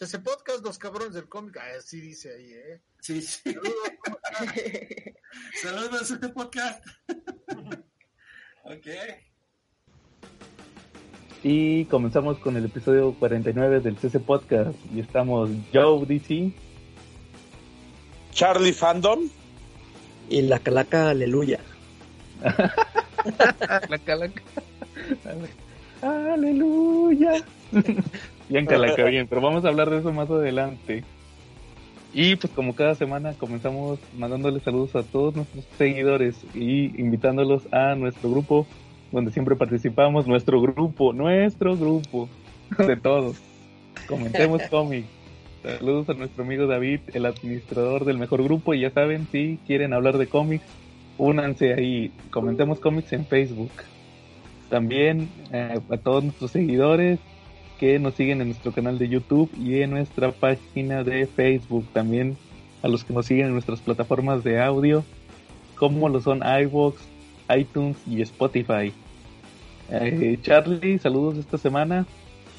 ese podcast, los cabrones del cómic, así dice ahí, ¿eh? Sí, sí. Saludos a este podcast. ok. Y comenzamos con el episodio 49 del CC Podcast. Y estamos Joe DC, Charlie Fandom y la calaca aleluya. la calaca. Aleluya. Bien calaca, bien, pero vamos a hablar de eso más adelante. Y pues como cada semana comenzamos mandándoles saludos a todos nuestros seguidores y invitándolos a nuestro grupo donde siempre participamos, nuestro grupo, nuestro grupo de todos. Comentemos cómics. Saludos a nuestro amigo David, el administrador del mejor grupo. Y ya saben, si quieren hablar de cómics, únanse ahí. Comentemos cómics en Facebook. También eh, a todos nuestros seguidores que nos siguen en nuestro canal de YouTube y en nuestra página de Facebook. También a los que nos siguen en nuestras plataformas de audio, como lo son iVoox, iTunes y Spotify. Eh, Charlie, saludos esta semana.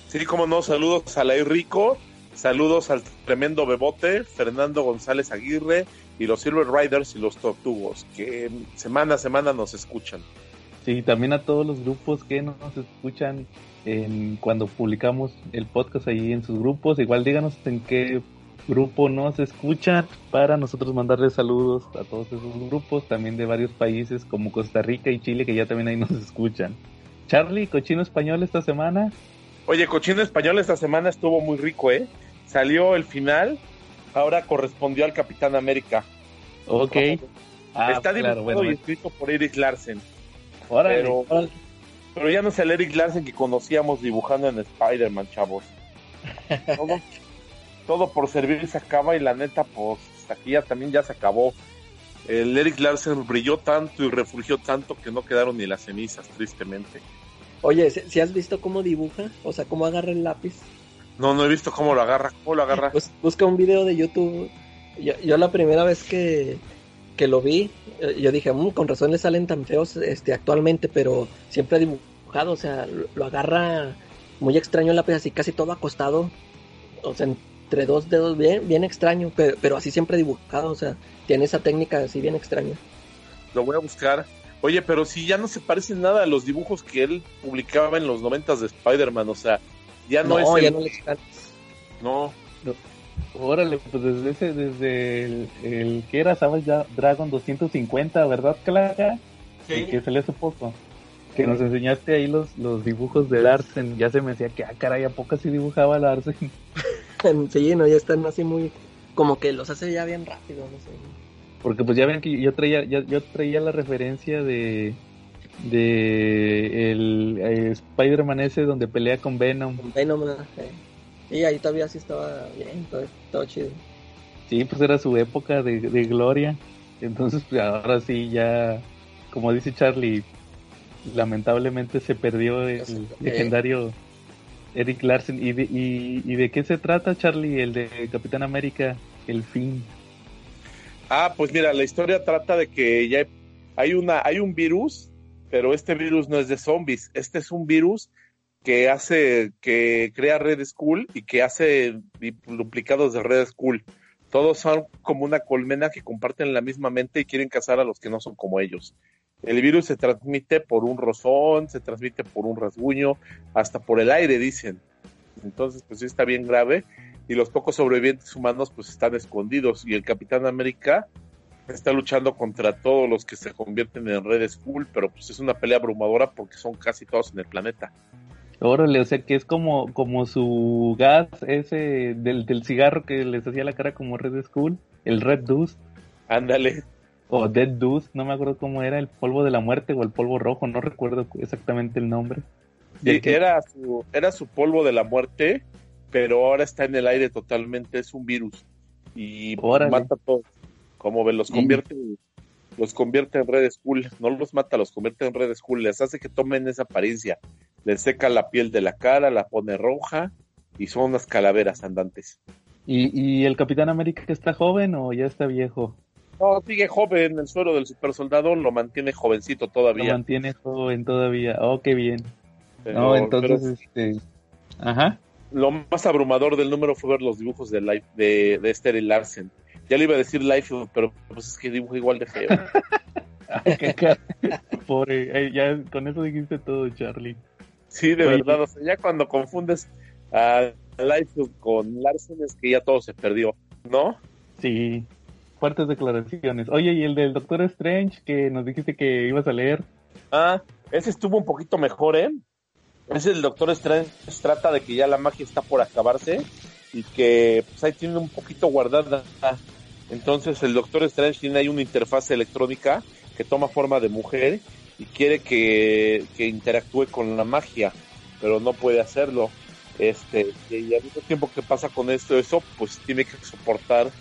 Sí, como no, saludos a la Rico, saludos al tremendo Bebote, Fernando González Aguirre y los Silver Riders y los Tortugos, que semana a semana nos escuchan. Sí, también a todos los grupos que nos escuchan en, cuando publicamos el podcast ahí en sus grupos. Igual díganos en qué grupo nos escuchan para nosotros mandarles saludos a todos esos grupos, también de varios países como Costa Rica y Chile que ya también ahí nos escuchan. Charlie, cochino español esta semana. Oye, cochino español esta semana estuvo muy rico, ¿eh? Salió el final, ahora correspondió al Capitán América. Ok. Ah, Está dibujado y escrito por Eric Larsen. Pero, pero ya no es el Eric Larsen que conocíamos dibujando en Spider-Man, chavos. Todo, todo, por servir se acaba y la neta, pues aquí ya también ya se acabó. El Eric Larsen brilló tanto y refugió tanto que no quedaron ni las cenizas, tristemente. Oye, ¿si has visto cómo dibuja? O sea, cómo agarra el lápiz. No, no he visto cómo lo agarra. ¿Cómo lo agarra? Pues busca un video de YouTube. Yo, la primera vez que, que lo vi, eh, yo dije, mmm, con razón le salen tan feos este, actualmente, pero siempre ha dibujado, o sea, lo agarra muy extraño el lápiz, así casi todo acostado, o sea, entre dos dedos, bien, bien extraño, pero, pero así siempre dibujado, o sea, tiene esa técnica así bien extraña. Lo voy a buscar. Oye, pero si ya no se parecen nada a los dibujos que él publicaba en los noventas de Spider-Man, o sea, ya no, es. ya no le No. Órale, pues desde ese, desde el, que era, ¿sabes? Ya Dragon 250, ¿verdad, Clara? Sí. que salió hace poco. Que nos enseñaste ahí los, los dibujos de Larsen. Ya se me decía que, ah, caray, ¿a poco sí dibujaba Larsen? sí, no, ya están así muy. Como que los hace ya bien rápido, no sé. Porque pues ya ven que yo traía, yo traía la referencia de de el, eh, Spider-Man ese donde pelea con Venom. Venom, Y ahí todavía sí estaba bien, todo, chido. Sí, pues era su época de, gloria. Entonces, pues ahora sí ya, como dice Charlie, lamentablemente se perdió el legendario Eric Larsen. ¿Y de, y, de qué se trata, Charlie, el de Capitán América, el fin? Ah, pues mira, la historia trata de que ya hay una, hay un virus pero este virus no es de zombies, este es un virus que hace, que crea Red Skull y que hace duplicados de Red Skull. Todos son como una colmena que comparten la misma mente y quieren cazar a los que no son como ellos. El virus se transmite por un rozón, se transmite por un rasguño, hasta por el aire, dicen. Entonces, pues sí está bien grave. Y los pocos sobrevivientes humanos, pues están escondidos. Y el Capitán América, está luchando contra todos los que se convierten en redes full, pero pues es una pelea abrumadora porque son casi todos en el planeta. Órale, o sea que es como, como su gas ese del, del cigarro que les hacía la cara como Red Skull, el Red Dust. Ándale. O Dead Dust, no me acuerdo cómo era, el polvo de la muerte o el polvo rojo, no recuerdo exactamente el nombre. era, su, era su polvo de la muerte, pero ahora está en el aire totalmente, es un virus. Y mata a todos. Como ven, los convierte, los convierte en redes cool, no los mata, los convierte en redes cool, les hace que tomen esa apariencia, les seca la piel de la cara, la pone roja y son unas calaveras andantes. ¿Y, el Capitán América está joven o ya está viejo? No, sigue joven, el suero del super soldado lo mantiene jovencito todavía. Lo mantiene joven todavía, oh, qué bien. no, entonces, este... Ajá. lo más abrumador del número fue ver los dibujos de, Life, de, de Esther Larsen. Ya le iba a decir Life, pero pues es que dibuja igual de feo. Pobre, eh, ya con eso dijiste todo, Charlie. Sí, de Oye. verdad. O sea, ya cuando confundes a Life con Larsen es que ya todo se perdió, ¿no? Sí, fuertes declaraciones. Oye, y el del Doctor Strange que nos dijiste que ibas a leer. Ah, ese estuvo un poquito mejor, ¿eh? Ese el Doctor Strange trata de que ya la magia está por acabarse y que pues ahí tiene un poquito guardada. Entonces el Doctor Strange tiene ahí una interfaz electrónica que toma forma de mujer y quiere que, que interactúe con la magia, pero no puede hacerlo. Este, y al mismo tiempo que pasa con esto, eso, pues tiene que soportar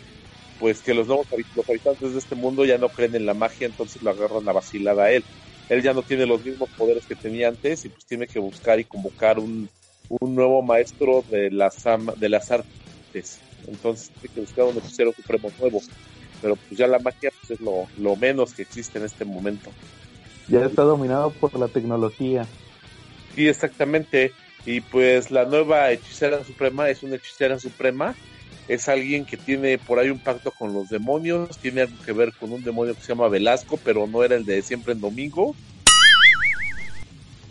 pues que los nuevos los habitantes de este mundo ya no creen en la magia, entonces lo agarran a vacilada a él. Él ya no tiene los mismos poderes que tenía antes y pues tiene que buscar y convocar un, un nuevo maestro de las, de las artes. Entonces tiene que buscar un hechicero supremo nuevo. Pero pues ya la magia pues, es lo, lo menos que existe en este momento. Ya está dominado por la tecnología. Sí, exactamente. Y pues la nueva hechicera suprema es una hechicera suprema. Es alguien que tiene por ahí un pacto con los demonios. Tiene algo que ver con un demonio que se llama Velasco, pero no era el de siempre en domingo.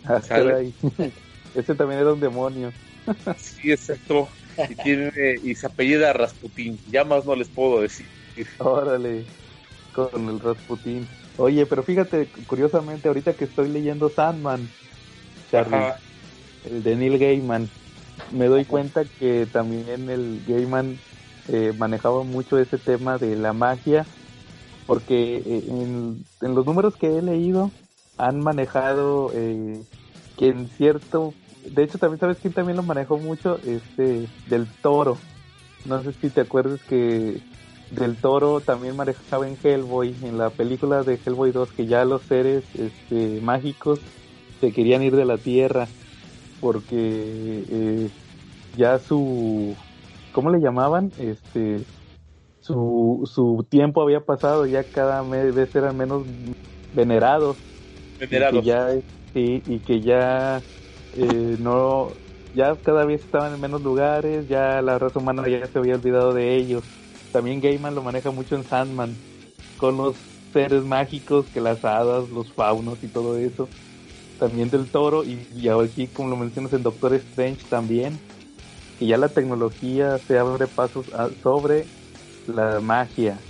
Ah. Ese también era un demonio. Sí, exacto. Y tiene y se apellida Rasputín. Ya más no les puedo decir. Órale, con el Rasputín. Oye, pero fíjate, curiosamente, ahorita que estoy leyendo Sandman, Charlie, Ajá. el de Neil Gaiman, me doy cuenta que también el Gaiman eh, manejaba mucho ese tema de la magia, porque eh, en, en los números que he leído han manejado eh, que en cierto, de hecho también sabes quién también lo manejó mucho, este, del Toro. No sé si te acuerdas que del Toro también manejaba en Hellboy, en la película de Hellboy 2, que ya los seres este, mágicos se querían ir de la Tierra porque eh, ya su ¿cómo le llamaban? Este su, su tiempo había pasado, ya cada vez eran menos venerados, y Venerados. que ya sí, y que ya eh, no ya cada vez estaban en menos lugares, ya la raza humana ya se había olvidado de ellos. También Gaiman lo maneja mucho en Sandman con los seres mágicos, que las hadas, los faunos y todo eso también del toro y, y ahora aquí como lo mencionas en Doctor Strange también que ya la tecnología se abre pasos a- sobre la magia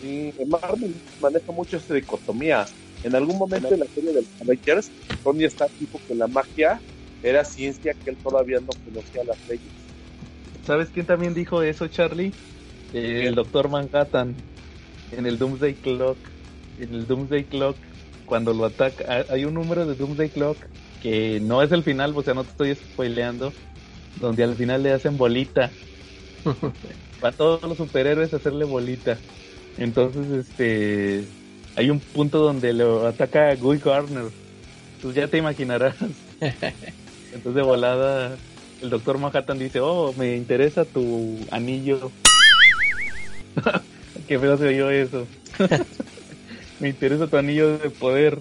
Sí, Marvel maneja mucho esta dicotomía. En algún momento en la serie de los Avengers, Tony Stark dijo que la magia era ciencia que él todavía no conocía las leyes. ¿sabes quién también dijo eso Charlie? El Doctor Manhattan en el Doomsday Clock en el Doomsday Clock cuando lo ataca ha- hay un número de Doomsday Clock que no es el final o sea no te estoy spoileando donde al final le hacen bolita para todos los superhéroes hacerle bolita. Entonces, este, hay un punto donde lo ataca Guy Garner. Tú ya te imaginarás. Entonces de volada, el doctor Manhattan dice, oh, me interesa tu anillo. Qué feo se oyó eso. me interesa tu anillo de poder.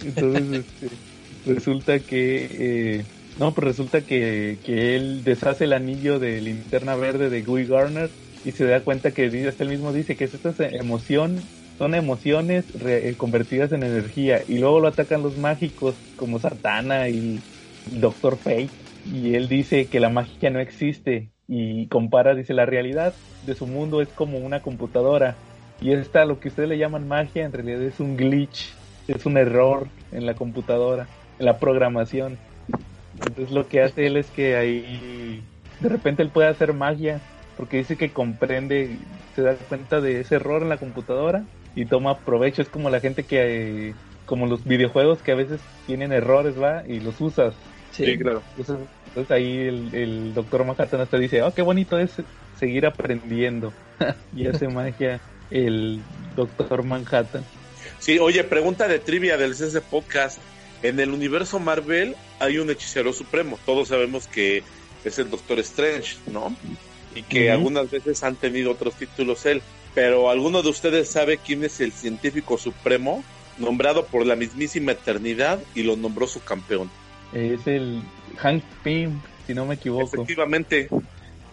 Entonces, este, resulta que... eh, no, pues resulta que, que él deshace el anillo de linterna verde de Guy Garner y se da cuenta que hasta él mismo dice que esta es emoción, son emociones re- eh, convertidas en energía y luego lo atacan los mágicos como Satana y Doctor Fate y él dice que la magia no existe y compara, dice, la realidad de su mundo es como una computadora y esta, lo que ustedes le llaman magia, en realidad es un glitch, es un error en la computadora, en la programación. Entonces lo que hace él es que ahí de repente él puede hacer magia porque dice que comprende, se da cuenta de ese error en la computadora y toma provecho. Es como la gente que, eh, como los videojuegos que a veces tienen errores, va, y los usas. Sí, claro. Entonces, entonces ahí el, el doctor Manhattan hasta dice, oh, qué bonito es seguir aprendiendo. y hace magia el doctor Manhattan. Sí, oye, pregunta de trivia del CC Podcast. En el universo Marvel hay un hechicero supremo. Todos sabemos que es el Doctor Strange, ¿no? Y que algunas veces han tenido otros títulos él. Pero ¿alguno de ustedes sabe quién es el científico supremo nombrado por la mismísima eternidad y lo nombró su campeón? Es el Hank Pym. si no me equivoco. Efectivamente,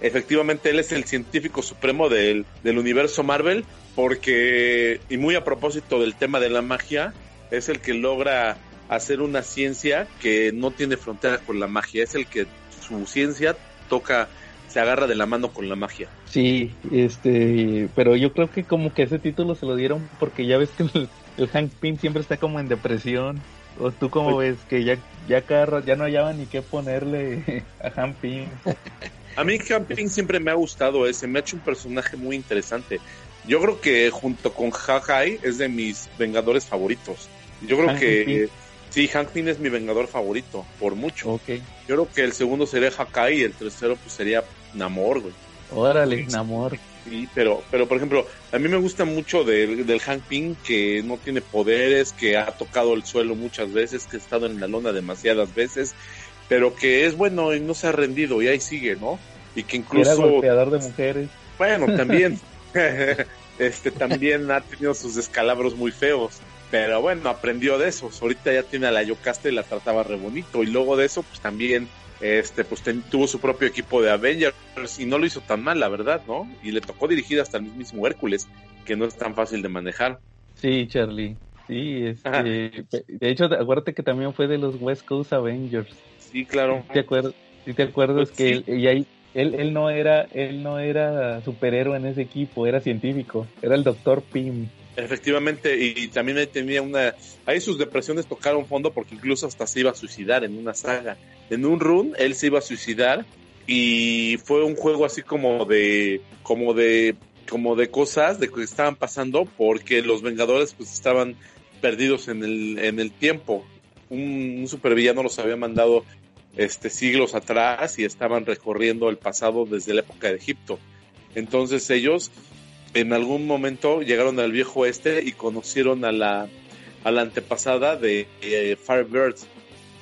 efectivamente él es el científico supremo del, del universo Marvel, porque, y muy a propósito del tema de la magia, es el que logra hacer una ciencia que no tiene frontera con la magia, es el que su ciencia toca, se agarra de la mano con la magia. Sí, este, pero yo creo que como que ese título se lo dieron porque ya ves que el, el Hank Pym siempre está como en depresión. ¿O tú cómo ves que ya ya cada ya no hallaban ni qué ponerle a Pym? A mí Camping siempre me ha gustado ese, me ha hecho un personaje muy interesante. Yo creo que junto con Hawkeye es de mis vengadores favoritos. Yo creo Hank que Pym. sí, Pym es mi vengador favorito, por mucho. Yo creo que el segundo sería Hawkeye y el tercero pues sería Namor, güey. Órale, Namor. Sí, pero, pero por ejemplo, a mí me gusta mucho del, del Hank Pym que no tiene poderes, que ha tocado el suelo muchas veces, que ha estado en la lona demasiadas veces, pero que es bueno y no se ha rendido y ahí sigue, ¿no? Y que Era incluso, golpeador de mujeres. bueno, también, este también ha tenido sus descalabros muy feos. Pero bueno, aprendió de esos. Ahorita ya tiene a la Yocasta y la trataba re bonito. Y luego de eso, pues también, este, pues ten- tuvo su propio equipo de Avengers y no lo hizo tan mal, la verdad, ¿no? Y le tocó dirigir hasta el mismo Hércules, que no es tan fácil de manejar. Sí, Charlie. Sí, este, de hecho, acuérdate que también fue de los West Coast Avengers. Sí, claro. ¿Te acuerdas? ¿Sí te acuerdas Pues que sí. él, y ahí, él, él no era él no era superhéroe en ese equipo, era científico, era el Doctor Pym. Efectivamente, y, también ahí tenía una. Ahí sus depresiones tocaron fondo porque incluso hasta se iba a suicidar en una saga. En un run, él se iba a suicidar y fue un juego así como de. como de. como de cosas de que estaban pasando porque los Vengadores pues estaban perdidos en el, en el tiempo. Un, un supervillano los había mandado este siglos atrás y estaban recorriendo el pasado desde la época de Egipto. Entonces ellos en algún momento llegaron al viejo oeste y conocieron a la, antepasada de eh, Firebird,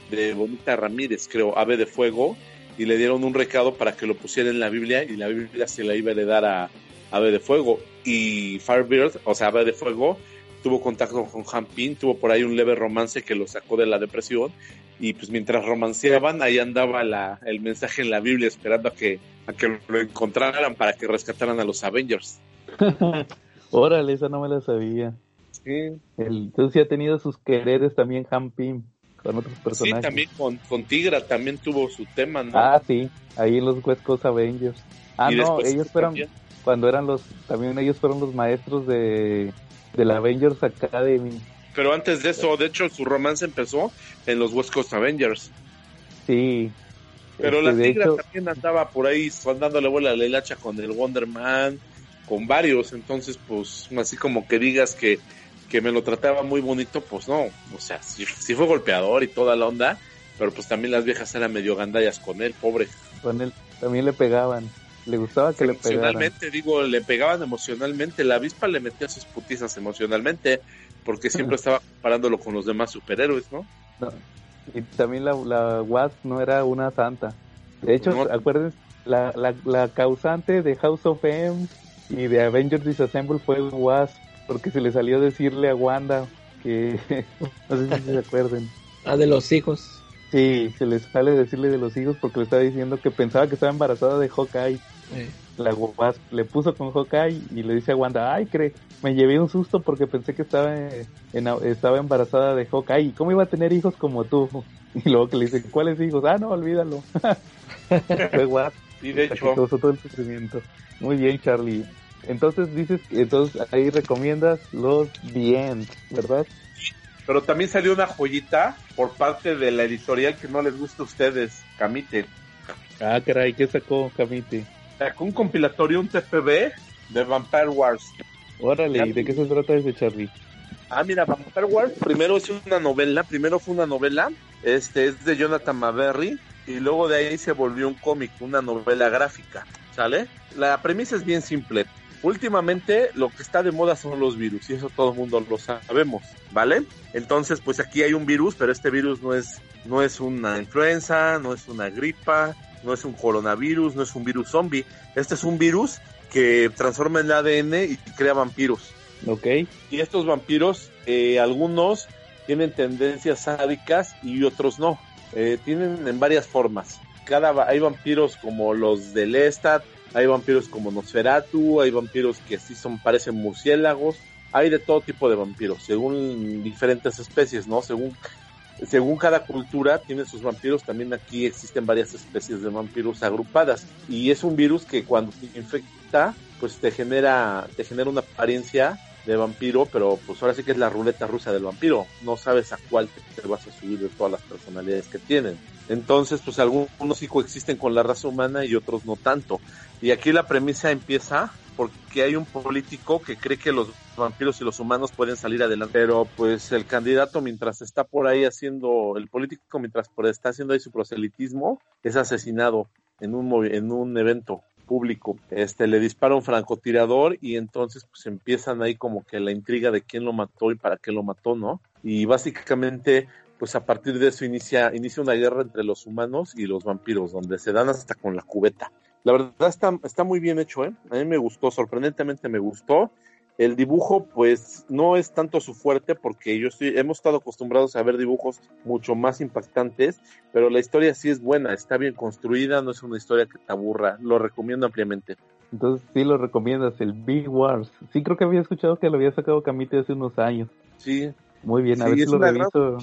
de Bonita Ramírez, creo, Ave de Fuego, y le dieron un recado para que lo pusiera en la Biblia y la Biblia se la iba a heredar a Ave de Fuego. Y Firebird, o sea, Ave de Fuego, tuvo contacto con Han Pin, tuvo por ahí un leve romance que lo sacó de la depresión y pues mientras romanceaban ahí andaba la, el mensaje en la Biblia esperando a que lo encontraran para que rescataran a los Avengers. Órale, esa no me la sabía. Sí, El, entonces sí ha tenido sus quereres también Han Pym con otros sí personajes. también con, con Tigra también tuvo su tema, ¿no? Ah, sí, ahí en los West Coast Avengers. Ah, no, ellos fueron también- cuando eran los también ellos fueron los maestros de de la Avengers Academy. Pero antes de eso, de hecho, su romance empezó en los West Coast Avengers. Sí. Pero Este, la Tigra hecho, también andaba por ahí dándole vuela a la hilacha con el Wonder Man, con varios. Entonces, pues, así como que digas que, que me lo trataba muy bonito, pues no. O sea, sí, sí fue golpeador y toda la onda, pero pues también las viejas eran medio gandallas con él, pobre. con él también le pegaban. Le gustaba que le pegaran. emocionalmente, digo, le pegaban emocionalmente. La avispa le metía sus putizas emocionalmente, porque siempre estaba comparándolo con los demás superhéroes, ¿no? No. Y también la, la Wasp no era una santa. De hecho, No. acuérdense, la, la, la causante de House of M y de Avengers Disassemble fue Wasp, porque se le salió decirle a Wanda que, no sé si se acuerden. Ah, de los hijos. Sí, se les sale decirle de los hijos porque le estaba diciendo que pensaba que estaba embarazada de Hawkeye. Eh, La Wasp le puso con Hawkeye y le dice a Wanda, ay, cree, me llevé un susto porque pensé que estaba, eh, en- estaba embarazada de Hawkeye. ¿Y ¿Cómo iba a tener hijos como tú? Y luego que le dice, ¿cuáles hijos? Ah, no, olvídalo. Fue Wasp Y de hecho, causó todo el sufrimiento. Muy bien, Charlie. Entonces dices, entonces ahí recomiendas los bien, ¿verdad? pero también salió una joyita por parte de la editorial que no les gusta a ustedes, Camite. Ah, caray, ¿qué sacó Camite? Sacó un compilatorio, un TPB de Vampire Wars. Órale, ¿y de qué se trata ese Charlie? Ah, mira, Vampire Wars primero es una novela, primero fue una novela, este es de Jonathan Maberry, y luego de ahí se volvió un cómic, una novela gráfica, ¿sale? La premisa es bien simple. Últimamente lo que está de moda son los virus, y eso todo el mundo lo sabemos, ¿vale? Entonces, pues aquí hay un virus, pero este virus no es, no es una influenza, no es una gripa, no es un coronavirus, no es un virus zombie. Este es un virus que transforma el ADN y crea vampiros. ¿Ok? Y estos vampiros, eh, algunos tienen tendencias sádicas y otros no. Eh, tienen en varias formas. cada hay vampiros como los de Lestat, hay vampiros como Nosferatu, hay vampiros que sí son parecen murciélagos, hay de todo tipo de vampiros, según diferentes especies, ¿no? Según según cada cultura tiene sus vampiros, también aquí existen varias especies de vampiros agrupadas y es un virus que cuando te infecta, pues te genera te genera una apariencia de vampiro, pero pues ahora sí que es la ruleta rusa del vampiro, no sabes a cuál te, vas a subir de todas las personalidades que tienen. Entonces, pues algunos sí coexisten con la raza humana y otros no tanto. Y aquí la premisa empieza porque hay un político que cree que los vampiros y los humanos pueden salir adelante, pero pues el candidato mientras está por ahí haciendo, el político mientras está haciendo ahí su proselitismo, es asesinado en un, en un evento público. Este le dispara un francotirador y entonces pues empiezan ahí como que la intriga de quién lo mató y para qué lo mató, ¿no? Y básicamente pues a partir de eso inicia inicia una guerra entre los humanos y los vampiros donde se dan hasta con la cubeta. La verdad está, está muy bien hecho, ¿eh? A mí me gustó, sorprendentemente me gustó. El dibujo, pues, no es tanto su fuerte porque yo estoy, hemos estado acostumbrados a ver dibujos mucho más impactantes, pero la historia sí es buena, está bien construida, no es una historia que te aburra, lo recomiendo ampliamente. Entonces sí lo recomiendas, el Big Wars. Sí creo que había escuchado que lo había sacado Camite hace unos años. Sí, Muy bien, a Sí, ver si lo reviso.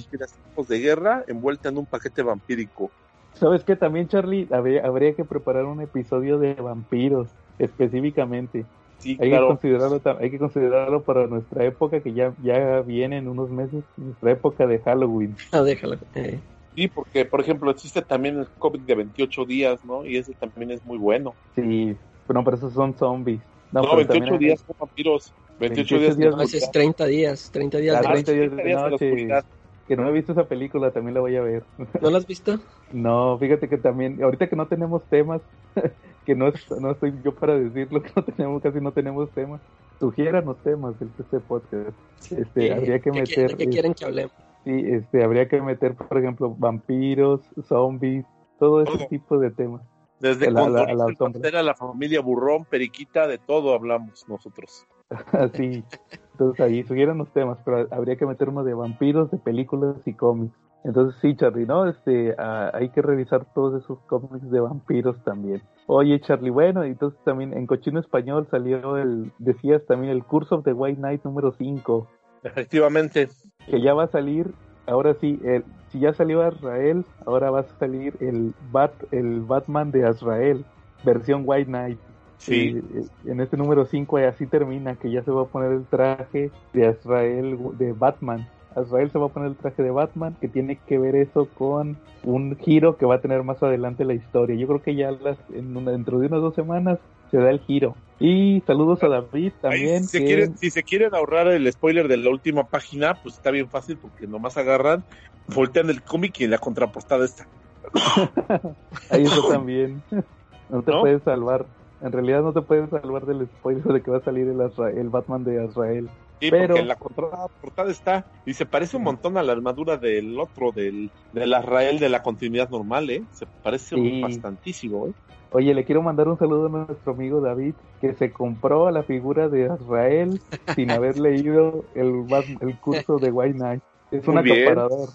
de guerra envuelta en un paquete vampírico. ¿Sabes qué? También, Charlie, habría, habría que preparar un episodio de vampiros, específicamente. Sí, Hay, claro. que considerarlo, hay que considerarlo para nuestra época, que ya, ya viene en unos meses, nuestra época de Halloween. Ah, déjalo. eh. Sí, porque, por ejemplo, existe también el cómic de 28 días, ¿no? Y ese también es muy bueno. Sí, pero, pero esos son zombies. No, No, pero 28 también hay- días con vampiros. 28, 28 días, No, ese es oscuridad. 30 días. 30 días Ah, de 30 noche. días de 30 días de la noche. Que no he visto esa película, también la voy a ver. ¿No lo has visto? No, fíjate que también, ahorita que no tenemos temas, que no, es- no estoy yo para decirlo, que no tenemos, casi no tenemos temas, sugiéranos temas del este podcast. Este, Eh, habría que ¿de qué- meter, ¿De qué quieren que hablemos? sí, este, habría que meter, por ejemplo, vampiros, zombies, todo ese tipo de temas. Desde la- la- la la familia Burrón, Periquita, de todo hablamos nosotros. Así, entonces ahí sugiéranos temas, pero habría que meter uno de vampiros, de películas y cómics. Entonces sí, Charlie, ¿no? Este, ah, hay que revisar todos esos cómics de vampiros también. Oye, Charlie, bueno, entonces también en Cochino Español salió el, decías también el Curse of the White Knight número 5, Efectivamente. que ya va a salir, ahora sí, el, si ya salió Azrael, ahora va a salir el, Bat, el Batman de Azrael, versión White Knight. Sí. Eh, en este número 5 así termina, que ya se va a poner el traje de Azrael, de Batman. Azrael se va a poner el traje de Batman, que tiene que ver eso con un giro que va a tener más adelante la historia. Yo creo que ya las, en una- dentro de unas dos semanas se da el giro. Y saludos a David Ahí, también. si, se que- quieren, si se quieren ahorrar el spoiler de la última página, pues está bien fácil porque nomás agarran, voltean el cómic y la contraportada está. Ahí eso también. No te ¿No? puedes salvar. En realidad no te puedes salvar del spoiler de que va a salir el, Azra- el Batman de Azrael. Sí, Pero- porque en la contraportada está y se parece un montón a la armadura del otro, del, del Azrael de la continuidad normal, ¿eh? Se parece Sí. bastantísimo, ¿eh? Oye, le quiero mandar un saludo a nuestro amigo David, que se compró la figura de Azrael sin haber leído el, el curso de White Knight. Es un bien. acaparador.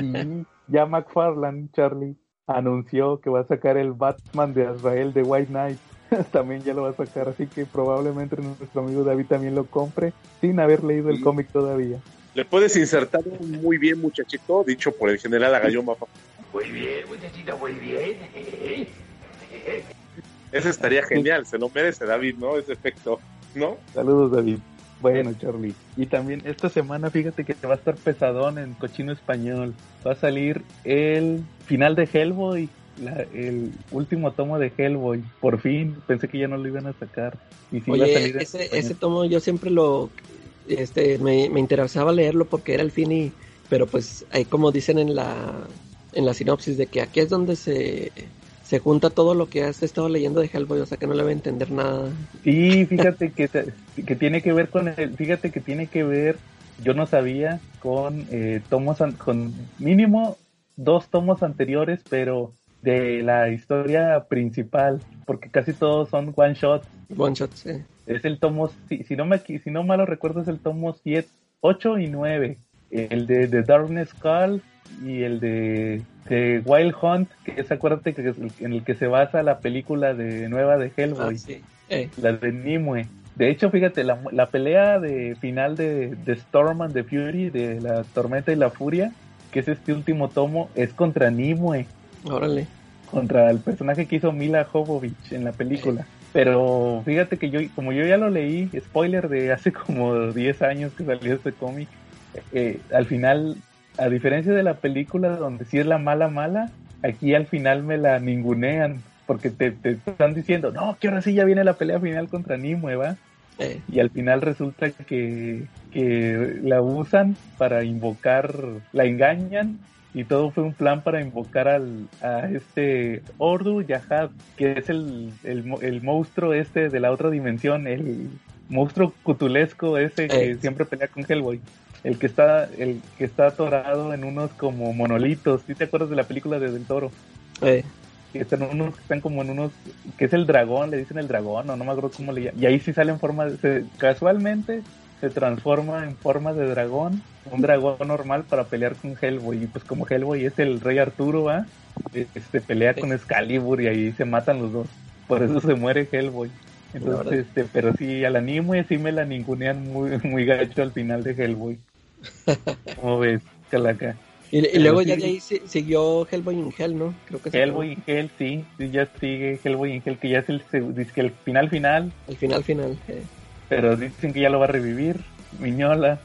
y ya McFarlane, Charlie, anunció que va a sacar el Batman de Azrael de White Knight. también ya lo va a sacar, así que probablemente nuestro amigo David también lo compre sin haber leído el cómic todavía. Le puedes insertar muy bien, muchachito, dicho por el general Agayoma. Muy bien, muchachito, muy bien. Ese estaría genial, se lo merece David, ¿no? Ese efecto, ¿no? Saludos, David. Bueno, Charlie. Y también esta semana, fíjate que te va a estar pesadón en Cochino Español. Va a salir el final de Hellboy, la- el último tomo de Hellboy. Por fin, pensé que ya no lo iban a sacar. Y sí va a Oye, salir ese tomo yo siempre lo, este, me, me interesaba leerlo porque era el fin y, pero pues ahí como dicen en la, en la sinopsis de que aquí es donde se, se junta todo lo que has estado leyendo de Hellboy, o sea que no le voy a entender nada. Sí, fíjate que, que tiene que ver con el, fíjate que tiene que ver, yo no sabía, con eh, tomos, an- con mínimo dos tomos anteriores, pero de la historia principal, porque casi todos son one shot. One shot, sí. Es el tomo, si, si no me si no mal lo recuerdo, es el tomo 7, 8 y 9. El de The Darkness Call y el de de Wild Hunt, que es, acuérdate, que es el- en el que se basa la película de nueva de Ah, Hellboy, sí. Eh, la de Nimue. De hecho, fíjate, la, la pelea de final de, de Storm and the Fury, de la Tormenta y la Furia, que es este último tomo, es contra Nimue, órale. contra el personaje que hizo Mila Jovovich en la película. Pero fíjate que yo, como yo ya lo leí, spoiler de hace como 10 años que salió este cómic, eh, al final, a diferencia de la película donde sí es la mala mala, aquí al final me la ningunean, porque te, te están diciendo, no, que ahora sí ya viene la pelea final contra Nimue, ¿va? Eh, y al final resulta que, que la usan para invocar, la engañan y todo fue un plan para invocar al, a este Ordu Yahad, que es el, el, el monstruo este de la otra dimensión, el monstruo cutulesco ese que siempre pelea con Hellboy. El que está, el que está atorado en unos como monolitos. ¿Sí te acuerdas de la película de Del Toro? eh, que están unos que están como en unos que es el dragón le dicen el dragón o no me acuerdo cómo le llaman. Y ahí sí sale en forma de, se- casualmente se transforma en forma de dragón un dragón normal para pelear con Hellboy. Y pues como Hellboy es el rey Arturo va este pelea con Excalibur y ahí se matan los dos. Por eso se muere Hellboy. Entonces este pero sí al anime sí me la ningunean muy muy gacho al final de Hellboy ¿Cómo ves Calaca? Y, y luego sí. ya de ahí si- siguió Hellboy in Hell, ¿no? Creo que se Hellboy in Hell, sí, sí, ya sigue Hellboy in Hell, que ya es el, se- dice que el final final. El final, final. eh. pero dicen que ya lo va a revivir, Miñola,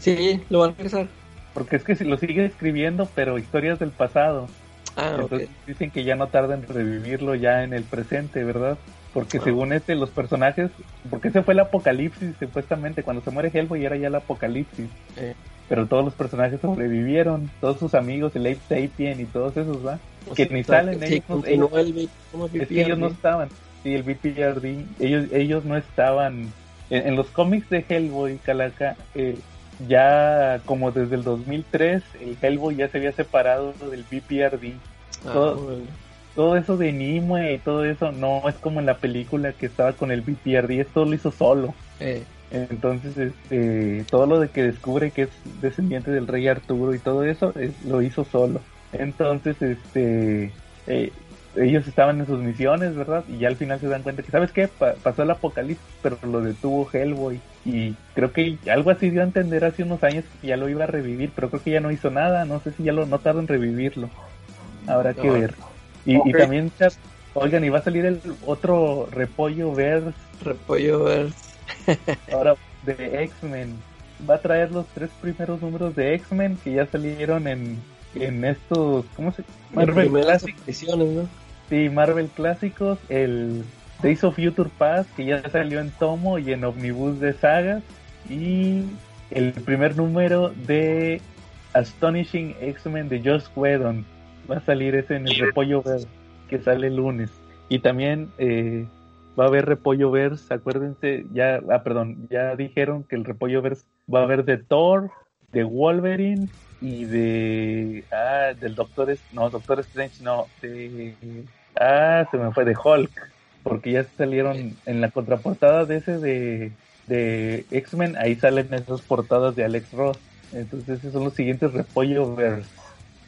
Sí, lo van a regresar. porque es que si lo sigue escribiendo, pero historias del pasado, Ah, ok. entonces dicen que ya no tarda en revivirlo ya en el presente, ¿verdad? Porque según este, los personajes, porque ese fue el apocalipsis, supuestamente, cuando se muere Hellboy era ya el apocalipsis. Eh. Pero todos los personajes sobrevivieron, todos sus amigos, el Ape Sapien y todos esos, ¿va? O que sea, ni salen ellos, continuó el vi- como Es que ellos no estaban. Sí, el BPRD. Ellos, ellos no estaban. En, en los cómics de Hellboy, Calaca, eh, ya como desde el 2003, el Hellboy ya se había separado del BPRD. Ah, todo- bueno. Todo eso de Nimue y todo eso no es como en la película que estaba con el BPRD. Esto lo hizo solo. Eh, Entonces, este, todo lo de que descubre que es descendiente del rey Arturo y todo eso, es- lo hizo solo. Entonces, este, eh, ellos estaban en sus misiones, ¿verdad? Y ya al final se dan cuenta que, ¿sabes qué? Pa- pasó el apocalipsis, pero lo detuvo Hellboy. Y creo que algo así dio a entender hace unos años que ya lo iba a revivir, pero creo que ya no hizo nada. No sé si ya lo no tarda en revivirlo. Habrá que ver. Y, también, chat, oigan, y va a salir el otro repollo verse Repollo ver. ahora de X-Men. Va a traer los tres primeros números de X-Men que ya salieron en, en estos, ¿cómo se Marvel primeras Classics. ediciones, ¿no? Sí, Marvel Clásicos, el Days of Future Past que ya salió en tomo y en omnibus de sagas y el primer número de Astonishing X-Men de Josh Whedon. Va a salir ese en el Repollo Verse que sale el lunes. Y también eh, va a haber Repollo Verse, acuérdense, ya, ah, perdón, ya dijeron que el Repollo Verse va a haber de Thor, de Wolverine y de, ah, del Doctor, no, Doctor Strange, no, de, ah, se me fue, de Hulk, porque ya salieron en la contraportada de ese de, de X-Men, ahí salen esas portadas de Alex Ross. Entonces esos son los siguientes Repollo Verse.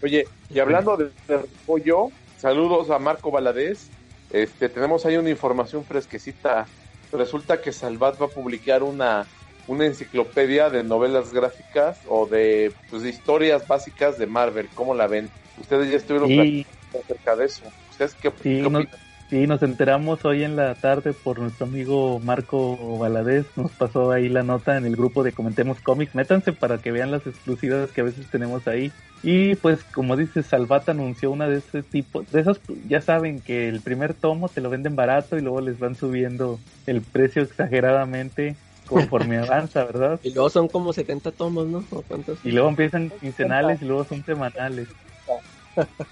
Oye, y hablando de, de pollo, saludos a Marco Valadez. Este, tenemos ahí una información fresquecita. Resulta que Salvat va a publicar una, una enciclopedia de novelas gráficas o de, pues, de historias básicas de Marvel. ¿Cómo la ven? Ustedes ya estuvieron Y platicando acerca de eso. ¿Ustedes qué, Sí, qué no- opinan? Sí, nos enteramos hoy en la tarde por nuestro amigo Marco Valadez. Nos pasó ahí la nota en el grupo de Comentemos Cómics. Métanse para que vean las exclusivas que a veces tenemos ahí. Y pues, como dice, Salvat anunció una de ese tipo. De esas, ya saben que el primer tomo te lo venden barato y luego les van subiendo el precio exageradamente conforme avanza, ¿verdad? Y luego son como 70 tomos, ¿no? ¿O cuántos? Y luego empiezan quincenales y luego son semanales.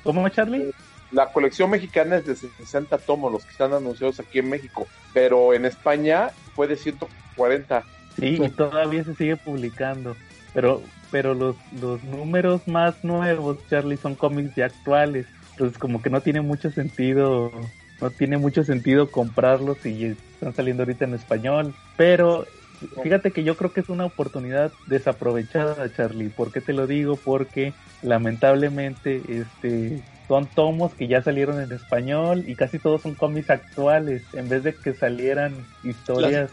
¿Cómo, Charlie? La colección mexicana es de 60 tomos, los que están anunciados aquí en México. Pero en España fue de 140. Sí, y todavía se sigue publicando. Pero pero los, los números más nuevos, Charlie, son cómics ya actuales. Entonces como que no tiene mucho sentido, no tiene mucho sentido comprarlos y están saliendo ahorita en español. Pero fíjate que yo creo que es una oportunidad desaprovechada, Charlie. ¿Por qué te lo digo? Porque lamentablemente este son tomos que ya salieron en español y casi todos son cómics actuales. En vez de que salieran historias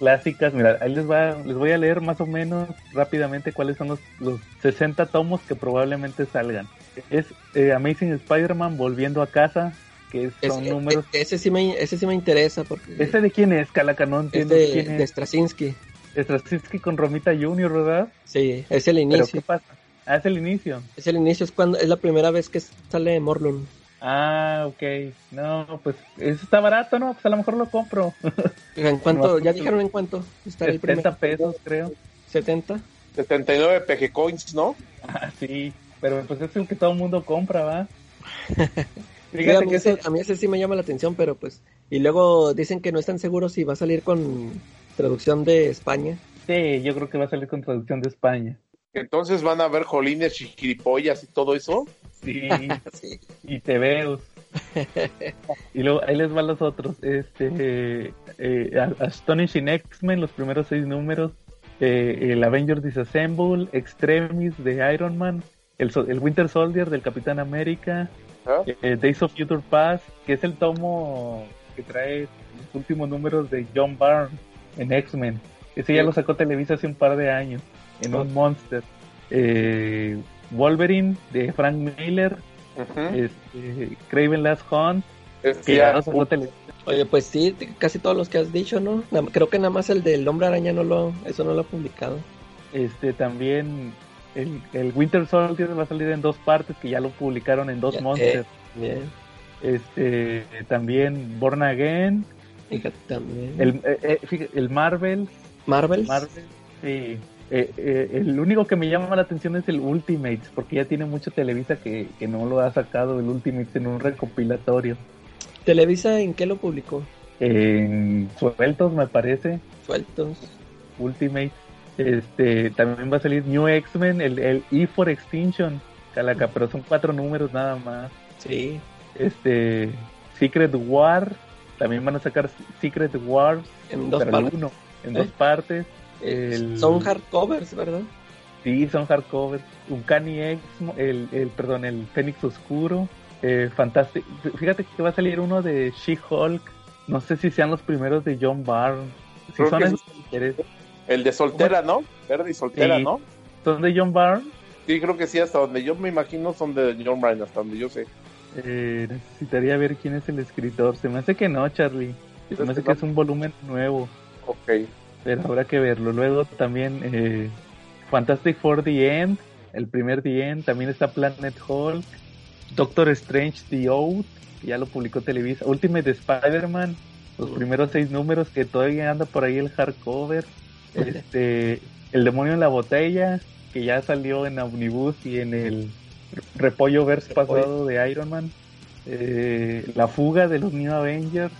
clásicas, mira, ahí les, va, les voy a leer más o menos rápidamente cuáles son los, los 60 tomos que probablemente salgan. Es eh, Amazing Spider-Man volviendo a casa, que son Ese- números... e- ese, sí me, ese sí me interesa porque ¿Ese de quién es, Calaca? No es de, quién de es. Straczynski. Straczynski con Romita Junior, ¿verdad? Sí, es el ¿Pero inicio. qué pasa? Ah, es el inicio. Es el inicio, es cuando es la primera vez que sale Morlun. Ah, ok. No, pues eso está barato, ¿no? Pues a lo mejor lo compro. ¿En cuánto? ¿Ya dijeron en cuánto? Está el 70 primer. pesos, creo. 70. 79 PG Coins, ¿no? Ah, sí. Pero pues es el que todo el mundo compra, ¿va? Sí, a, Fíjate mí que ese, ese... a mí ese sí me llama la atención, pero pues. Y luego dicen que no están seguros si va a salir con traducción de España. Sí, yo creo que va a salir con traducción de España. Entonces van a ver jolines, chiquiripollas y todo eso. Sí, Sí. y te veo. y luego ahí les van los otros. Este, eh, Astonishing X-Men, los primeros seis números. eh, el Avengers Disassemble, Extremis de Iron Man, el, el Winter Soldier del Capitán América, ¿ah? eh, Days of Future Past, que es el tomo que trae los últimos números de John Byrne en X-Men. Ese ya lo sacó Televisa hace un par de años, en Ah. un Monster. Eh, Wolverine de Frank Miller, Ujú. este, Craven Last Hunt, Este que ya Televisa. Oye, pues sí, casi todos los que has dicho, ¿no? Creo que nada más el del Hombre Araña no lo, eso no lo ha publicado. Este, también el, el Winter Soldier va a salir en dos partes, que ya lo publicaron en dos Ya, Monsters. Bien, Este, también Born Again, fíjate también. el, eh, eh, fíjate, el Marvel, Marvel. Marvel, sí. Eh, eh, el único que me llama la atención es el Ultimates, porque ya tiene mucho Televisa que, que no lo ha sacado el Ultimates en un recopilatorio. Televisa, ¿en qué lo publicó? En sueltos, me parece, Sueltos. Ultimates. Este, también va a salir New X-Men, el, el E for Extinction, Calaca, pero son cuatro números nada más. Sí. Este, Secret War, también van a sacar Secret Wars, En dos pero partes. uno, en ¿Eh? dos partes. El- Son hardcovers, ¿verdad? Sí, son hardcover. Uncanny X, el, el, perdón, el Fénix Oscuro. Eh, Fantastic. Fíjate que va a salir uno de She-Hulk. No sé si sean los primeros de John Byrne. Si Creo son que esos interesan. El de soltera, ¿no? Verde y soltera, Sí. ¿no? ¿Son de John Byrne? Sí, creo que sí, hasta donde yo me imagino son de John Bryan, hasta donde yo sé. Eh, necesitaría ver quién es el escritor. Se me hace que no, Charlie. Se me hace que es un volumen nuevo. Ok. Pero habrá que verlo. Luego también eh, Fantastic Four The End. El primer The End. También está Planet Hulk. Doctor Strange The que Ya lo publicó Televisa. Ultimate Spider-Man. Los primeros seis números que todavía anda por ahí el hardcover. Este, el demonio en la botella. Que ya salió en Omnibus y en el Repollo Verse pasado de Iron Man. Eh, la fuga de los New Avengers.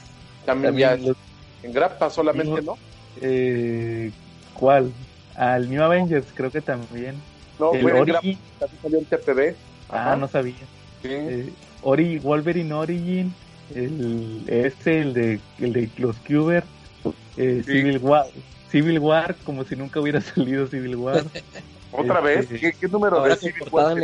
También, ya También los- en grapa solamente, ¿no? Eh, ¿Cuál? Al New Avengers, creo que también. No, el grapa, Origin. también salió en TPB. Ah, no sabía. Sí. Eh, Ori, Wolverine Origin. El, este, el de, el de los Cuber. eh, Sí. Civil War. Civil War, como si nunca hubiera salido Civil War. ¿Otra este- vez? ¿Qué, qué número Ahora de Civil War.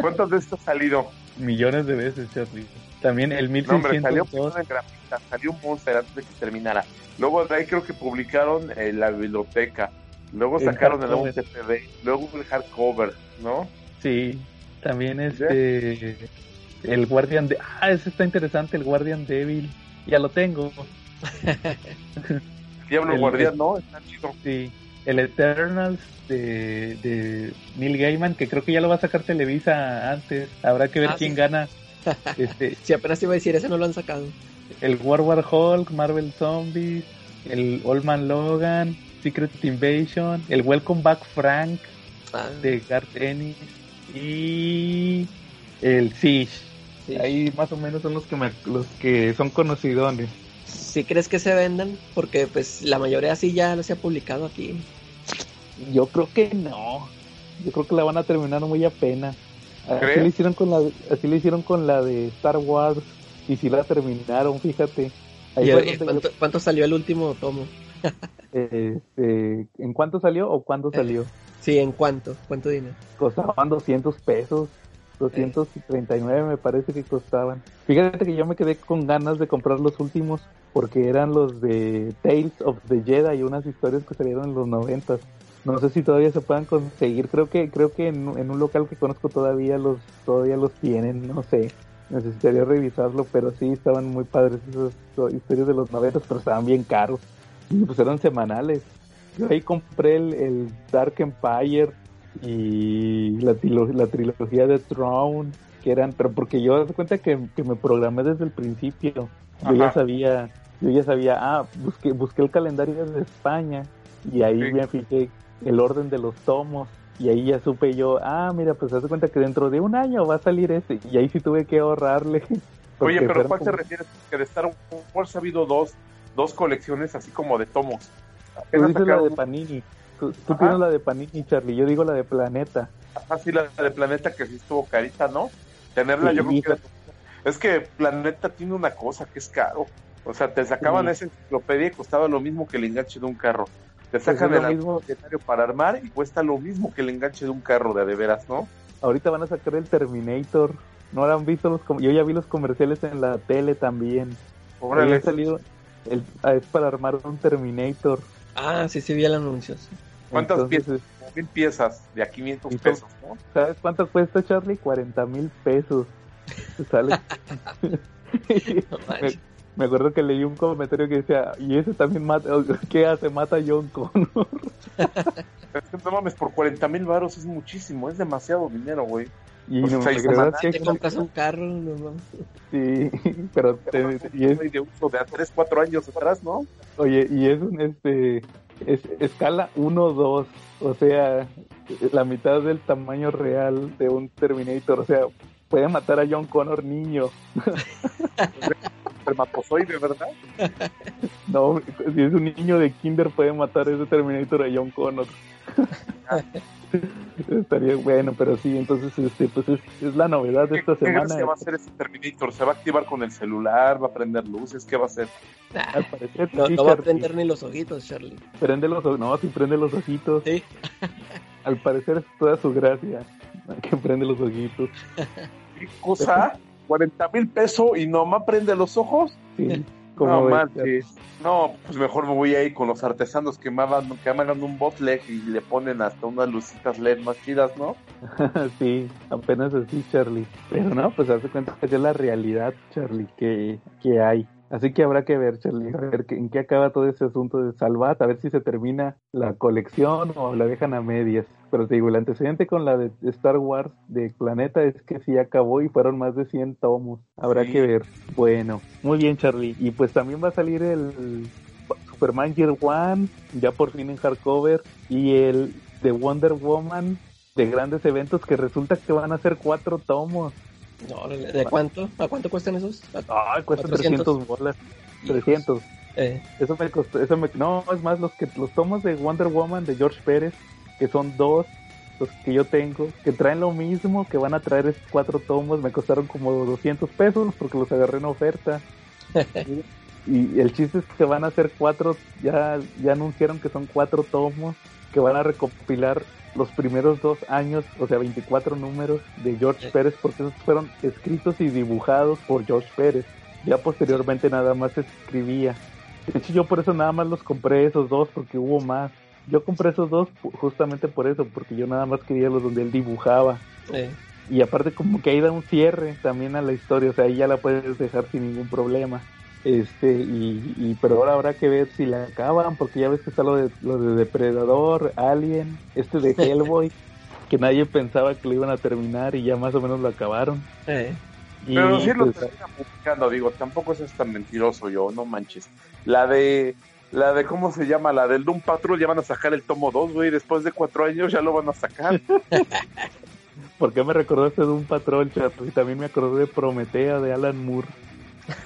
¿Cuántas veces ha salido? Millones de veces, Charlie. También el No, hombre, salió 1602. primero en grapita, salió un Monster antes de que terminara. Luego de ahí creo que publicaron eh, la biblioteca. Luego El sacaron el TPB. Luego el hardcover, ¿no? Sí, también este. El Guardian de. Ah, ese está interesante, el Guardian Devil. Ya lo tengo. Diablo El- Guardián, ¿no? Está chido. Sí, el Eternals de, de Neil Gaiman, que creo que ya lo va a sacar Televisa antes. Habrá que ver Ah, quién sí. gana. Este, Si apenas iba a decir, ese no lo han sacado. el War War Hulk, Marvel Zombies, el Old Man Logan, Secret Invasion, el Welcome Back Frank Ah, de Garth Ennis y el Siege. sí. Ahí más o menos son los que me- los que son conocidones. ¿Sí crees que se vendan? Porque pues la mayoría sí ya se ha publicado aquí. Yo creo que no. Yo creo que la van a terminar muy apenas. Así lo hicieron con la, así lo hicieron con la de Star Wars y si la terminaron, fíjate. Ahí ¿Y, fue y donde cuánto, cuánto salió el último tomo? Este, ¿En cuánto salió o cuándo Eh. salió? Sí, ¿en cuánto? ¿Cuánto dinero? Costaban 200 pesos. 239 me parece que costaban. Fíjate que yo me quedé con ganas de comprar los últimos porque eran los de Tales of the Jedi y unas historias que salieron en los 90. No sé si todavía se puedan conseguir. Creo que creo que en, en un local que conozco todavía los todavía los tienen. No sé. Necesitaría revisarlo, pero sí estaban muy padres esas historias de los 90, pero estaban bien caros. Y pues eran semanales. Yo ahí compré el, el Dark Empire y la, la trilogía de Throne, que eran, pero porque yo me cuenta que, que me programé desde el principio. Yo ya sabía, yo ya sabía, ah, busqué, busqué el calendario de España y ahí Sí. me fijé el orden de los tomos. Y ahí ya supe yo, ah, mira, pues haz de cuenta que dentro de un año va a salir ese. Y ahí sí tuve que ahorrarle. Oye, pero ¿cuál te refieres? Que de Star Wars ha habido dos, dos colecciones así como de tomos. Tú dices la de Panini. Tú, tú Ajá. tienes la de Panini, Charlie. Yo digo la de Planeta. así la de Planeta que sí estuvo carita, ¿no? Tenerla Sí, yo creo que... Es que Planeta tiene una cosa que es caro. O sea, te sacaban Sí. esa enciclopedia y costaba lo mismo que el enganche de un carro. Te Pues sacan es lo el mismo. necesario para armar y cuesta lo mismo que el enganche de un carro de a de veras, ¿no? Ahorita van a sacar el Terminator. ¿No han visto los com- Yo ya vi los comerciales en la tele también. Órale. Había salido el, ah, es para armar un Terminator. Ah, sí, sí, vi el anuncio. sí. ¿Cuántas Entonces, piezas? Mil piezas de a 500 Y son- pesos, ¿no? ¿Sabes cuánto cuesta, Charlie? 40 mil pesos. Sale. No me, me acuerdo que leí un comentario que decía, y ese también mata, ¿qué hace? Mata a John Connor. Es que no mames, por 40 mil varos es muchísimo, es demasiado dinero, güey. Y Pues no, verdad semanas, sí, Te compras un carro, no mames. sí, pero te- y es, de uso de a 3, 4 años atrás, ¿no? Oye, y es un este es escala 1-2, o sea, la mitad del tamaño real de un Terminator, o sea, puede matar a John Connor niño. Espermatozoide, ¿verdad? No, si es un niño de kinder puede matar ese Terminator a John Connor. Estaría bueno, pero sí, entonces este pues es, es la novedad de ¿Qué, esta qué semana. gracia va a hacer ese Terminator? ¿Se va a activar con el celular? ¿Va a prender luces? ¿Qué va a hacer? Nah, Al parecer no, sí, no va a prender ni los ojitos, Charlie. Prende los no, sí prende los ojitos. Sí. Al parecer es toda su gracia. Que prende los ojitos. ¿Qué cosa? ¿40 mil pesos y nomás prende los ojos? Sí. Como No, manches. No, pues mejor me voy a ir con los artesanos que me hagan, que hagan un botleg y le ponen hasta unas lucitas LED más chidas, ¿no? sí, apenas así, Charlie. Pero no, pues hace cuenta que es la realidad, Charlie, que, que hay. Así que habrá que ver, Charlie, a ver en qué acaba todo ese asunto de Salvat, a ver si se termina la colección o la dejan a medias. Pero te digo, el antecedente con la de Star Wars de Planeta es que sí acabó y fueron más de 100 tomos. Habrá Sí. que ver. Bueno, muy bien, Charlie. Y pues también va a salir el Superman Year One, ya por fin en hardcover, y el de Wonder Woman de grandes eventos que resulta que van a ser cuatro tomos. No, ¿De cuánto? ¿A cuánto cuestan esos? Ah, cuesta 400. 300 bolas. 300. Eh, Eso me costó, eso me, no, es más, los que los tomos de Wonder Woman de George Pérez, que son dos, los que yo tengo, que traen lo mismo, que van a traer estos cuatro tomos, me costaron como 200 pesos porque los agarré en oferta. y el chiste es que van a ser cuatro, ya, ya anunciaron que son cuatro tomos, que van a recopilar los primeros dos años, o sea, 24 números de George Sí. Pérez, porque esos fueron escritos y dibujados por George Pérez. Ya posteriormente nada más se escribía. De hecho, yo por eso nada más los compré esos dos, porque hubo más. Yo compré esos dos justamente por eso, porque yo nada más quería los donde él dibujaba. eh. Y aparte como que ahí da un cierre también a la historia, o sea, ahí ya la puedes dejar sin ningún problema. Este, y, y pero ahora habrá que ver si la acaban, porque ya ves que está lo de, lo de Depredador, Alien, este de Hellboy, que nadie pensaba que lo iban a terminar y ya más o menos lo acabaron. Eh. Y, Pero sí lo pues, termina publicando, digo, tampoco es tan mentiroso yo, no manches. La de, la de, ¿cómo se llama? La del Doom Patrol ya van a sacar el tomo 2, güey, después de cuatro años ya lo van a sacar. ¿Por qué me recordaste de un patrón, chato? Y también me acordé de Prometea, de Alan Moore.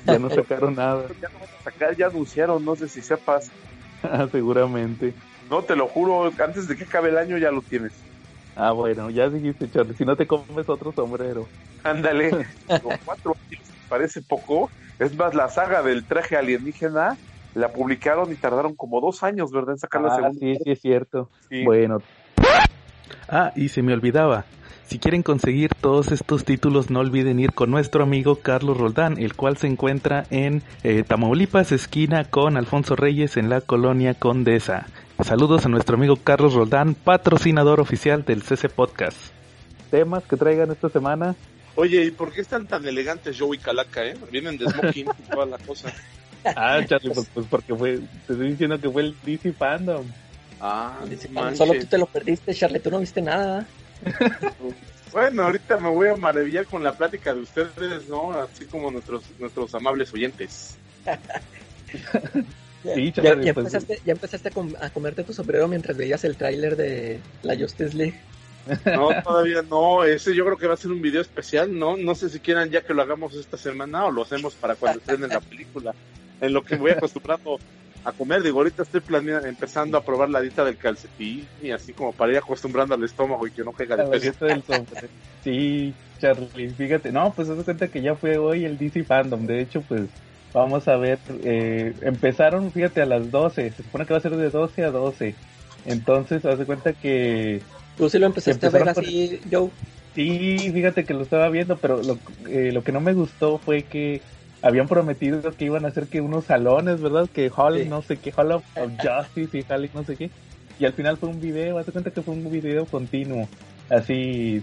Ya no sacaron nada, ya lo van a sacar, ya anunciaron, no sé si sepas. seguramente. No, te lo juro, antes de que acabe el año ya lo tienes. Ah, bueno, ya dijiste, Charlie. Si no te comes otro sombrero. Ándale, Digo, cuatro años, parece poco. Es más, la saga del traje alienígena la publicaron y tardaron como dos años, ¿verdad? En sacar la Ah, segunda. sí, sí, es cierto. Sí. Bueno. Ah, y se me olvidaba. Si quieren conseguir todos estos títulos, no olviden ir con nuestro amigo Carlos Roldán, el cual se encuentra en eh, Tamaulipas, esquina con Alfonso Reyes en la colonia Condesa. Saludos a nuestro amigo Carlos Roldán, patrocinador oficial del CC Podcast. Temas que traigan esta semana. Oye, ¿y por qué están tan elegantes Joe y Calaca, eh? Vienen de smoking y toda la cosa. Ah, Charlie, pues, pues porque fue, te estoy diciendo que fue el DC Fandom. Ah, Dice, manches. Solo tú te lo perdiste, Charlie, tú no viste nada. Bueno, ahorita me voy a maravillar con la plática de ustedes, ¿no? Así como nuestros nuestros amables oyentes. Sí, Ya, pues, empezaste, ya empezaste a, com- a comerte tu sombrero mientras veías el tráiler de la Justice League. No, todavía no. Ese yo creo que va a ser un video especial, ¿no? No sé si quieran ya que lo hagamos esta semana o lo hacemos para cuando estén en la película. En lo que me voy acostumbrando a comer. Digo, ahorita estoy planeando, empezando a probar la dieta del calcetín y así como para ir acostumbrando al estómago y que no caiga de la peso. Sí, Charlie, fíjate, no, pues haz de cuenta que ya fue hoy el DC Fandom, de hecho, pues vamos a ver, eh, empezaron, fíjate, a las 12, se supone que va a ser de 12 a 12, entonces haz de cuenta que, Tú sí lo empezaste a ver así, Joe. sí, fíjate que lo estaba viendo, pero lo, eh, lo que no me gustó fue que habían prometido que iban a hacer que unos salones, ¿verdad? Que Hall, Sí. no sé qué, Hall of, of Justice y Hall no sé qué, y al final fue un video, haz de cuenta que fue un video continuo, así...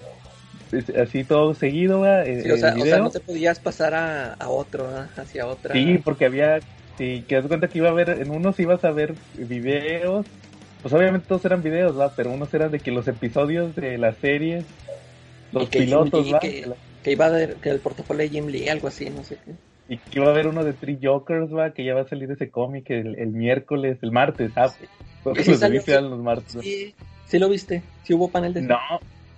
Así todo seguido. Eh, Sí, o, sea, o no te podías pasar a, a otro, hacia otra. Sí, porque había, sí, que de cuenta que iba a ver, en unos ibas a ver videos, pues obviamente todos eran videos, ¿va? Pero unos eran de que los episodios de las series, los Y que pilotos, Jim Lee, ¿va? que- que iba a ver que el portafolio de Jim Lee, algo así, no sé qué. Y que iba a haber uno de Three Jokers, ¿va? Que ya va a salir ese cómic el, el miércoles, el martes, ¿ah? Sí. Porque Sí los viste los martes. ¿va? Sí, sí lo viste, sí hubo panel de No,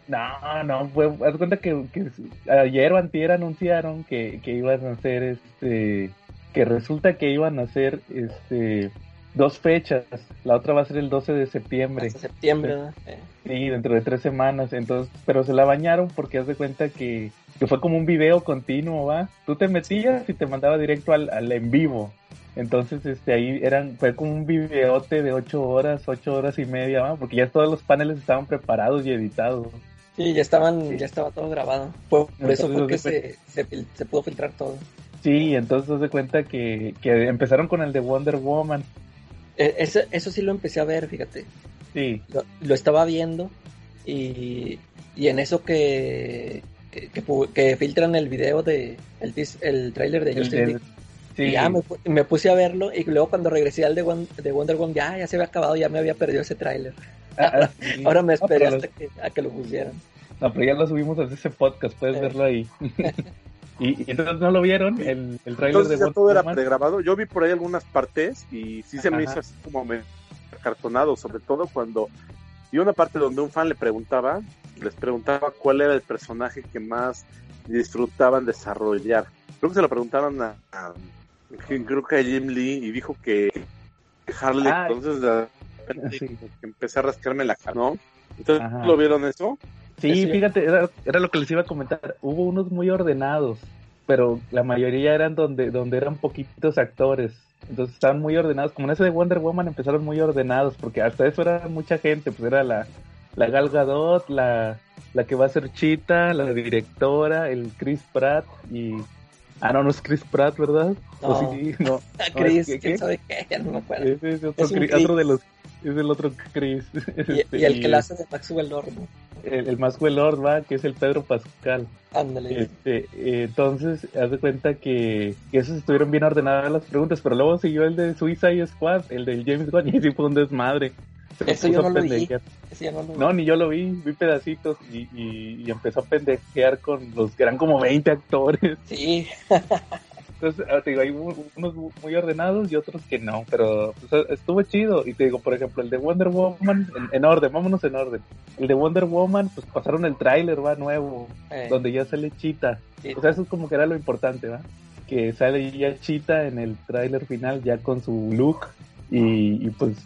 no, no, fue, haz de cuenta que, que ayer o antier anunciaron que, que iban a hacer este, que resulta que iban a hacer este, dos fechas, la otra va a ser el 12 de septiembre, hasta septiembre, ¿verdad? Eh, sí, dentro de tres semanas, entonces, pero se la bañaron porque haz de cuenta que, que fue como un video continuo, ¿va? Tú te metías y te mandaba directo al, al en vivo. Entonces, este, ahí eran, fue como un videote de ocho horas, ocho horas y media, ¿va? Porque ya todos los paneles estaban preparados y editados. Sí, ya estaban, ya estaba todo grabado. Por, eso fue que se, se, pudo filtrar todo. Sí, entonces de cuenta que, que empezaron con el de Wonder Woman. Eh, eso, eso sí lo empecé a ver, fíjate. Sí, Lo, lo estaba viendo y, y en eso que, que, que, filtran el video de el, el tráiler de el Justice League. sí, Y ya me, me puse a verlo y luego cuando regresé al de, Won- de Wonder Woman ya, ya se había acabado, ya me había perdido ese tráiler. Ah, ah, sí. Ahora me No, esperé pero hasta que, a que lo pusieran. No, pero ya lo subimos a ese podcast, puedes Eh. verlo ahí. y, y entonces no lo vieron, el, el trailer de Entonces ya Wonder todo era Woman. pregrabado. Yo vi por ahí algunas partes y sí se me Ajá. hizo así como me cartonado, sobre todo cuando y una parte donde un fan le preguntaba, les preguntaba cuál era el personaje que más disfrutaban desarrollar. Creo que se lo preguntaron a, a- creo que a Jim Lee y dijo que Harley, Ah. entonces de repente Sí. empecé a rascarme la cara, ¿no? Entonces, Ajá. ¿lo vieron eso? Sí, Sí. fíjate, era, era lo que les iba a comentar. Hubo unos muy ordenados, pero la mayoría eran donde, donde eran poquitos actores. Entonces estaban muy ordenados. Como en ese de Wonder Woman empezaron muy ordenados, porque hasta eso era mucha gente. Pues era la, la Gal Gadot, la, la que va a ser Chita, la directora, el Chris Pratt y... Ah, no, no es Chris Pratt, ¿verdad? O No. sí, no. Ah, No, Chris, es ¿qué? sabe qué, ya no me acuerdo. Es otro, Es un Chris- Chris. otro de los... Es el otro Chris. Y, Este, y el que la hace de Maxwell Lord, ¿no? El, el más Lord, va, que es el Pedro Pascal. Ándale. Este, eh, entonces, haz de cuenta que, que esos estuvieron bien ordenadas las preguntas, pero luego siguió el de Suicide Squad, el del James Gunn, y sí fue un desmadre. Eso yo no lo vi. no lo vi. No, ni yo lo vi, vi pedacitos y, y, y empezó a pendejear con los que eran como 20 actores. Sí, Entonces, ah, te digo, hay unos muy ordenados y otros que no, pero pues, estuvo chido. Y te digo, por ejemplo, el de Wonder Woman, en, en orden, vámonos en orden. El de Wonder Woman, pues pasaron el tráiler, va, nuevo, eh, donde ya sale Chita. sí. O sea, eso es como que era lo importante, ¿va? Que sale ya Chita en el tráiler final ya con su look y, y, pues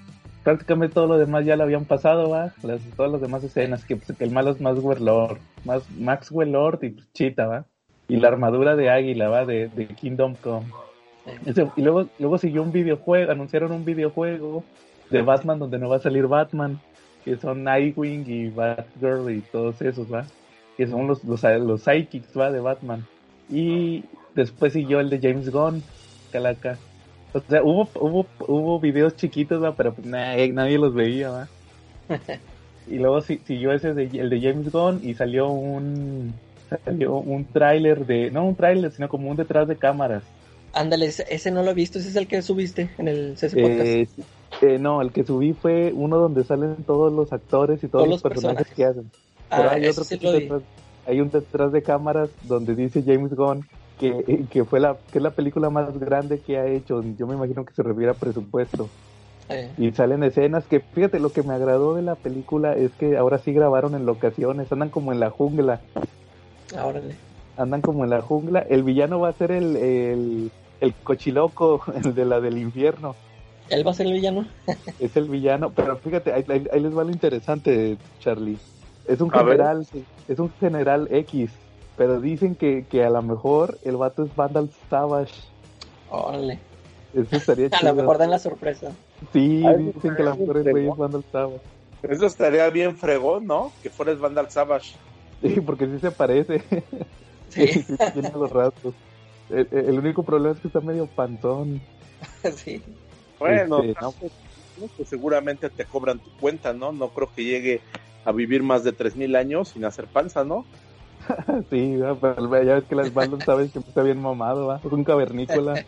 prácticamente todo lo demás ya lo habían pasado, ¿va? Las, todas las demás escenas, que, pues, que el malo es Maxwell Lord, más Maxwell Lord y pues, Chita, ¿va? Y la armadura de águila, ¿va? De, de Kingdom Come. Eh, Ese- y luego, luego siguió un videojuego, anunciaron un videojuego de Batman donde no va a salir Batman, que son Nightwing y Batgirl y todos esos, ¿va? Que son los, los, los psychics, ¿va? De Batman. Y después siguió el de James Gunn, calaca. O sea, hubo, hubo, hubo videos chiquitos, ¿va? Pero pues, nadie, nadie los veía, ¿va? y luego si- siguió ese de, el de James Gunn y salió un salió un tráiler de, no un tráiler, sino como un detrás de cámaras. Ándale, ese, no lo he visto, ese es el que subiste en el CC Podcast. Eh, eh, no, el que subí fue uno donde salen todos los actores y todos, Todos los personajes, personajes. que hacen. Pero ah, hay otro sí detrás- hay un detrás de cámaras donde dice James Gunn que, que fue la que es la película más grande que ha hecho. Yo me imagino que se refiere a presupuesto. Eh, Y salen escenas que, fíjate, lo que me agradó de la película es que ahora sí grabaron en locaciones, andan como en la jungla, ah, órale. andan como en la jungla. El villano va a ser el, el, el cochiloco, el de la del infierno. ¿Él va a ser el villano? es el villano, pero fíjate, ahí, ahí- ahí les va lo interesante, Charlie. Es un A ver. general, es un general X, pero dicen que, que a lo mejor el vato es Vandal Savage. Órale. Eso estaría A chido. lo mejor dan la sorpresa. Sí, Ay, dicen que a lo mejor es Vandal Savage. Eso estaría bien fregón, ¿no? Que fueras Vandal Savage. Sí, porque sí se parece. Sí, Sí, tiene los rasgos. El, el único problema es que está medio pantón. sí. Bueno, Este, no. pues, seguramente te cobran tu cuenta, ¿no? No creo que llegue a vivir más de 3.000 años sin hacer panza, ¿no? Sí, pero ya ves que las Vandal Savage siempre está bien mamado, ¿va? Es un cavernícola.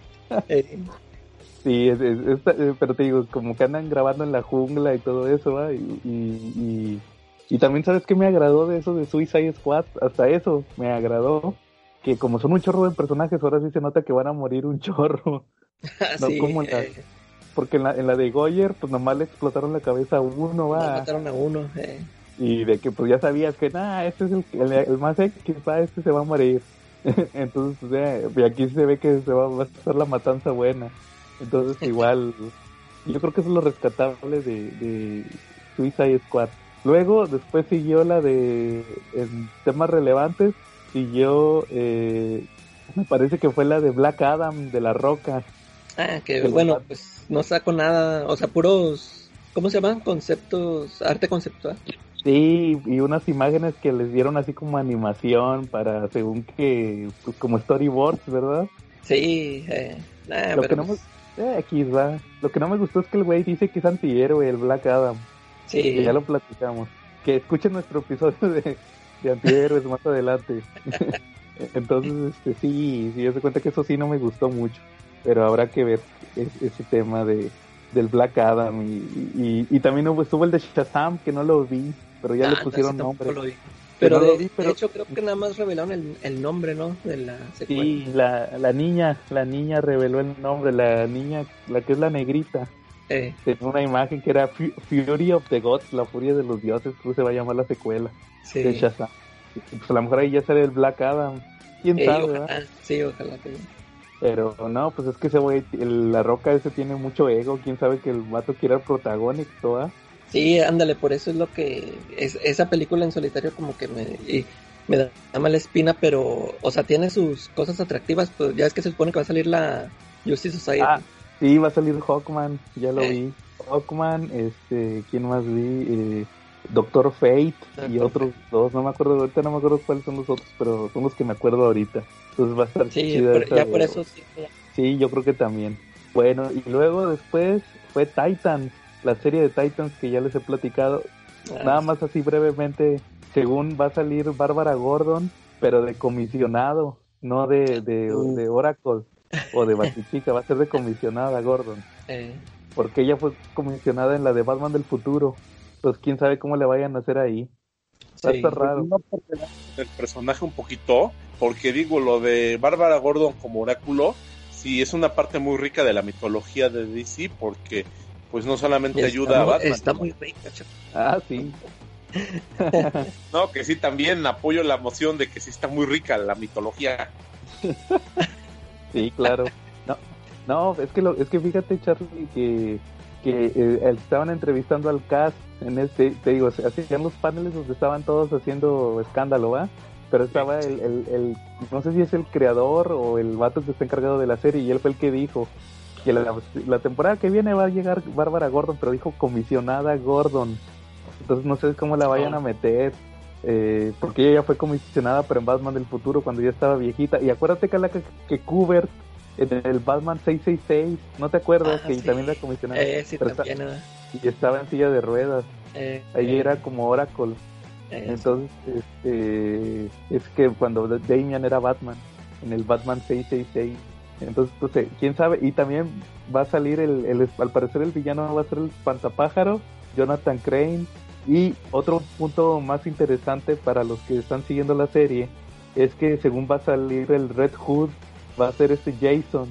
Sí, es- es- es- eh, pero te digo, como que andan grabando en la jungla y todo eso, ¿va? Y, y, y, y también, ¿sabes qué me agradó de eso de Suicide Squad? Hasta eso me agradó. Que como son un chorro de personajes, ahora sí se nota que van a morir un chorro. No, sí, como la- eh, Porque en la, en la de Goyer, pues nomás le explotaron la cabeza a uno, va. mataron a uno. eh. Y de que pues ya sabías que, nah, este es el, el, el más X, va, este se va a morir. Entonces, o sea, y aquí se ve que se va, va a estar la matanza buena. Entonces, igual, yo creo que eso es lo rescatable de, de Suicide Squad. Luego, después siguió la de, en temas relevantes, siguió, eh, me parece que fue la de Black Adam, de La Roca. Ah, que bueno, pues no saco nada, o sea, puros, ¿cómo se llaman? Conceptos, arte conceptual. Sí, y unas imágenes que les dieron así como animación para, según que, pues como storyboards, ¿verdad? Sí, eh, nah, Lo pero que no me, pues, eh, aquí va. Lo que no me gustó es que el güey dice que es antihéroe, el Black Adam. Sí, Que ya lo platicamos. Que escuchen nuestro episodio de, de antihéroes más adelante. Entonces, este, sí, sí, se cuenta que eso sí no me gustó mucho. Pero habrá que ver es- ese tema de del Black Adam. Y, y, y también estuvo el de Shazam, que no lo vi, pero ya Ah, le ese pusieron nombre. lo vi. Que Pero, no de, lo vi, pero- de hecho creo que nada más revelaron el, el nombre, ¿no? De la secuela. Sí, la, la niña, la niña reveló el nombre, la niña, la que es la negrita. Eh, Tenía una imagen que era Fu- Fury of the Gods, la furia de los dioses, creo que se va a llamar la secuela sí. de Shazam. Pues a lo mejor ahí ya sale el Black Adam. ¿Quién Eh, sabe, ojalá, verdad? sí, ojalá Pero no, pues es que ese güey, la roca ese tiene mucho ego. ¿Quién sabe que el vato quiere el protagónico, ¿ah? Sí, ándale, por eso es lo que es esa película en solitario como que me y me da mala espina, pero o sea, tiene sus cosas atractivas, pues ya es que se supone que va a salir la Justice Society. Ah, sí, va a salir Hawkman, ya lo Eh. vi. Hawkman, este, ¿quién más vi? Eh, Doctor Fate y otros dos, no me acuerdo, ahorita no me acuerdo cuáles son los otros, pero son los que me acuerdo ahorita. Entonces va a estar sí, chida por- ya por eso sí. ya. Sí, yo creo que también. Bueno, y luego después fue Titans, la serie de Titans que ya les he platicado. Ah, Nada más así brevemente, según va a salir Bárbara Gordon, pero de comisionado, no de, de, Uh. de Oracle o de Batichica, va a ser de comisionada Gordon, eh, porque ella fue comisionada en la de Batman del futuro. Pues quién sabe cómo le vayan a hacer ahí. Va a sí. estar raro. El personaje un poquito, porque digo, lo de Bárbara Gordon como oráculo, sí es una parte muy rica de la mitología de DC, porque pues no solamente Está ayuda a Batman, Está muy rica, chaval. Ah, sí. no, que sí también apoyo la moción de que sí está muy rica la mitología. Sí, claro. No, no es que lo, es que fíjate, Charlie, que, que eh, estaban entrevistando al cast en este, te digo, hacían los paneles donde estaban todos haciendo escándalo, ¿va? pero estaba el, el, el- no sé si es el creador o el vato que está encargado de la serie y él fue el que dijo que la, la temporada que viene va a llegar Bárbara Gordon, pero dijo comisionada Gordon. Entonces no sé cómo la vayan a meter. Eh, porque ella ya fue comisionada, pero en Batman del futuro, cuando ya estaba viejita. Y acuérdate la que, Kubert en el Batman 666, ¿no te acuerdas? Ah, que sí. también la comisionada. Eh, sí, y estaba en silla de ruedas. eh, Ahí eh, era como Oracle. Entonces, este, es que cuando Damian era Batman, en el Batman 666. Entonces, pues, eh, quién sabe. Y también va a salir, el, el- al parecer, el villano va a ser el Pantapájaro, Jonathan Crane. Y otro punto más interesante para los que están siguiendo la serie es que, según va a salir el Red Hood, va a ser este Jason.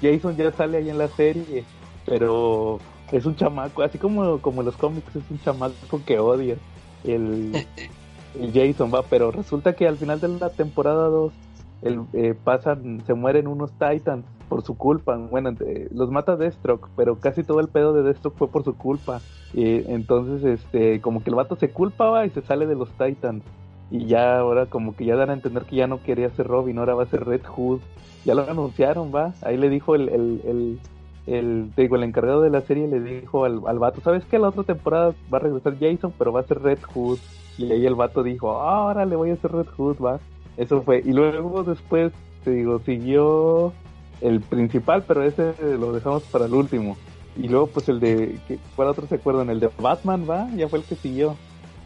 Jason ya sale ahí en la serie, pero es un chamaco, así como, como en los cómics, es un chamaco que odia el, el Jason, va, pero resulta que al final de la temporada 2 el, eh, pasan, se mueren unos Titans por su culpa, bueno, los mata Deathstroke, pero casi todo el pedo de Deathstroke fue por su culpa, Eh, entonces, este, como que el vato se culpaba y se sale de los Titans, y ya ahora como que ya dan a entender que ya no quería ser Robin, ahora va a ser Red Hood, ya lo anunciaron, va, ahí le dijo el, el, el, el, te digo, el encargado de la serie le dijo al, al vato, ¿sabes qué? La otra temporada va a regresar Jason, pero va a ser Red Hood. Y ahí el vato dijo, "Ah, ahora le voy a hacer Red Hood, va. Eso fue. Y luego después, te digo, siguió el principal, pero ese lo dejamos para el último. Y luego, pues el de, ¿qué- ¿cuál otro se acuerdan? El de Batman, va, ya fue el que siguió,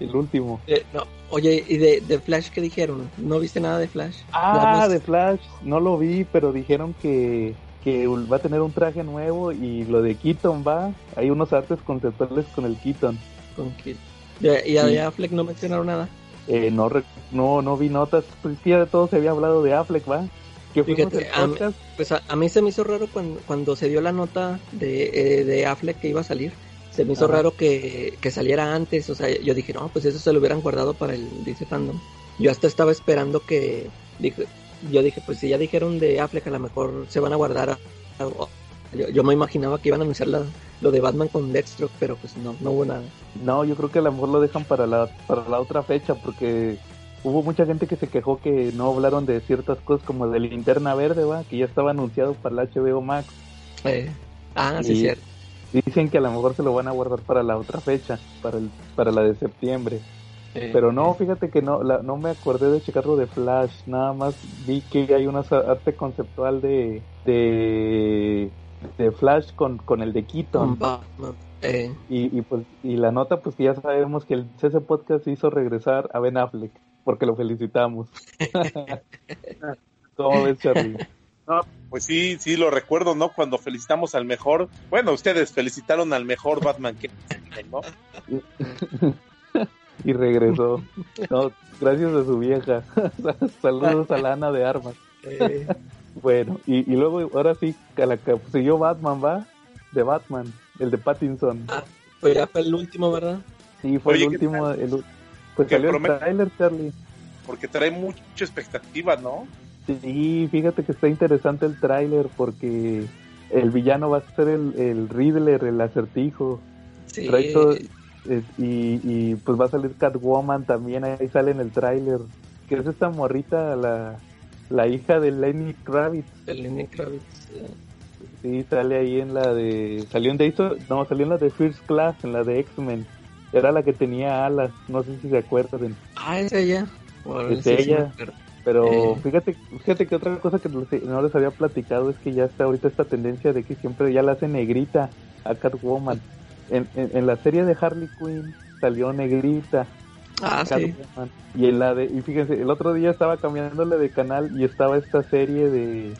el último. eh, no, oye, ¿y de, de Flash qué dijeron? ¿No viste nada de Flash? Nada Ah, más- de Flash, no lo vi, pero dijeron que, que va a tener un traje nuevo y lo de Keaton va. Hay unos artes conceptuales con el Keaton. Con. De- y a Sí. de Affleck no mencionaron nada. Eh, no, no, no vi notas. Pues de todo se había hablado de Affleck, va. Que Fíjate, a mí-. Pues a, a mí se me hizo raro cuando, cuando se dio la nota de, eh, de Affleck que iba a salir. Se me hizo Ajá. raro que, que saliera antes. O sea, yo dije, no, pues eso se lo hubieran guardado para el DC Fandom. Yo hasta estaba esperando que. Dije, yo dije, pues si ya dijeron de Affleck, a lo mejor se van a guardar. a- a- yo, yo me imaginaba que iban a anunciar la- lo de Batman con Deathstroke, pero pues no, no hubo nada. No, yo creo que a lo mejor lo dejan para la, para la otra fecha porque hubo mucha gente que se quejó que no hablaron de ciertas cosas como de Linterna Verde, va, que ya estaba anunciado para el HBO Max. Eh, ah, sí, Y- cierto. Dicen que a lo mejor se lo van a guardar para la otra fecha, para el, para la de septiembre. Eh, Pero no, fíjate que no, la- no me acordé de checarlo de Flash, nada más vi que hay una arte conceptual de, de, de Flash con, con el de Keaton. Eh, Y, y pues y la nota pues que ya sabemos que el CC Podcast hizo regresar a Ben Affleck porque lo felicitamos. ¿Cómo ves, Charlie? Pues sí, sí, lo recuerdo, ¿no? Cuando felicitamos al mejor, bueno, ustedes felicitaron al mejor Batman que ¿no? y regresó. No, gracias a su vieja. Saludos a Lana de Armas. eh, Bueno, y, y luego ahora sí, a la que siguió Batman, ¿va? De Batman, el de Pattinson. pues ya fue el último, ¿verdad? Sí, fue Oye, el ¿qué último. el pues salió el promete- trailer, Charlie. Porque trae mucha expectativa, ¿no? Sí, fíjate que está interesante el tráiler porque el villano va a ser el, el Riddler, el acertijo. Sí. Todo- y, y pues va a salir Catwoman también, ahí sale en el tráiler. Que es esta morrita, la, la hija de Lenny Kravitz. El Lenny Kravitz. Sí, sale ahí en la de... Salió en Days of- No, salió en la de First Class, en la de X-Men. Era la que tenía alas, no sé si se acuerdan. Ah, es ella. Es sí, ella. Pero Eh. fíjate, fíjate que otra cosa que no les había platicado es que ya está ahorita esta tendencia de que siempre ya la hace negrita a Catwoman. En, en, en la serie de Harley Quinn salió negrita Ah, sí. Y en la de, y fíjense, el otro día estaba cambiándole de canal y estaba esta serie de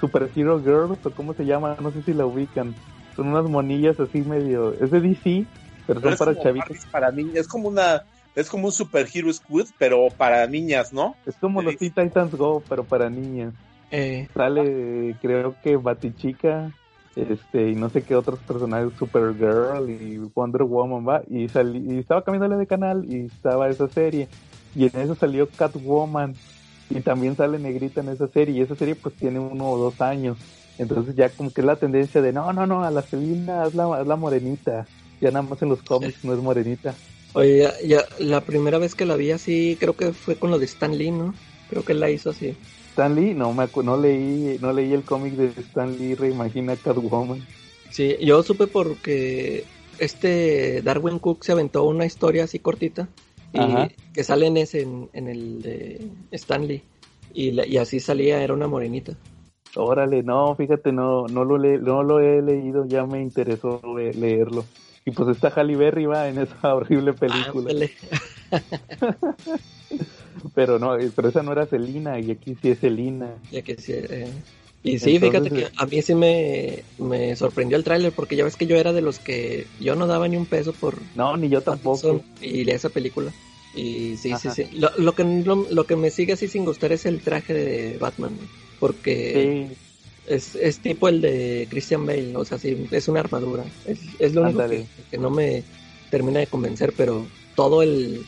Superhero Girls o cómo se llama, no sé si la ubican. Son unas monillas así medio, es de DC, pero Pero son para chavitos. Para niñas, es como una, es como un superhero squid, pero para niñas, ¿no? Es como los Teen Titans Go, pero para niñas. Eh, Sale, creo que Batichica, este, y no sé qué otros personajes, Supergirl y Wonder Woman, va, y, salí, y estaba cambiándole de canal y estaba esa serie, y en eso salió Catwoman, y también sale negrita en esa serie, y esa serie pues tiene uno o dos años, entonces ya como que es la tendencia de, no, no, no, a la Selina hazla, hazla morenita, ya nada más en los cómics no es morenita. oye, ya, ya la primera vez que la vi así, creo que fue con lo de Stan Lee, ¿no? Creo que la hizo así. Stan Lee, no, me no leí no leí el cómic de Stan Lee, reimagina Catwoman. Sí, yo supe porque este Darwin Cook se aventó una historia así cortita y Ajá. que sale en ese, en, en el de Stanley. Y, la- y así salía, era una morenita. Órale, no, fíjate, no, no lo le- no lo he leído, ya me interesó le- leerlo. Y pues está Halle Berry va en esa horrible película. Pero no, pero esa no era Selina y aquí sí es Selina. Ya que sí, eh, Y sí, Entonces, fíjate que a mí sí me, me sorprendió el tráiler porque ya ves que yo era de los que yo no daba ni un peso por No, ni yo tampoco. Y esa película. Y sí, sí, Ajá. sí. Lo, lo que, lo, lo que me sigue así sin gustar es el traje de Batman. Porque Sí, es, es tipo el de Christian Bale. O sea, sí, es una armadura. Es, es lo único que, que no me termina de convencer. Pero todo el,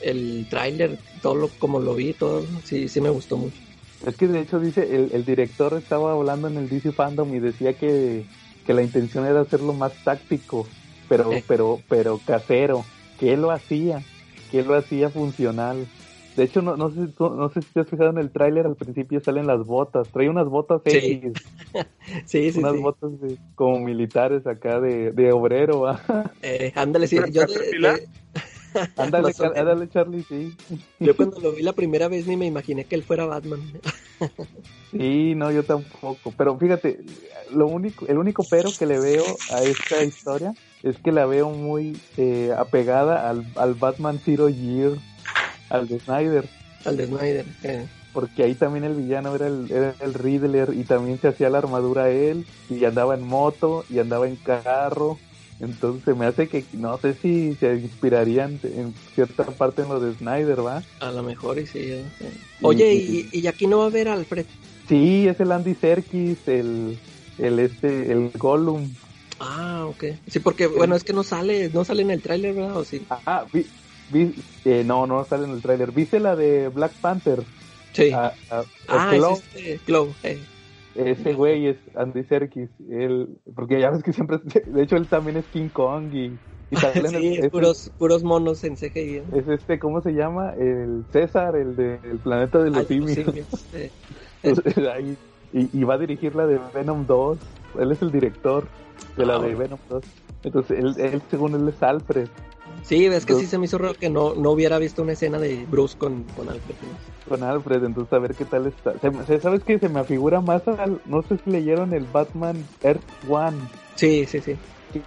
el tráiler, todo lo, como lo vi, todo, sí, sí me gustó mucho. es que de hecho dice, el, el director estaba hablando en el DC Fandom y decía que, que la intención era hacerlo más táctico, pero, Eh. pero, pero casero, que él lo hacía, que él lo hacía funcional. De hecho, no, no, sé, no sé si te has fijado en el tráiler, al principio salen las botas, trae unas botas Sí. X, Sí, sí, unas sí. botas de- como militares acá de, de obrero, ¿va? Eh, ándale, sí. ¿Una Yo, de- de- ándale, ándale, Charlie, sí. yo cuando lo vi la primera vez ni me imaginé que él fuera Batman. Sí, no, yo tampoco. Pero fíjate, lo único, el único pero que le veo a esta historia es que la veo muy eh, apegada al, al Batman Zero Year, al de Snyder, Al de Snyder. eh. porque ahí también el villano era el, era el Riddler y también se hacía la armadura él y andaba en moto y andaba en carro. Entonces me hace que no sé si se inspirarían en cierta parte en lo de Snyder, ¿va? A lo mejor y sí. Oye, Y- y, y aquí no va a haber Alfred. Sí, es el Andy Serkis, el, el este, el Gollum. Ah, ok. Sí, porque bueno, es que no sale, no sale en el tráiler, ¿verdad? ¿O sí? Ah, vi, vi- eh, no, no sale en el tráiler. ¿Viste la de Black Panther? Sí. Ah, ah, Ah, es este, eh. Ese güey es Andy Serkis. Él, porque ya ves que siempre, de hecho él también es King Kong y, sí, es es, puros, puros monos en CGI. ¿eh? es este, ¿cómo se llama? El César, el del planeta de los Ah, simios. Entonces, ahí- y, y va a dirigir la de Venom 2. Él es el director de la Ah, de bueno. Venom 2. Entonces, él, él según él es Alfred. Sí, ves que sí se me hizo raro que no, no hubiera visto una escena de Bruce con, con Alfred. ¿no? con Alfred, entonces a ver qué tal está. Se ¿Sabes qué? Se me afigura más al, no sé si leyeron el Batman Earth One, Sí, sí, sí.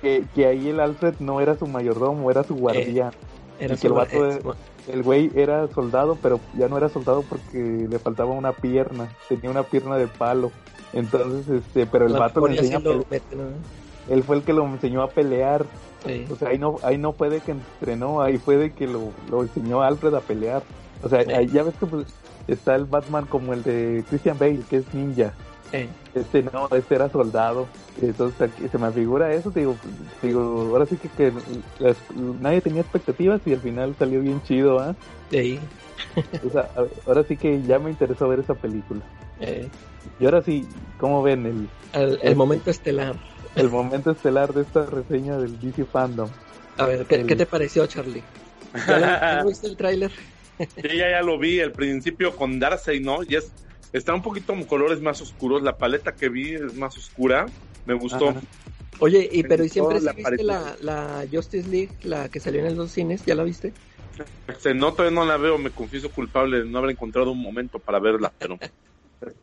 que, que ahí el Alfred no era su mayordomo, era su guardián. Era que el su- vato eh, de- El güey era soldado, pero ya no era soldado porque le faltaba una pierna, tenía una pierna de palo. Entonces, este, pero el vato le enseña lo pelear. mete, ¿no? Él fue el que lo enseñó a pelear. Sí. O sea, ahí no, ahí no fue de que entrenó, ahí fue de que lo, lo enseñó a Alfred a pelear. O sea, Sí. ahí ya ves que pues, está el Batman como el de Christian Bale, que es ninja. Eh, Este no, este era soldado. Entonces aquí se me figura eso, te digo, te digo, ahora sí que, que las- nadie tenía expectativas y al final salió bien chido, ¿ah? ahí. O sea, ahora sí que ya me interesó ver esa película. eh, Y ahora sí, ¿cómo ven el, el, el momento estelar. El momento estelar de esta reseña del DC Fandom? A ver, ¿qué, El- qué te pareció, Charlie? ¿Ya, lo- ya viste el tráiler? Sí, ya, ya lo vi, el principio con Darkseid, ¿no? Y es, está un poquito con colores más oscuros, la paleta que vi es más oscura, me gustó. Ajá. Oye, y Me pero ¿y siempre sí la viste la, Justice League, la que salió en los cines? ¿Ya la viste? No, todavía no la veo, me confieso culpable de no haber encontrado un momento para verla, pero...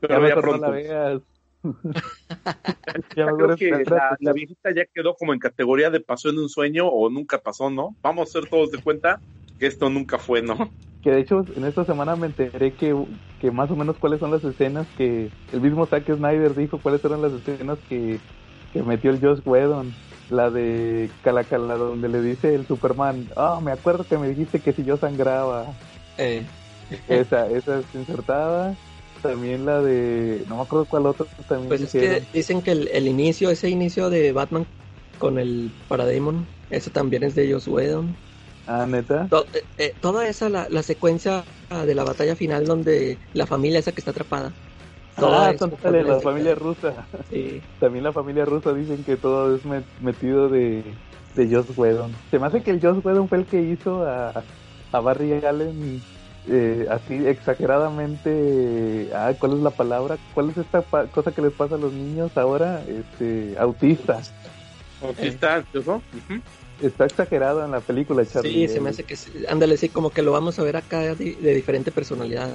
Pero ya mejor no pronto. la veas. ya creo que la, la viejita ya quedó como en categoría de pasó en un sueño o nunca pasó, ¿no? Vamos a ser todos de cuenta que esto nunca fue, ¿no? Que de hecho en esta semana me enteré que, que más o menos cuáles son las escenas que el mismo Zack Snyder dijo cuáles eran las escenas que, que metió el Josh Whedon. La de Calacala donde le dice el Superman, ah, me acuerdo que me dijiste que si yo sangraba. Eh, Esa, esa es insertada. También la de, no me acuerdo cuál otra también pues es que dicen que el, el inicio, ese inicio de Batman con el Parademon, eso también es de Joss Whedon. Ah, neta. To- eh, eh, toda esa, la, la secuencia de la batalla final donde la familia esa que está atrapada. Toda Ah, la familia rusa. Sí, También la familia rusa dicen que todo es met- metido de, de Joss Whedon. Se me hace que el Joss Whedon fue el que hizo a, a Barry Allen eh, así exageradamente, ah, ¿cuál es la palabra? ¿Cuál es esta pa- cosa que les pasa a los niños ahora? Este, autistas. Autista, ¿no? Ujú. Está exagerado en la película, Charlie. Sí, se me hace que sí. ándale, sí, como que lo vamos a ver acá de, de diferente personalidad.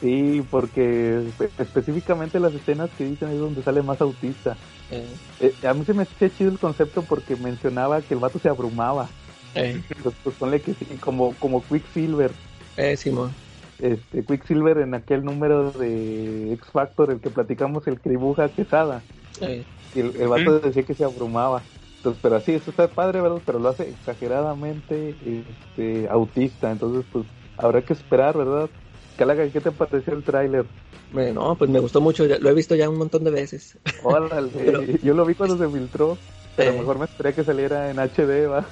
Sí, porque espe- específicamente las escenas que dicen es donde sale más autista. Eh, Eh, a mí se me hacía chido el concepto porque mencionaba que el vato se abrumaba. eh, Pues, pues ponle que sí, como, como Quicksilver. Eh, Simón. Este, Quicksilver en aquel número de X Factor, el que platicamos, el que dibuja Quesada. Eh, Y el, el vato decía que se abrumaba. Entonces, pero así, eso está padre, ¿verdad? Pero lo hace exageradamente este, autista. Entonces, pues, habrá que esperar, ¿verdad? Calaga, ¿qué te pareció el tráiler? me- no, pues me gustó mucho, lo he visto ya un montón de veces. Órale, Pero- yo lo vi cuando se filtró. Pero a Eh. lo mejor me esperé que saliera en HD, ¿va?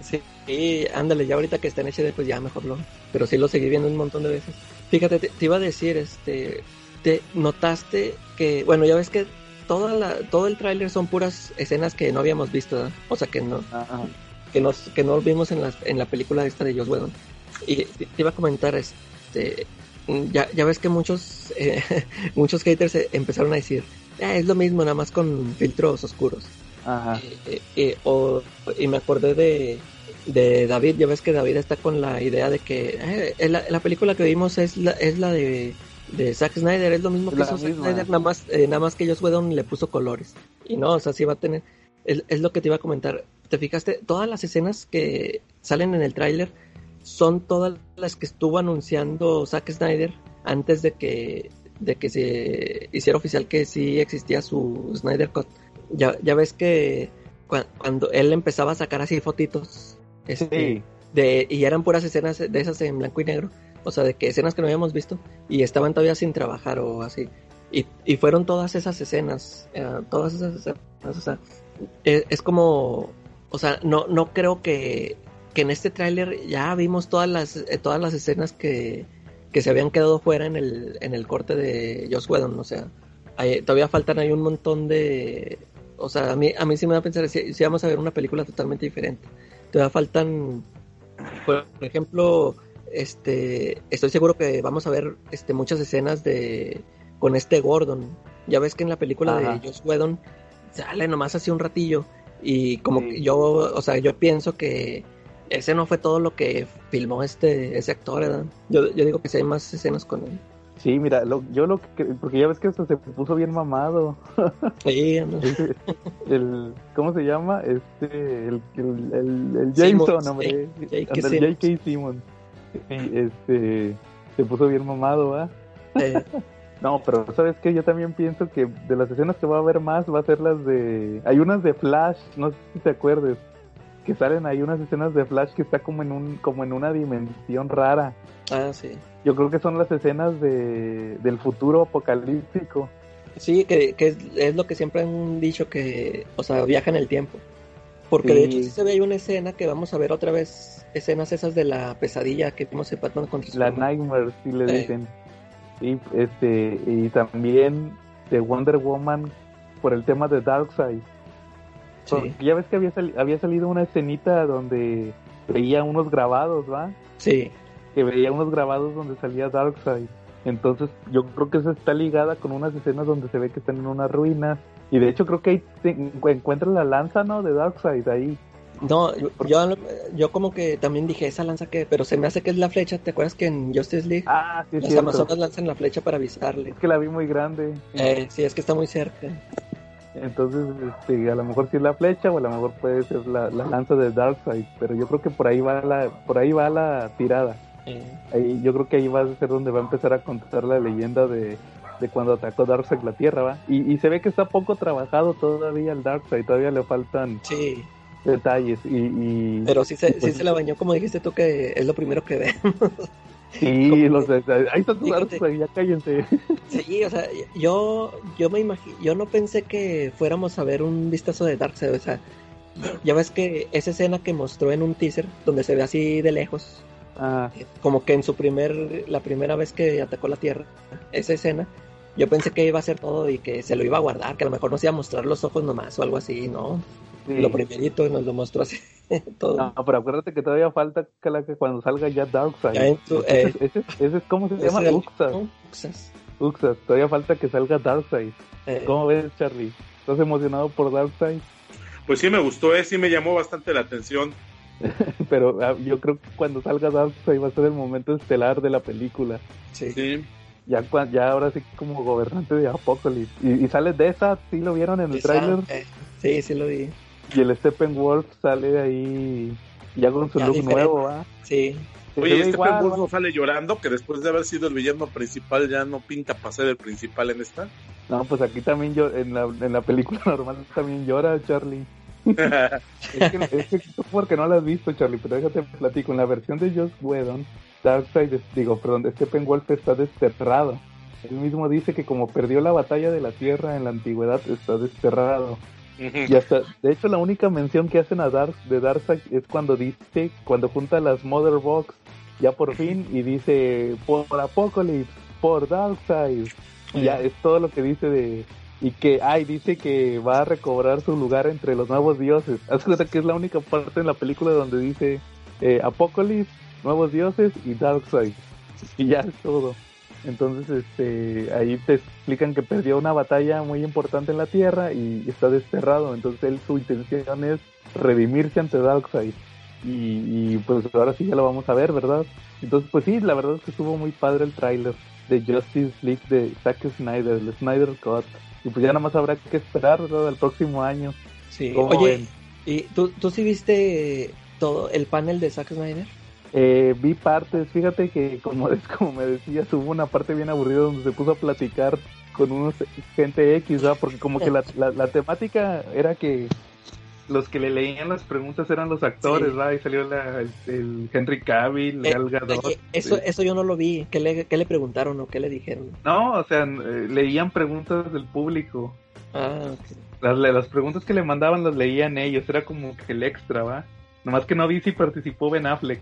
Sí, sí, ándale, ya ahorita que está en HD, pues ya mejor lo. Pero sí lo seguí viendo un montón de veces. Fíjate, te, te iba a decir, este, te notaste que, bueno, ya ves que toda la, todo el tráiler son puras escenas que no habíamos visto, ¿verdad? o sea que no, Ajá. que nos, que no vimos en la, en la película esta de Joss Whedon. Y te, iba a comentar, este, ya, ya ves que muchos, eh, muchos haters eh, empezaron a decir, "Ah, es lo mismo, nada más con filtros oscuros. Ajá. Eh, eh, o- y me acordé de, de David, ya ves que David está con la idea de que eh, la, la película que vimos es la, es la de, de Zack Snyder, es lo mismo que la hizo Zack. Snyder, nada más, eh, nada más que Joss Whedon le puso colores. Y no, o sea, sí va a tener, es, es lo que te iba a comentar. ¿Te fijaste? Todas las escenas que salen en el tráiler son todas las que estuvo anunciando Zack Snyder antes de que de que se hiciera oficial que sí existía su Snyder Cut. Ya, ya ves que cua- cuando él empezaba a sacar así fotitos este, Sí. de, y eran puras escenas de esas en blanco y negro, o sea, de que escenas que no habíamos visto y estaban todavía sin trabajar o así. Y, y fueron todas esas escenas, eh, todas esas escenas, o sea, es, es como, o sea, no, no creo que, que en este tráiler ya vimos todas las, eh, todas las escenas que, que se habían quedado fuera en el, en el corte de Joss Whedon, o sea, hay- todavía faltan ahí un montón de, o sea, a mí, a mí sí me da a pensar si, si vamos a ver una película totalmente diferente. Todavía faltan, por ejemplo, este, estoy seguro que vamos a ver este, muchas escenas de con este Gordon. Ya ves que en la película Ajá. de Joss Whedon sale nomás así un ratillo y como Sí. que yo, o sea, yo pienso que ese no fue todo lo que filmó este ese actor, ¿verdad? Yo, yo digo que sí hay más escenas con él. Sí, mira, lo- yo lo que... Porque ya ves que hasta se puso bien mamado. Sí. Ese- el, ¿Cómo se llama? Este, el, el, el, el Jameson, hombre. El. J.K. Simmons. Sí, este, se puso bien mamado, ¿va? Eh, No, pero ¿sabes qué? Yo también pienso que de las escenas que va a haber más va a ser las de... Hay unas de Flash, no sé si te acuerdes, que salen ahí unas escenas de Flash que está como en un como en una dimensión rara. ah, sí. Yo creo que son las escenas de, del futuro apocalíptico. Sí, que, que es, es lo que siempre han dicho que, o sea, viaja en el tiempo. Porque de Sí. hecho sí se ve ahí una escena que vamos a ver otra vez, escenas esas de la pesadilla que vimos en Batman contra La. Nightmare, si le Sí. dicen. Y, este, y también de Wonder Woman por el tema de Darkseid. Sí, Ya ves que había, sali- había salido una escenita donde veía unos grabados, ¿va? sí, Que veía unos grabados donde salía Darkseid. Entonces yo creo que esa está ligada con unas escenas donde se ve que están en unas ruinas. Y de hecho creo que ahí te encuentras la lanza, ¿no? De Darkseid ahí. No, yo, yo, como que también dije, esa lanza que, pero se me hace que es la flecha, ¿te acuerdas que en Justice League Ah, sí, las cierto. amazonas lanzan la flecha para avisarle? Es que la vi muy grande. Eh, sí, es que está muy cerca. Entonces, este, a lo mejor sí es la flecha o a lo mejor puede ser la, la lanza de Darkseid, pero yo creo que por ahí va la, por ahí va la tirada. Eh, Ahí, yo creo que ahí va a ser donde va a empezar a contar la leyenda de, de cuando atacó Darkseid la Tierra, ¿va? Y, y se ve que está poco trabajado todavía el Darkseid, todavía le faltan sí, detalles y, y pero sí se, pues- sí se la bañó, como dijiste tú, que es lo primero que ve. sí, los ahí está tu Fíjate. Darkseid, ya cállense. Sí, o sea, yo, yo me imagino, yo no pensé que fuéramos a ver un vistazo de Darkseid, o sea, ya ves que esa escena que mostró en un teaser, donde se ve así de lejos, Ah, como que en su primer, la primera vez que atacó la Tierra, esa escena, yo pensé que iba a ser todo y que se lo iba a guardar, que a lo mejor nos iba a mostrar los ojos nomás o algo así, ¿no? sí. Lo primerito nos lo mostró así. Todo. No, pero acuérdate que todavía falta Calaca cuando salga ya Darkseid. Ya tu- eh. ese, ese- ese es como se Ese llama era el- Uxas. ¿no? Uxas. Uxas, todavía falta que salga Darkseid. Eh, ¿Cómo ves, Charlie? ¿Estás emocionado por Darkseid? Pues sí me gustó, eh, sí me llamó bastante la atención. Pero ah, yo creo que cuando salga Darkseid va a ser el momento estelar de la película. sí. Sí. Ya, cua- ya ahora sí como gobernante de Apocalypse. Y, y sale de esa, sí lo vieron en el Esa, tráiler. eh, sí, sí lo vi. Y el Steppenwolf sale ahí ya con su Ya look diferente. nuevo, ¿va? Sí. Oye, este igual, Wolf ¿va? no sale llorando que después de haber sido el villano principal ya no pinta para ser el principal en esta. No, pues aquí también yo, en la, en la película normal también llora Charlie. Es que, es que tú porque no la has visto, Charlie, pero déjate platico. En la versión de Joss Whedon, Darkseid, digo, perdón, Steppenwolf está desterrado. Él mismo dice que como perdió la batalla de la Tierra en la antigüedad, está desterrado. Y hasta, de hecho, la única mención que hacen a Dark, de Darkseid es cuando dice, cuando junta las Mother Box, ya por fin, y dice, por Apocalypse, por Darkseid. Y ya es todo lo que dice de... Y que, ay, dice que va a recobrar su lugar entre los nuevos dioses. Haz cuenta que es la única parte en la película donde dice eh, nuevos dioses y Darkseid. Y ya es todo. Entonces, este, ahí te explican que perdió una batalla muy importante en la Tierra y está desterrado. Entonces, él, su intención es redimirse ante Darkseid. Y, y pues ahora sí ya lo vamos a ver, ¿verdad? Entonces, pues sí, la verdad es que estuvo muy padre el tráiler de Justice League de Zack Snyder, el Snyder Cut. Y pues ya nada más habrá que esperar. El próximo año. sí. ¿Cómo Oye, ven? ¿y tú, tú sí viste todo el panel de Zack Snyder? Eh, vi partes, fíjate que como, es como me decías, hubo una parte bien aburrida donde se puso a platicar con unos gente X, ¿verdad? Porque como que la, la, la temática era que los que le leían las preguntas eran los actores, Sí. ¿verdad? Y salió la- el, el Henry Cavill, Eh, Gal Gadot. eh, eso, Sí. eso yo no lo vi. ¿Qué le, qué le preguntaron o qué le dijeron? No, o sea, eh, leían preguntas del público. Ah, ok. Las, las preguntas que le mandaban las leían ellos, era como que el extra, ¿va? Nomás que no vi si participó Ben Affleck.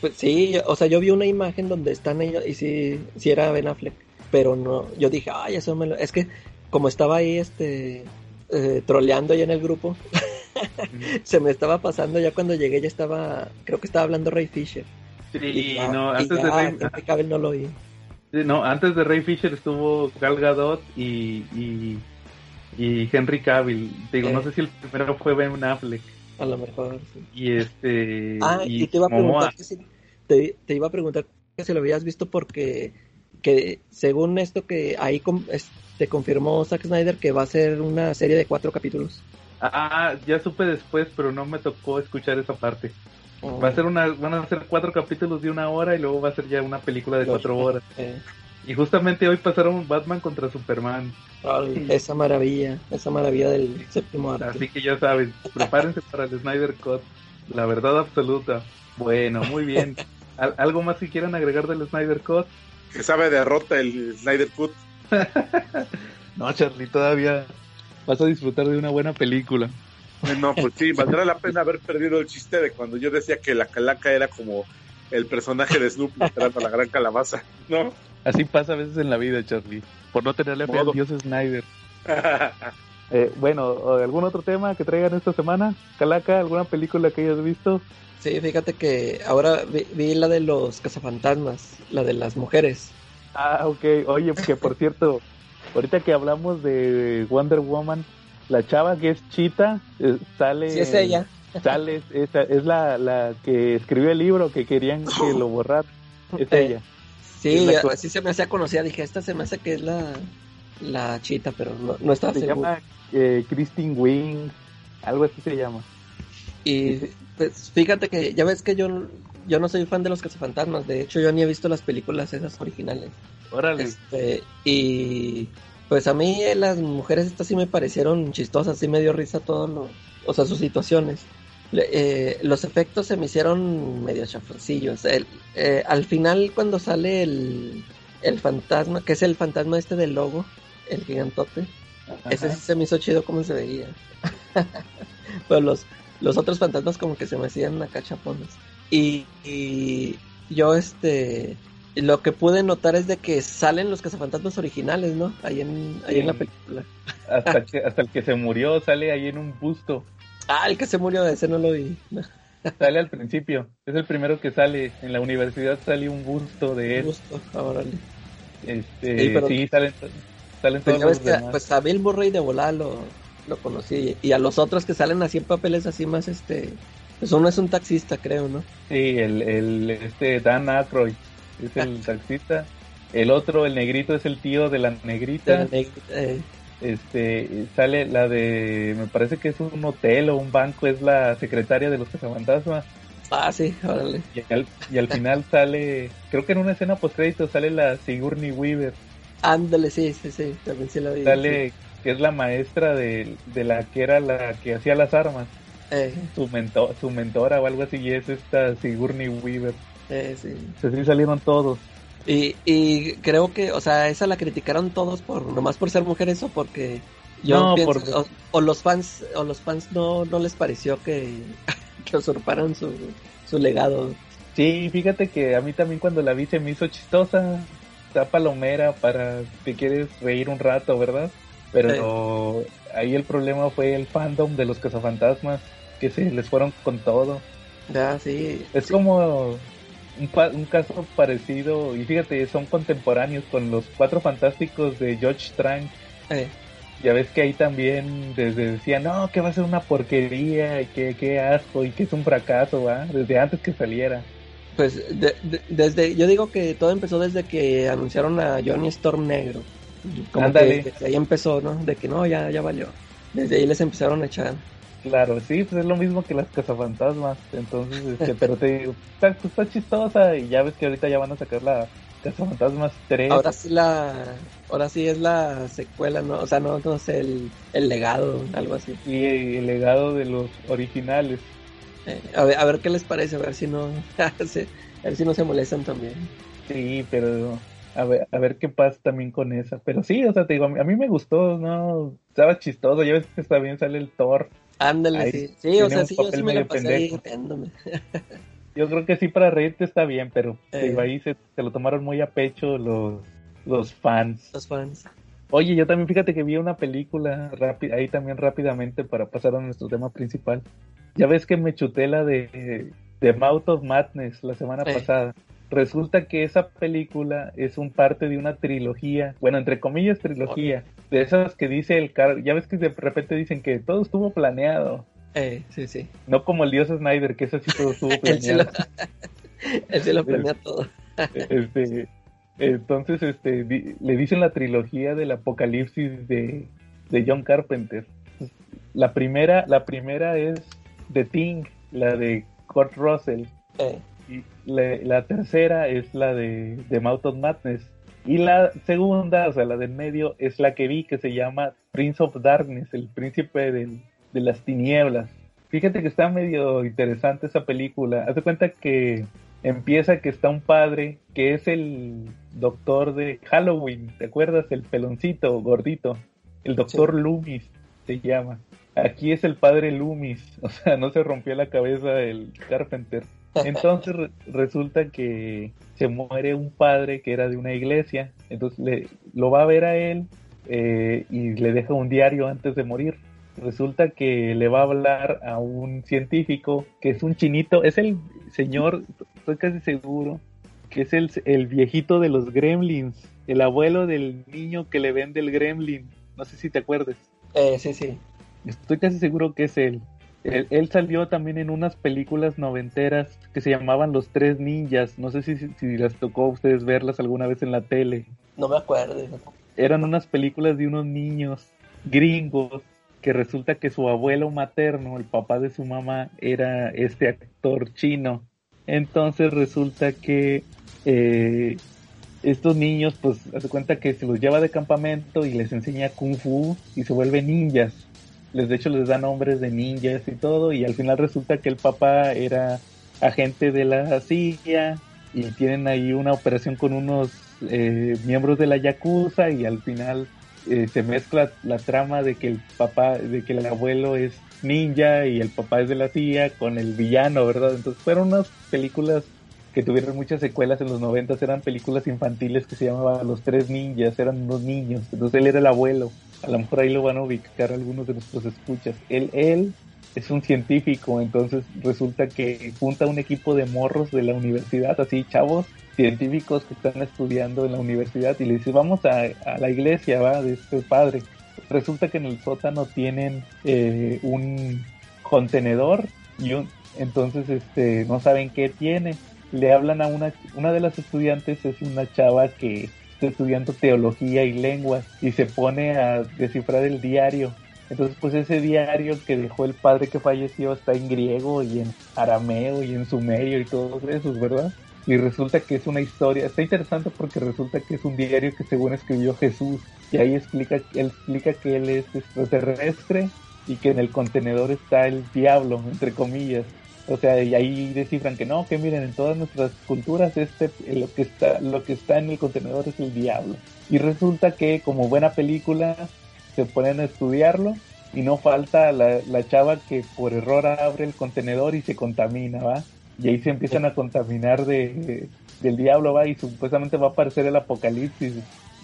Pues sí, yo- o sea, yo vi una imagen donde están ellos y sí, sí era Ben Affleck, pero no, yo dije, ay, eso me lo... Es que como estaba ahí, este, eh, troleando ya en el grupo, se me estaba pasando ya cuando llegué, ya estaba, creo que estaba hablando Ray Fisher. Sí, ya- no, y antes ya de Ray, Henry Cavill no lo. Sí, no, antes de Ray Fisher estuvo Gal Gadot y, y, y Henry Cavill. Digo, Eh. no sé si el primero fue Ben Affleck. A lo mejor, sí. Y este. Ah, y, te iba a preguntar que si, te, te iba a preguntar que si lo habías visto porque que según esto que ahí com- es- te confirmó Zack Snyder que va a ser una serie de cuatro capítulos. Ah, ya supe después, pero no me tocó escuchar esa parte. Va a ser una, van a ser cuatro capítulos de una hora y luego va a ser ya una película de cuatro horas. Eh, Y justamente hoy pasaron Batman contra Superman. ay, esa maravilla, esa maravilla del séptimo arte. Así que ya saben, prepárense para el Snyder Cut. La verdad absoluta. Bueno, muy bien. ¿Al- ¿Algo más que quieran agregar del Snyder Cut? Que sabe derrota el Snyder Cut. No, Charlie, todavía vas a disfrutar de una buena película. No, pues sí, valdrá la pena haber perdido el chiste de cuando yo decía que la calaca era como el personaje de Snoopy esperando a la gran calabaza, ¿no? Así pasa a veces en la vida, Charlie. Por no tenerle fe al dios Snyder. Eh, bueno, ¿o ¿algún otro tema que traigan esta semana? Calaca, ¿alguna película que hayas visto? Sí, fíjate que ahora vi, vi la de los cazafantasmas, la de las mujeres. Ah, ok. Oye, que por cierto, ahorita que hablamos de Wonder Woman, la chava que es Chita eh, sale. Sí, es ella. Sale, es, es la, la que escribió el libro que querían que lo borrar. Es Eh, ella. Sí, Es así se me hacía conocida. Dije, esta se me hace que es la, la chita, pero no, no estaba Se seguro. llama eh, Christine Wing, algo así se llama. Y pues fíjate que ya ves que yo, yo no soy fan de los cazafantasmas. De hecho, yo ni he visto las películas esas originales. Órale. Este, y pues a mí eh, las mujeres estas sí me parecieron chistosas, sí me dio risa todo lo, o sea, sus situaciones. Le- eh, los efectos se me hicieron medio chafoncillos. El- eh, al final cuando sale el, el fantasma, que es el fantasma este del logo, el gigantote, ese sí se me hizo chido como se veía. Pero los, los otros fantasmas como que se me hacían acá chapones. Y, y yo este lo que pude notar es de que salen los cazafantasmas originales, ¿no? Ahí en, ahí en la película. Hasta, que, hasta el que se murió sale ahí en un busto. Ah, el que se murió de ese no lo vi. Sale al principio. Es el primero que sale. En la universidad sale un busto de él. Gusto, órale. Este, Sí, pero- sí, salen, salen Pues, todos los que, demás. pues a Bill Murray de volar lo, lo conocí. Y a los otros que salen así en papeles así más, este... Pues uno es un taxista, creo, ¿no? Sí, el, el, este Dan Aykroyd es el taxista. El otro, el negrito, es el tío de la negrita. Eh, Este, sale la de, me parece que es un hotel o un banco, es la secretaria de los cazafantasmas. ah, sí, órale. Y al, y al final sale, creo que en una escena post crédito sale la Sigourney Weaver. Ándale, sí, sí, sí, también sí la vi. Sale, que es la maestra de, de la que era la que hacía las armas. Eh, Su, mentor, su mentora o algo así, y es esta Sigourney Weaver. eh, sí. O sea, sí salieron todos. Y, y creo que, o sea, esa la criticaron todos por nomás por ser mujeres o porque yo No, pienso, por- o, o los fans o los fans no, no les pareció que, que usurparon su, su legado. Sí, fíjate que a mí también cuando la vi se me hizo chistosa. Está palomera para te quieres reír un rato, ¿verdad? Pero ahí el problema fue el fandom de los cazafantasmas, que se les fueron con todo. Ya, sí. Es sí, como un, pa- un caso parecido, y fíjate, son contemporáneos con los cuatro fantásticos de George Trank. eh, Ya ves que ahí también desde decían, no, que va a ser una porquería, y que, que asco, y que es un fracaso, ¿va? Desde antes que saliera. pues de- de- desde, yo digo que todo empezó desde que anunciaron a Johnny Storm Negro. Como Ándale. que desde ahí empezó, ¿no? De que no, ya, ya valió. Desde ahí les empezaron a echar. Claro, sí, pues es lo mismo que las cazafantasmas. Entonces, este, pero te digo, está, está chistosa y ya ves que ahorita ya van a sacar la cazafantasmas 3. Ahora sí la, ahora sí es la secuela, ¿no? O sea, no, no sé, el, el legado, algo así. y el legado de los originales. Eh, a, ver, a ver qué les parece, a ver si no, a ver si no se molestan también. Sí, pero a ver, a ver qué pasa también con esa. Pero sí, o sea, te digo, a mí, a mí me gustó, ¿no? Estaba chistoso, ya ves que también sale el Thor. Ándale, Ahí sí, sí, o sea, sí, yo sí me la pasé ahí. Yo creo que sí para reírte está bien, pero Eh. digo, ahí se, se lo tomaron muy a pecho los, los fans. Los fans. Oye, yo también fíjate que vi una película ahí también rápidamente para pasar a nuestro tema principal. Ya ves que me chuté la de, de Mouth of Madness la semana pasada. Resulta que esa película es un parte de una trilogía, bueno, entre comillas trilogía, de esas que dice el car, ya ves que de repente dicen que todo estuvo planeado, Eh, sí, sí. no como el dios Snyder, que eso sí todo estuvo Él lo, planeado. él sí lo planea todo. este, entonces, este, di- le dicen la trilogía del apocalipsis de, de John Carpenter. La primera, la primera es The Thing, la de Kurt Russell. Eh, Y la, la tercera es la de, de Mouth of Madness. Y la segunda, o sea, la del medio, es la que vi que se llama Prince of Darkness, el príncipe del- de las tinieblas. Fíjate que está medio interesante esa película. Haz de cuenta que empieza que está un padre que es el doctor de Halloween, ¿te acuerdas? El peloncito, gordito. El doctor Loomis se llama. Aquí es el padre Loomis, o sea, no se rompió la cabeza el Carpenter. Entonces re- resulta que se muere un padre que era de una iglesia, entonces le, lo va a ver a él eh, y le deja un diario antes de morir. Resulta que le va a hablar a un científico que es un chinito, es el señor, estoy casi seguro, que es el, el viejito de los gremlins, el abuelo del niño que le vende el gremlin. No sé si te acuerdas. eh, sí, sí. Estoy casi seguro que es él. Él. él salió también en unas películas noventeras que se llamaban Los Tres Ninjas. No sé si, si las tocó a ustedes verlas alguna vez en la tele. No me acuerdo. Eran unas películas de unos niños gringos que resulta que su abuelo materno, el papá de su mamá, era este actor chino. Entonces resulta que eh, estos niños, pues, hace cuenta que se los lleva de campamento y les enseña kung fu y se vuelven ninjas. Les, de hecho, les da nombres de ninjas y todo, y al final resulta que el papá era agente de la CIA y tienen ahí una operación con unos eh, miembros de la Yakuza y al final eh, se mezcla la trama de que el papá, de que el abuelo es ninja y el papá es de la CIA con el villano, ¿verdad? Entonces fueron unas películas que tuvieron muchas secuelas en los noventas, eran películas infantiles que se llamaban Los Tres Ninjas, eran unos niños, entonces él era el abuelo, a lo mejor ahí lo van a ubicar algunos de nuestros escuchas. Él, él es un científico, entonces resulta que junta un equipo de morros de la universidad, así chavos científicos que están estudiando en la universidad y le dice vamos a, la iglesia va de este padre resulta que en el sótano tienen eh, un contenedor y un, entonces este no saben qué tiene le hablan a una una de las estudiantes es una chava que estudiando teología y lenguas y se pone a descifrar el diario entonces, pues ese diario que dejó el padre que falleció está en griego y en arameo y en sumerio y todos esos, ¿verdad? Y resulta que es una historia, está interesante porque resulta que es un diario que según escribió Jesús y ahí explica, él explica que él es extraterrestre y que en el contenedor está el diablo, entre comillas. O sea, y ahí descifran que no, que miren, en todas nuestras culturas este lo que está lo que está en el contenedor es el diablo. Y resulta que como buena película se ponen a estudiarlo y no falta la, la chava que por error abre el contenedor y se contamina, ¿va? Y ahí se empiezan a contaminar de, del diablo, ¿va? Y supuestamente va a aparecer el apocalipsis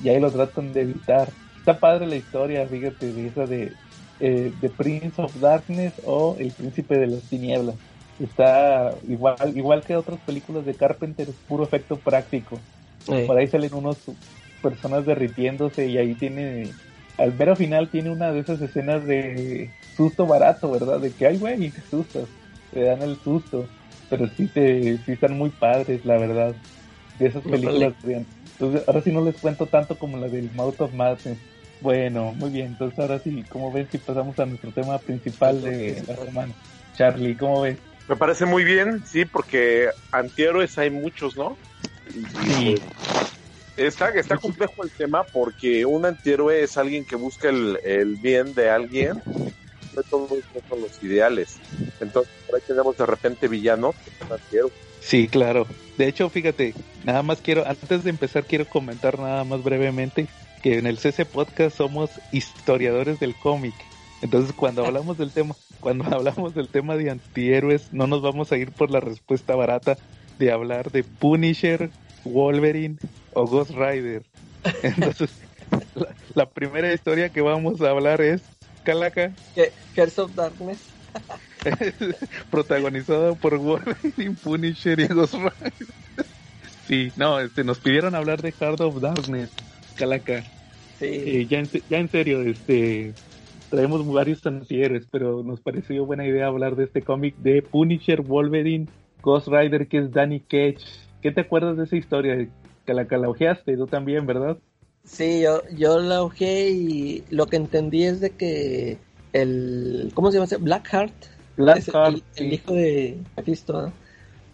y ahí lo tratan de evitar. Está padre la historia, fíjate, de esa de eh, The Prince of Darkness o El Príncipe de las Tinieblas. Está igual, igual que otras películas de Carpenter, es puro efecto práctico. Eh, Por ahí salen unos personas derritiéndose y ahí tiene al mero final tiene una de esas escenas de susto barato, ¿verdad? De que, ay, güey, te sustas, te dan el susto. Pero sí, te, sí están muy padres, la verdad, de esas películas. Entonces, ahora sí no les cuento tanto como la del Mouth of Madness. Bueno, muy bien, entonces ahora sí, ¿cómo ven si pasamos a nuestro tema principal de la semana? Charlie, ¿cómo ves? Me parece muy bien, sí, porque antihéroes hay muchos, ¿no? Sí. Está, está complejo el tema porque un antihéroe es alguien que busca el, el bien de alguien, no todos son los ideales. Entonces, por ahí tenemos de repente villanos que son antihéroes. Sí, claro. De hecho, fíjate, nada más quiero, antes de empezar, quiero comentar nada más brevemente que en el CC Podcast somos historiadores del cómic. Entonces, cuando hablamos del tema, cuando hablamos del tema de antihéroes, no nos vamos a ir por la respuesta barata de hablar de Punisher, Wolverine o Ghost Rider. Entonces, la, la primera historia que vamos a hablar es Calaca, Curse of Darkness. protagonizada por Wolverine, Punisher y Ghost Rider. Sí, no, este, nos pidieron hablar de Heart of Darkness, Calaca. Sí. Eh, ya, en, ya en serio, este, traemos varios antihéroes, pero nos pareció buena idea hablar de este cómic de Punisher, Wolverine, Ghost Rider, que es Danny Cage. ¿Qué te acuerdas de esa historia? Calaca, la ojeaste, tú también, ¿verdad? Sí, yo, yo la ojé y lo que entendí es de que el, ¿cómo se llama? ese? Blackheart, el, Blackheart, el hijo de Mephisto, ¿no?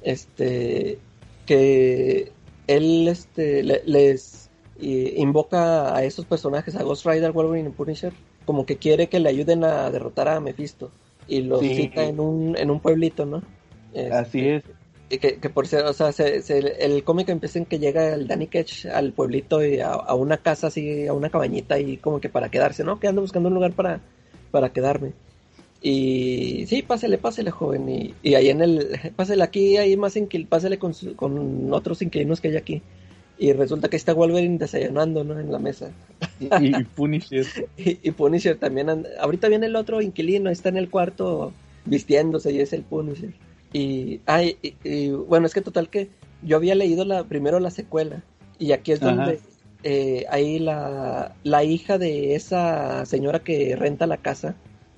este, que él, este, le- les eh, invoca a esos personajes, a Ghost Rider, Wolverine y Punisher, como que quiere que le ayuden a derrotar a Mephisto y Sí. cita en un, en un pueblito, ¿no? Este, Así es. y que, que por ser, o sea, se- se- el cómic empieza en que llega el Danny Ketch al pueblito y a, a una casa así, a una cabañita y como que para quedarse, ¿no? Que ando buscando un lugar para, para quedarme. Y sí, pásele, pásele, joven. Y, y ahí en el, pásele aquí, hay más inquil, pásele con, su- con otros inquilinos que hay aquí. Y resulta que está Wolverine desayunando, ¿no? En la mesa. Y, y Punisher. Y, y Punisher también. anda- ahorita viene el otro inquilino, está en el cuarto vistiéndose y es el Punisher. Y, ay, y, y, bueno, es que total que yo había leído la, primero la secuela. Y aquí es donde eh, ahí la, la hija de esa señora que renta la casa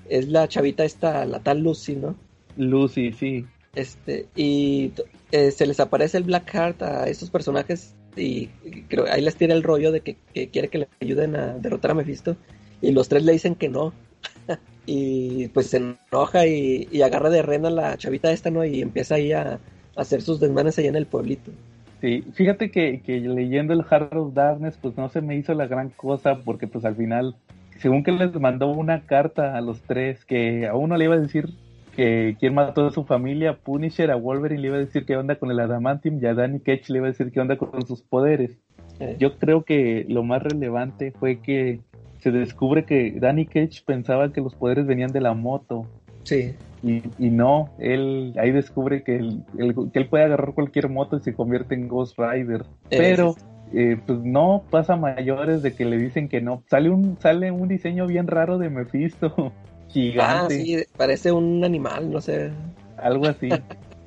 es la chavita esta, la tal Lucy, ¿no? Lucy, sí. Este, y eh, se les aparece el Blackheart a esos personajes y, creo ahí les tira el rollo de que, que quiere que le ayuden a derrotar a Mephisto y los tres le dicen que no y pues se enoja y, y agarra de rena a la chavita esta, ¿no? Y empieza ahí a, hacer sus desmanes allá en el pueblito. Sí, fíjate que, que leyendo el Heart of Darkness, pues no se me hizo la gran cosa, porque pues al final, según que les mandó una carta a los tres, que a uno le iba a decir que quién mató a su familia, Punisher, a Wolverine le iba a decir qué onda con el Adamantium, y a Danny Cage le iba a decir qué onda con sus poderes. Yo creo que lo más relevante fue que se descubre que Danny Cage pensaba que los poderes venían de la moto, sí, y, y no, él ahí descubre que él, él- que él puede agarrar cualquier moto y se convierte en Ghost Rider. Eh, Pero eh, pues no pasa mayores de que le dicen que no. Sale un, sale un diseño bien raro de Mephisto. Ah, gigante, sí, parece un animal, no sé. algo así.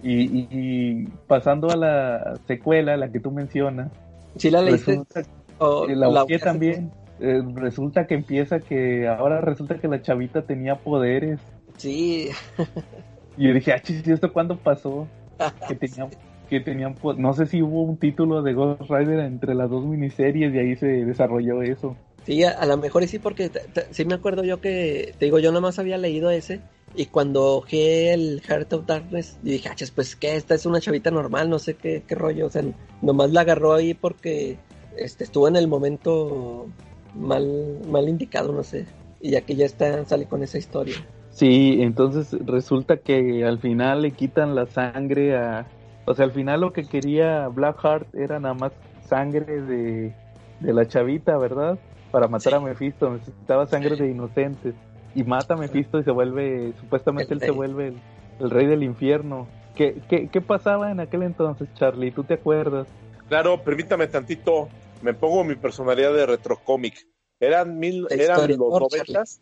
Y, y- y pasando a la secuela, la que tú mencionas, ¿Sí la leíste? resulta ¿O que la busqué también. Eh, resulta que empieza que ahora resulta que la chavita tenía poderes. Sí, Y yo dije, ah, chis, ¿y esto cuándo pasó? Que tenían, que tenían, no sé si hubo un título de Ghost Rider entre las dos miniseries y ahí se desarrolló eso. Sí, a, lo mejor y sí, porque sí me acuerdo yo que, te digo, yo nomás había leído ese. Y cuando ojé el Heart of Darkness, yo dije, ah, pues que esta es una chavita normal, no sé qué, qué rollo. O sea, nomás la agarró ahí porque este, estuvo en el momento mal, mal indicado, no sé. Y aquí ya está, sale con esa historia. Sí, entonces resulta que al final le quitan la sangre a... O sea, al final lo que quería Blackheart era nada más sangre de, de la chavita, ¿verdad? Para matar Sí. a Mephisto, necesitaba sangre de inocentes. Y mata a Mephisto y se vuelve, supuestamente El él se rey. vuelve el, el rey del infierno. ¿Qué, qué, ¿Qué pasaba en aquel entonces, Charlie? ¿Tú te acuerdas? Claro, permítame tantito, me pongo mi personalidad de retrocómic. Eran mil, eran los noventas,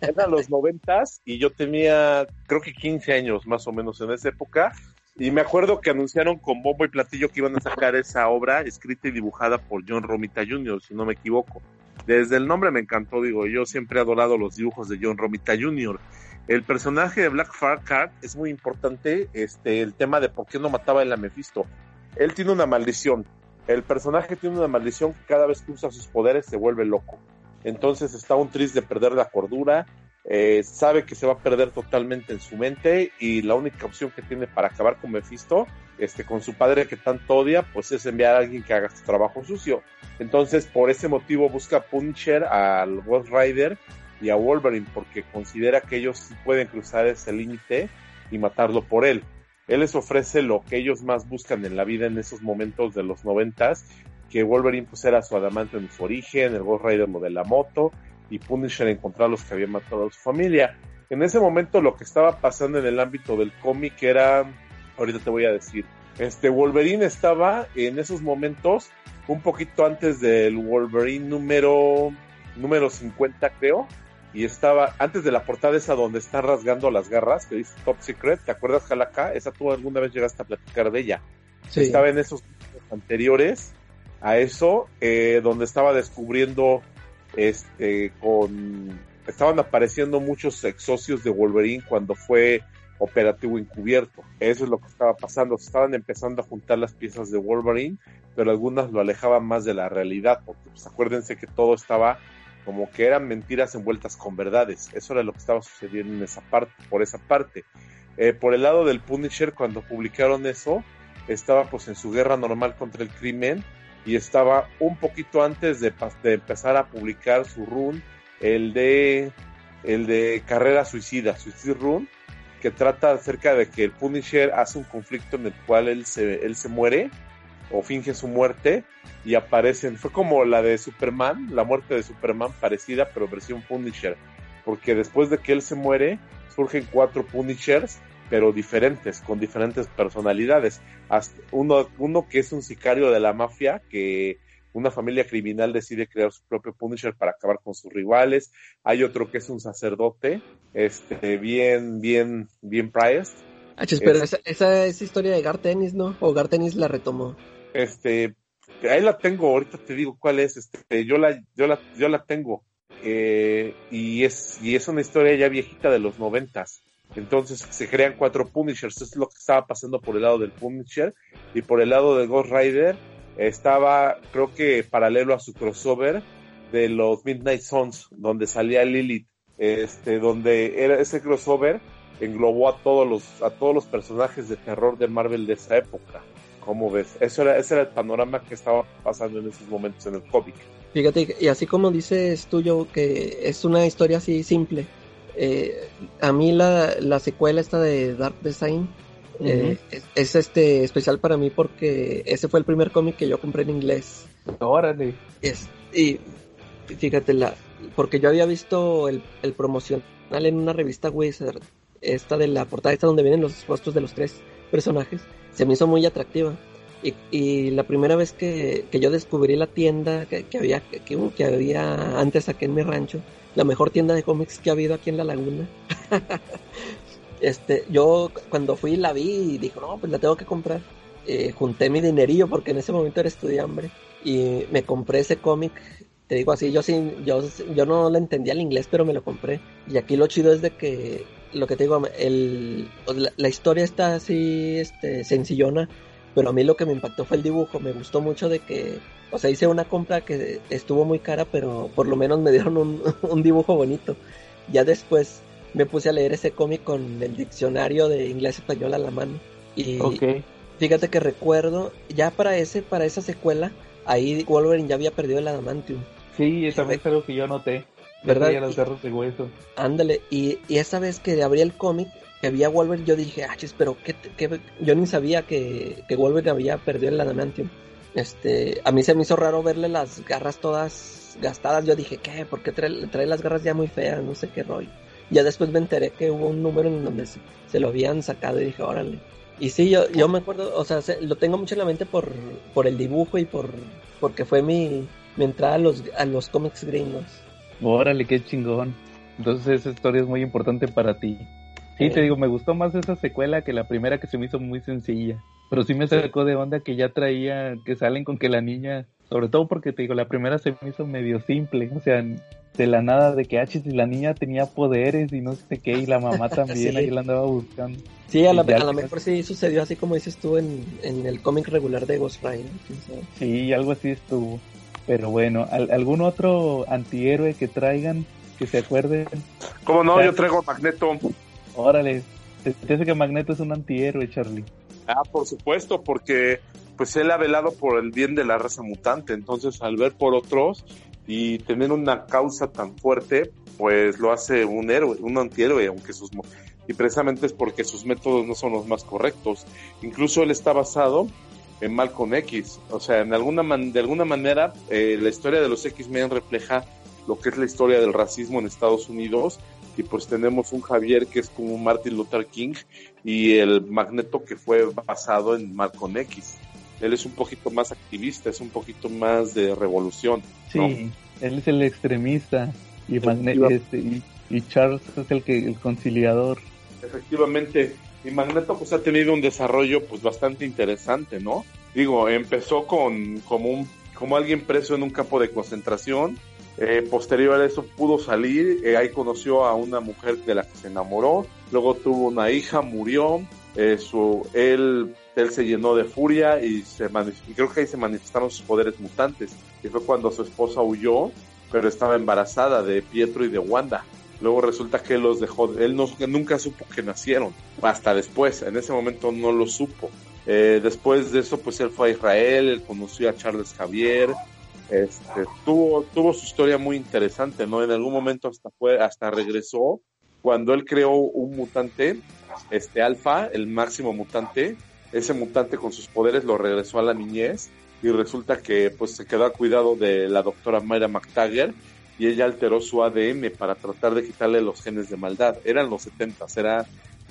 eran los noventas y yo tenía creo que 15 años más o menos en esa época y me acuerdo que anunciaron con bombo y platillo que iban a sacar esa obra escrita y dibujada por John Romita Jr., si no me equivoco. Desde el nombre me encantó, digo, yo siempre he adorado los dibujos de John Romita Jr. El personaje de Black Card es muy importante, este, el tema de por qué no mataba a Mephisto. Él tiene una maldición. El personaje tiene una maldición que cada vez que usa sus poderes se vuelve loco. Entonces está un triste de perder la cordura, eh, sabe que se va a perder totalmente en su mente y la única opción que tiene para acabar con Mephisto, este, con su padre que tanto odia, pues es enviar a alguien que haga su trabajo sucio. Entonces por ese motivo busca Punisher, al Ghost Rider y a Wolverine porque considera que ellos sí pueden cruzar ese límite y matarlo por él. Él les ofrece lo que ellos más buscan en la vida en esos momentos de los noventas, que Wolverine pues era su adamante en su origen, el Ghost Rider lo de la moto, y Punisher encontrar a los que habían matado a su familia. En ese momento lo que estaba pasando en el ámbito del cómic era, ahorita te voy a decir, este Wolverine estaba en esos momentos un poquito antes del Wolverine número número 50 creo, y estaba antes de la portada esa donde están rasgando las garras, que dice Top Secret, ¿te acuerdas Jalaka? Esa tú alguna vez llegaste a platicar de ella. Sí. Estaba en esos anteriores a eso, eh, donde estaba descubriendo este con estaban apareciendo muchos ex socios de Wolverine cuando fue operativo encubierto. Eso es lo que estaba pasando. Se estaban empezando a juntar las piezas de Wolverine, pero algunas lo alejaban más de la realidad, porque pues, acuérdense que todo estaba como que eran mentiras envueltas con verdades. Eso era lo que estaba sucediendo en esa parte, por esa parte. Eh, por el lado del Punisher, cuando publicaron eso, estaba pues en su guerra normal contra el crimen y estaba un poquito antes de, de empezar a publicar su run, el de el de carrera suicida, Suicide Run, que trata acerca de que el Punisher hace un conflicto en el cual él se, él se muere o finge su muerte y aparecen, fue como la de Superman, la muerte de Superman parecida pero versión Punisher, porque después de que él se muere surgen cuatro Punishers pero diferentes, con diferentes personalidades. Hasta uno, uno que es un sicario de la mafia, que una familia criminal decide crear su propio Punisher para acabar con sus rivales. Hay otro que es un sacerdote, este, bien, bien, bien prized. Ah, pero Es- esa, esa es historia de Gar Tennis, ¿no? O Gar Tennis la retomó. Este, ahí la tengo, ahorita te digo cuál es, este, yo la, yo la, yo la tengo. Eh, y es, y es una historia ya viejita de los noventas. Entonces se crean cuatro Punishers, eso es lo que estaba pasando por el lado del Punisher y por el lado de Ghost Rider estaba, creo que paralelo a su crossover de los Midnight Suns, donde salía Lilith, este, donde era ese crossover englobó a todos los, a todos los personajes de terror de Marvel de esa época. ¿Cómo ves? Eso era, ese era el panorama que estaba pasando en esos momentos en el cómic. Fíjate, y así como dices tú, yo, que es una historia así simple. Eh, a mí la, la secuela esta de Dark Design eh, es, es, este especial para mí porque ese fue el primer cómic que yo compré en inglés. Órale. Es, y fíjate, la, porque yo había visto el, el promocional en una revista Wizard, esta de la portada, esta donde vienen los rostros de los tres personajes, se me hizo muy atractiva. Y, y la primera vez que, que yo descubrí la tienda que, que había que, que había antes aquí en mi rancho, la mejor tienda de cómics que ha habido aquí en La Laguna. este, yo cuando fui la vi y dije, no, pues la tengo que comprar. Eh, junté mi dinerillo porque en ese momento era estudiante y me compré ese cómic. Te digo así, yo sí, yo, yo no le entendía el inglés, pero me lo compré. Y aquí lo chido es de que, lo que te digo, el, la, la historia está así, este, sencillona, pero a mí lo que me impactó fue el dibujo. Me gustó mucho de que, o sea, hice una compra que estuvo muy cara, pero por lo menos me dieron un, un dibujo bonito. Ya después me puse a leer ese cómic con el diccionario de inglés-español a la mano. Y Ok. fíjate que recuerdo, ya para ese, para esa secuela, ahí Wolverine ya había perdido el adamantium. Sí, también es algo que yo noté. ¿Verdad? Garras de hueso. Ándale, y, y esa vez que abrí el cómic, que vi Wolverine, yo dije, ah, chis, pero qué, yo ni sabía que, que Wolverine había perdido el adamantium. Este, a mí se me hizo raro verle las garras todas gastadas. Yo dije, ¿qué? ¿Por qué trae, trae las garras ya muy feas? No sé qué rollo. Ya después me enteré que hubo un número en donde se, lo habían sacado y dije, órale. Y sí, yo, yo me acuerdo, o sea, se- lo tengo mucho en la mente por, por el dibujo y por porque fue mi, mi entrada a los, a los cómics gringos. Órale, qué chingón. Entonces esa historia es muy importante para ti. Sí, Sí. te digo, me gustó más esa secuela que la primera que se me hizo muy sencilla. Pero sí me sacó de onda que ya traía, que salen con que la niña, sobre todo porque te digo, la primera se me hizo medio simple. O sea, de la nada de que, ah, y la niña tenía poderes y no sé qué, y la mamá también, Sí. ahí la andaba buscando. Sí, a la, lo mejor sí sucedió así como dices tú en, en el cómic regular de Ghost Rider. Sí, algo así estuvo. Pero bueno, ¿al- ¿algún otro antihéroe que traigan, que se acuerden? ¿Cómo no? Yo traigo a Magneto. Órale, te parece que Magneto es un antihéroe, Charlie. Ah, por supuesto, porque pues él ha velado por el bien de la raza mutante. Entonces, al ver por otros y tener una causa tan fuerte, pues lo hace un héroe, un antihéroe, aunque sus y precisamente es porque sus métodos no son los más correctos. Incluso él está basado en Malcolm X, o sea, en alguna man- de alguna manera eh, la historia de los X-Men refleja lo que es la historia del racismo en Estados Unidos y pues tenemos un Javier que es como un Martin Luther King y el Magneto que fue basado en Malcolm X. Él es un poquito más activista, es un poquito más de revolución. Sí, ¿no? él es el extremista y, este, y, y Charles es el que el conciliador. Efectivamente, y Magneto pues ha tenido un desarrollo pues bastante interesante, ¿no? Digo, empezó con como un como alguien preso en un campo de concentración. Eh, posterior a eso pudo salir, eh, ahí conoció a una mujer de la que se enamoró, luego tuvo una hija, murió, eh, su, él, él se llenó de furia y, se creo que ahí se manifestaron sus poderes mutantes, y fue cuando su esposa huyó, pero estaba embarazada de Pietro y de Wanda. Luego resulta que él los dejó, él no, nunca supo que nacieron, hasta después, en ese momento no lo supo. Eh, después de eso, pues él fue a Israel, él conoció a Charles Javier, este, tuvo, tuvo su historia muy interesante, ¿no? En algún momento hasta fue, hasta regresó cuando él creó un mutante, este alfa, el máximo mutante, ese mutante con sus poderes lo regresó a la niñez y resulta que pues se quedó a cuidado de la doctora Mayra McTaggart y ella alteró su ADN para tratar de quitarle los genes de maldad. Eran los 70, era,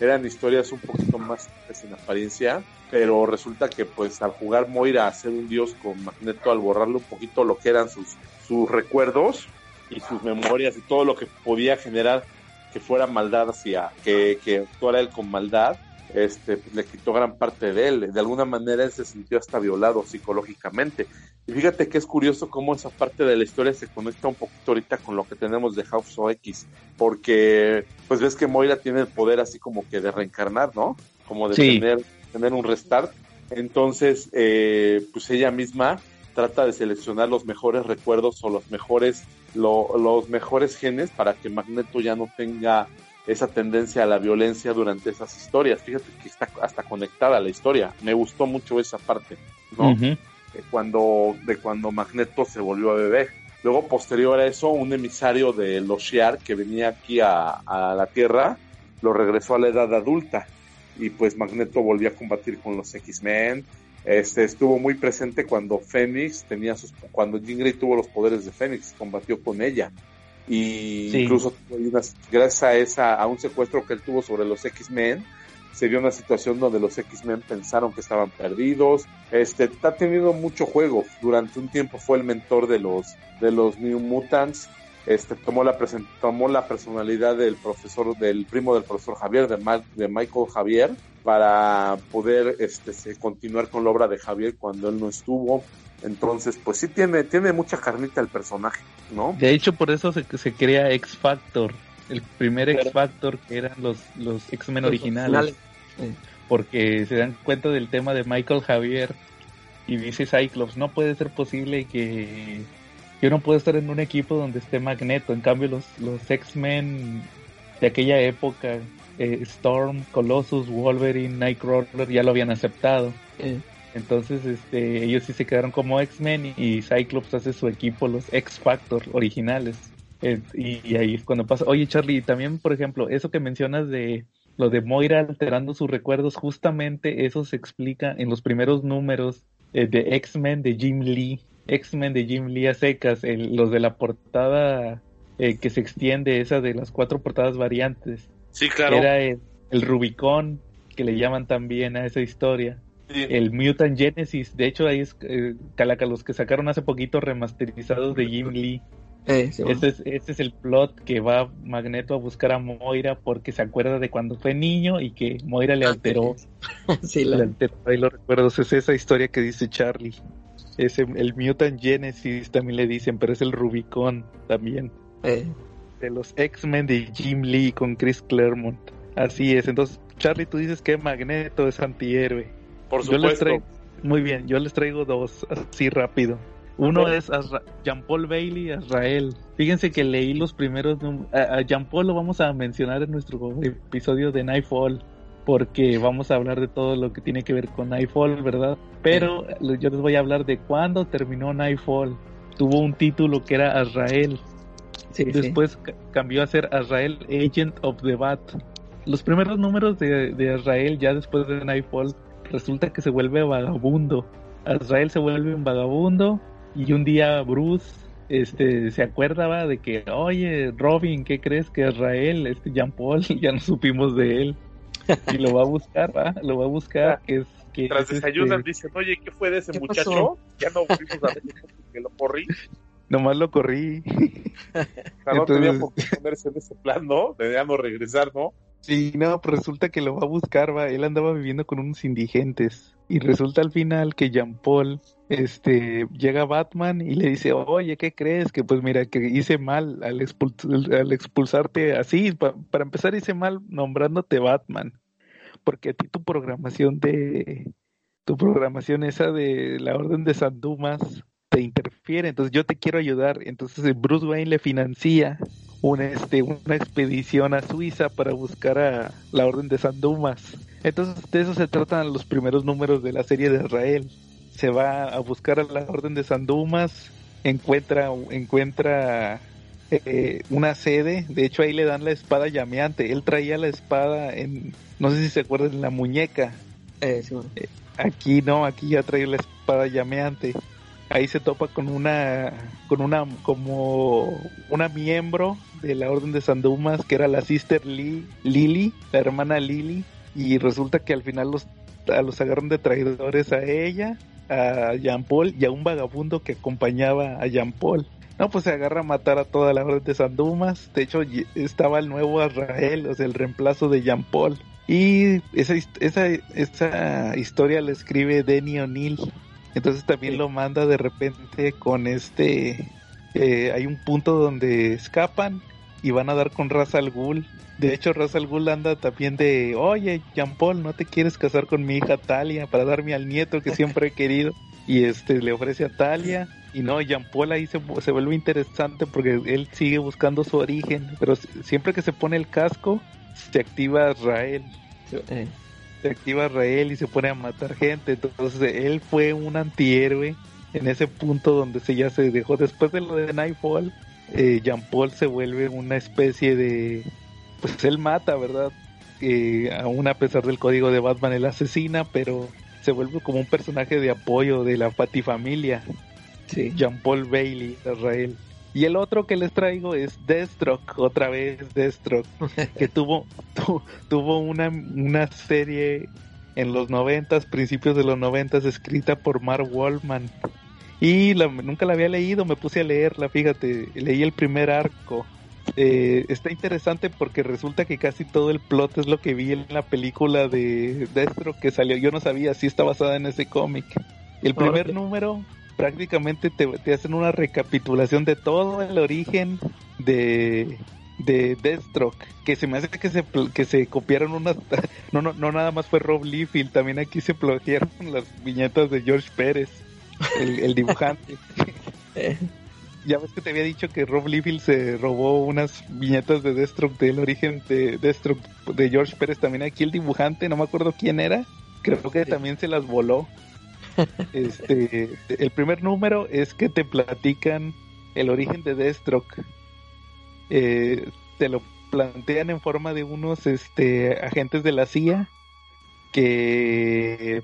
eran historias un poquito más en apariencia, pero resulta que pues al jugar Moira a ser un dios con Magneto, al borrarle un poquito lo que eran sus, sus recuerdos y sus memorias y todo lo que podía generar que fuera maldad hacia, que, que actuara él con maldad, este, le quitó gran parte de él. De alguna manera él se sintió hasta violado psicológicamente. Y fíjate que es curioso cómo esa parte de la historia se conecta un poquito ahorita con lo que tenemos de House of X, porque pues ves que Moira tiene el poder así como que de reencarnar, ¿no? Como de Sí. tener, tener un restart. Entonces, eh, pues ella misma trata de seleccionar los mejores recuerdos o los mejores, lo- los mejores genes para que Magneto ya no tenga esa tendencia a la violencia durante esas historias. Fíjate que está hasta conectada la historia. Me gustó mucho esa parte, ¿no? Ujú. De cuando, de cuando Magneto se volvió a bebé. Luego, posterior a eso, un emisario de los Shi'ar que venía aquí a, a la Tierra lo regresó a la edad adulta y pues Magneto volvió a combatir con los X-Men. Este estuvo muy presente cuando Fénix tenía sus cuando Jean tuvo los poderes de Fénix, combatió con ella. Y Sí. incluso gracias a esa a un secuestro que él tuvo sobre los X-Men, se vio una situación donde los X-Men pensaron que estaban perdidos. Este está teniendo mucho juego. Durante un tiempo fue el mentor de los de los New Mutants este tomó la tomó la personalidad del profesor del primo del profesor Javier de, Ma- de Michael Javier para poder este continuar con la obra de Javier cuando él no estuvo entonces pues sí tiene tiene mucha carnita el personaje no De hecho, por eso se, se crea X Factor. El primer X. Factor que eran los, los X-Men originales. originales. Porque se dan cuenta del tema de Michael Javier. Y dice Cyclops, no puede ser posible que yo no puedo estar en un equipo donde esté Magneto. En cambio, los, los X-Men de aquella época, eh, Storm, Colossus, Wolverine, Nightcrawler, ya lo habían aceptado. Eh, Entonces, este, ellos sí se quedaron como X-Men y Cyclops hace su equipo, los X-Factor originales. Eh, y, y ahí es cuando pasa. Oye, Charlie, también, por ejemplo, eso que mencionas de lo de Moira alterando sus recuerdos, justamente eso se explica en los primeros números eh, de X-Men de Jim Lee. X-Men de Jim Lee a secas, el- los de la portada eh, que se extiende, esa de las cuatro portadas variantes. sí claro Era el, el Rubicón, que le llaman también a esa historia Sí. el Mutant Genesis. De hecho, ahí es eh, Calaca, los que sacaron hace poquito remasterizados de Jim Lee. Eh, sí, Este es, este es el plot que va Magneto a buscar a Moira porque se acuerda de cuando fue niño y que Moira le alteró. sí, Le la- alteró ahí los recuerdos. Es esa historia que dice Charlie. Es el, el Mutant Genesis también le dicen, pero es el Rubicón también. eh, De los X-Men de Jim Lee con Chris Claremont. Así es. Entonces, Charlie, tú dices que Magneto es antihéroe. por Yo les supuesto traigo, muy bien, yo les traigo dos así rápido. Uno es Jean-Paul Bailey y Azrael. Fíjense que leí los primeros a, Jean-Paul lo vamos a mencionar en nuestro episodio de Nightfall porque vamos a hablar de todo lo que tiene que ver con Nightfall, ¿verdad? Pero yo les voy a hablar de cuándo terminó Nightfall. Tuvo un título que era Azrael. sí. Después ca- cambió a ser Azrael Agent of the Bat. Los primeros números de, de Azrael, ya después de Nightfall, resulta que se vuelve vagabundo. Azrael se vuelve un vagabundo y un día Bruce este, se acuerda ¿va? de que, oye, Robin, ¿qué crees que Azrael, este Jean Paul, ya no supimos de él? Y lo va a buscar, ¿va? Lo va a buscar, que es... Que tras es, este, desayunan dicen oye qué fue de ese ¿Qué muchacho pasó? ya no fuimos a ver que lo corrí nomás lo corrí. O sea, no Entonces- tenía por qué ponerse en ese plan, ¿no? Debíamos regresar, ¿no? Sí, no, pero resulta que lo va a buscar, va. Él andaba viviendo con unos indigentes. Y resulta al final que Jean Paul, este, llega Batman y le dice, oye, ¿qué crees? Que pues mira, que hice mal al, expul- al expulsarte así. Pa- para empezar, hice mal nombrándote Batman. Porque a ti tu programación de, tu programación esa de la Orden de San Dumas te interfiere. Entonces yo te quiero ayudar. Entonces Bruce Wayne le financia una, este, una expedición a Suiza para buscar a la Orden de San Dumas. Entonces de eso se tratan los primeros números de la serie de Israel. Se va a buscar a la Orden de San Dumas, encuentra, encuentra eh, una sede, de hecho ahí le dan la espada llameante. Él traía la espada en, no sé si se acuerdan, en la muñeca. Eh, sí, bueno. Aquí no, aquí ya trae la espada llameante. Ahí se topa con una, con una, como una miembro de la Orden de San Dumas, que era la Sister Lee, Lily, la hermana Lily, y resulta que al final los, los agarran de traidores a ella, a Jean Paul y a un vagabundo que acompañaba a Jean Paul. No, pues se agarra a matar a toda la Orden de San Dumas. De hecho, estaba el nuevo Azrael, o sea, el reemplazo de Jean Paul. Y esa, esa, esa historia la escribe Denny O'Neill. Entonces también Sí. lo manda de repente con este... eh, hay un punto donde escapan y van a dar con Ra's al Ghul. De hecho, Ra's al Ghul anda también de... Oye, Jean Paul, ¿no te quieres casar con mi hija Talia para darme al nieto que siempre he querido? Y este le ofrece a Talia. Y no, Jean Paul ahí se, se vuelve interesante porque él sigue buscando su origen. Pero si- siempre que se pone el casco, se activa Israel Sí, eh, se activa Rael y se pone a matar gente. Entonces él fue un antihéroe en ese punto donde se ya se dejó. Después de lo de Nightfall, eh, Jean Paul se vuelve una especie de... Pues él mata, ¿verdad? Eh, aún a pesar del código de Batman, él asesina, pero se vuelve como un personaje de apoyo de la Patifamilia. sí. Jean Paul Bailey, Israel. Y el otro que les traigo es Deathstroke, otra vez Deathstroke, que tuvo, tu- tuvo una, una serie en los noventas, principios de los noventas, escrita por Mark Wallman. Y la- nunca la había leído, me puse a leerla, fíjate, leí el primer arco. Eh, está interesante porque resulta que casi todo el plot es lo que vi en la película de Destro que salió. Yo no sabía si está basada en ese cómic. El primer número prácticamente te, te hacen una recapitulación de todo el origen de, de Deathstroke, que se me hace que se, que se copiaron unas... No, no, no nada más fue Rob Liefeld, también aquí se plagiaron las viñetas de George Pérez, el, el dibujante. Eh, Ya ves que te había dicho que Rob Liefeld se robó unas viñetas de Deathstroke del origen de Deathstroke de George Pérez. También aquí el dibujante, no me acuerdo quién era. Creo que también se las voló. Este, el primer número es que te platican el origen de Deathstroke. Eh, te lo plantean en forma de unos este, agentes de la CIA que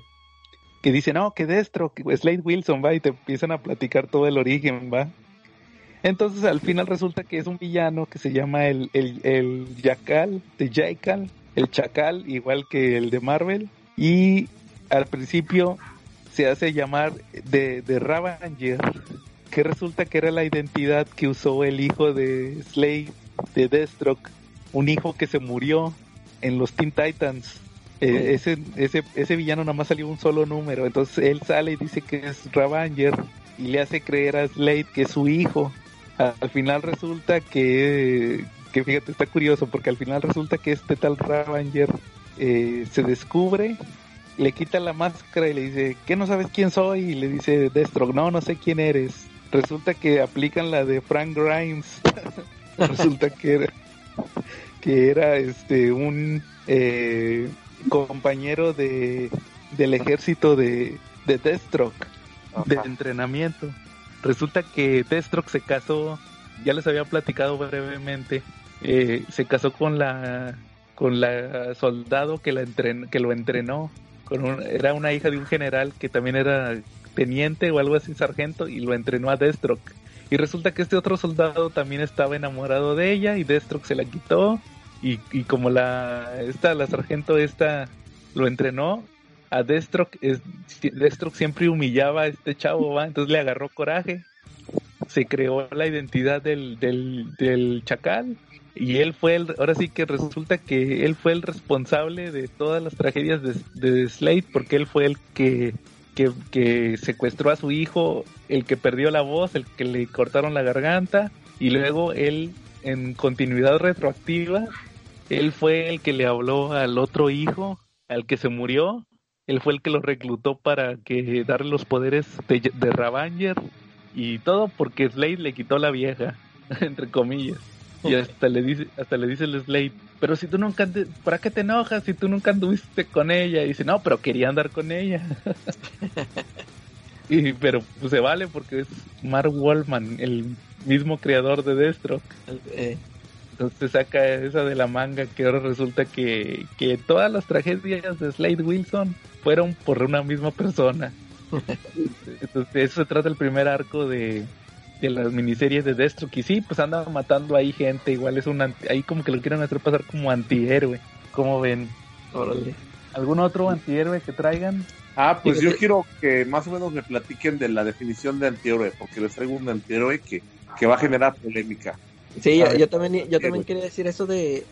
que dicen, no, que Deathstroke, Slade Wilson, va, y te empiezan a platicar todo el origen, va. Entonces al final resulta que es un villano que se llama el, el, el Jackal, de Jackal, el Chacal, igual que el de Marvel, y al principio se hace llamar de, de Ravager, que resulta que era la identidad que usó el hijo de Slade, de Deathstroke, un hijo que se murió en los Teen Titans. Eh, ese, ese, ese villano nada más salió un solo número, entonces él sale y dice que es Ravager y le hace creer a Slade que es su hijo. Al final resulta que, que fíjate, está curioso porque al final resulta que este tal Ravager eh, se descubre, le quita la máscara y le dice, ¿qué no sabes quién soy? Y le dice Deathstroke, no, no sé quién eres. Resulta que aplican la de Frank Grimes. resulta que era, que era este un eh, compañero de del ejército de, de Deathstroke de Ajá. entrenamiento. Resulta que Deathstroke se casó, ya les había platicado brevemente, eh, se casó con la con la soldado que la entren- que lo entrenó, era una hija de un general que también era teniente o algo así sargento y lo entrenó a Deathstroke. Y resulta que este otro soldado también estaba enamorado de ella y Deathstroke se la quitó y, y como la esta la sargento esta lo entrenó a Deathstroke, es, siempre humillaba a este chavo, ¿va? entonces le agarró coraje, se creó la identidad del, del, del chacal y él fue el, ahora sí que resulta que él fue el responsable de todas las tragedias de, de Slade porque él fue el que, que, que secuestró a su hijo, el que perdió la voz, el que le cortaron la garganta y luego él en continuidad retroactiva, él fue el que le habló al otro hijo, al que se murió, él fue el que lo reclutó para que darle los poderes de, de Ravanger y todo porque Slade le quitó la vieja, entre comillas. Y hasta le dice, hasta le dice el Slade, pero si tú nunca, ¿para qué te enojas si tú nunca anduviste con ella? Y dice, no, pero quería andar con ella. y, pero pues, se vale porque es Mark Wallman, el mismo creador de Destro. el- eh, Entonces saca esa de la manga que ahora resulta que, que todas las tragedias de Slade Wilson fueron por una misma persona. Entonces eso se trata el primer arco de, de las miniseries de Destro, que sí, pues anda matando ahí gente, igual es un anti- ahí como que lo quieren hacer pasar como antihéroe. ¿Cómo ven? órale. ¿Algún otro antihéroe que traigan? Ah, pues Digo, yo sí. quiero que más o menos me platiquen de la definición de antihéroe, porque les traigo un antihéroe que, que va a generar polémica. Sí, yo, también, yo también quería decir eso de,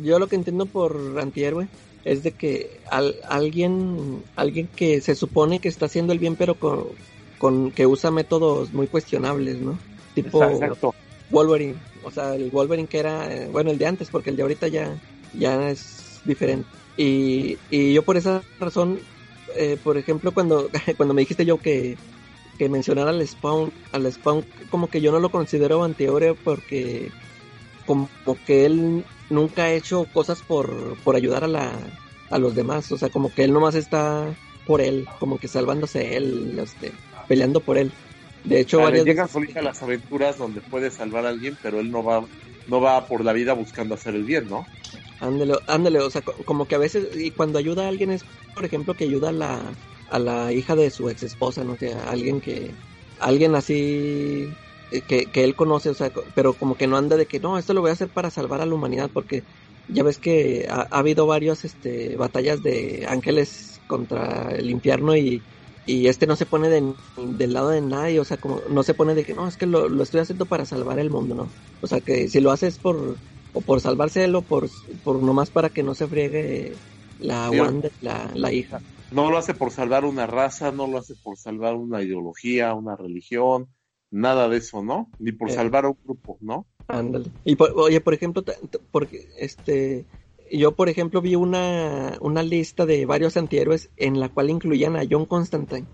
yo lo que entiendo por antihéroe es de que al, alguien, alguien que se supone que está haciendo el bien, pero con, con que usa métodos muy cuestionables, ¿no? Tipo Exacto. Wolverine, o sea, el Wolverine que era, eh, bueno, el de antes, porque el de ahorita ya, ya es diferente. Y, y yo por esa razón, eh, por ejemplo, cuando, cuando me dijiste yo que, que mencionara al Spawn, al Spawn, como que yo no lo considero antihéroe porque como que él nunca ha hecho cosas por, por ayudar a la, a los demás, o sea, como que él nomás está por él, como que salvándose él, este, peleando por él. De hecho, Ah, varias llegan solita las aventuras donde puede salvar a alguien, pero él no va, no va por la vida buscando hacer el bien, ¿no? Ándale, ándale, o sea, co- como que a veces, y cuando ayuda a alguien es, por ejemplo, que ayuda a la, a la hija de su ex esposa, no sé, a alguien que, alguien así, eh, que, que él conoce, o sea, pero como que no anda de que, no, esto lo voy a hacer para salvar a la humanidad, porque ya ves que ha, ha habido varias, este, batallas de ángeles contra el infierno y, y este no se pone de- del lado de nadie, o sea, como no se pone de que no, es que lo, lo estoy haciendo para salvar el mundo, ¿no? O sea, que si lo haces por, o por salvarse él o por, por nomás para que no se friegue la Sí. Wanda, la, la hija. No lo hace por salvar una raza, no lo hace por salvar una ideología, una religión, nada de eso, ¿no? Ni por Eh. salvar a un grupo, ¿no? Ándale. Y por- oye, por ejemplo, porque este yo por ejemplo vi una, una lista de varios antihéroes en la cual incluían a John Constantine.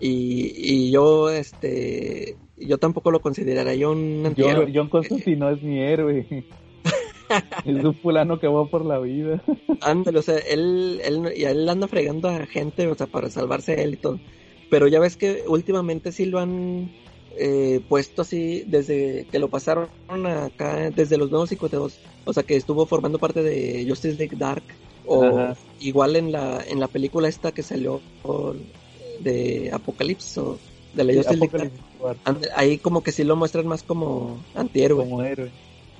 Y, y yo este yo tampoco lo consideraría un John, antihéroe. John Constantine no es mi héroe. es un fulano que va por la vida. Ándale, o sea, él, él, y él anda fregando a gente, o sea, para salvarse a él y todo. Pero ya ves que últimamente sí lo han eh, puesto así desde que lo pasaron acá, desde los nuevos 52. O sea, que estuvo formando parte de Justice League Dark. O Ajá. igual en la, en la película esta que salió de Apocalipsis o de la Justice League Dark. Ahí como que sí lo muestran más como antihéroe. como héroe.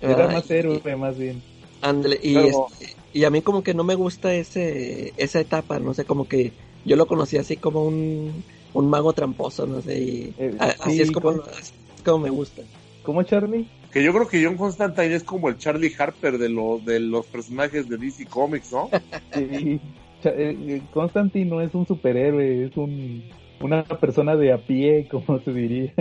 Era más Y- héroe, más bien. Y, este, y a mí como que no me gusta ese esa etapa, no sé, como que yo lo conocí así como un, un mago tramposo, no sé, y Eh, así sí, es como, con- así es como me gusta. ¿Cómo, Charlie? Que yo creo que John Constantine es como el Charlie Harper de, lo, de los personajes de DC Comics, ¿no? Sí. Eh, eh, Constantine no es un superhéroe, es un una persona de a pie, como se diría.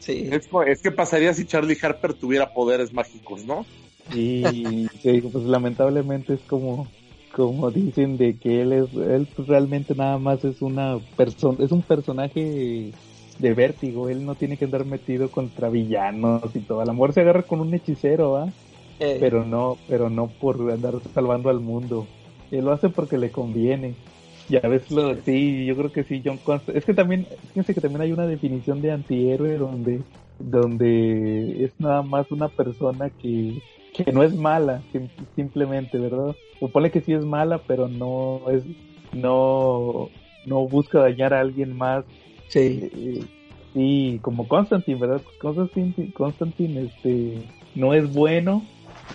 Sí, Es, es que pasaría si Charlie Harper tuviera poderes mágicos, ¿no? Y sí, pues lamentablemente es como como dicen de que él es él pues, realmente nada más es una persona es un personaje de vértigo, él no tiene que andar metido contra villanos y todo. A lo mejor se agarra con un hechicero, ¿va? eh, pero no, pero no por andar salvando al mundo. Él lo hace porque le conviene. Y a veces lo, sí, yo creo que sí, John Constantine. Es que también, fíjense que también hay una definición de antihéroe donde, donde es nada más una persona que, que no es mala, sim- simplemente, ¿verdad? O ponle que sí es mala, pero no es, no, no busca dañar a alguien más sí, eh, sí, como Constantine, ¿verdad? Constantine, Constantine este, no es bueno,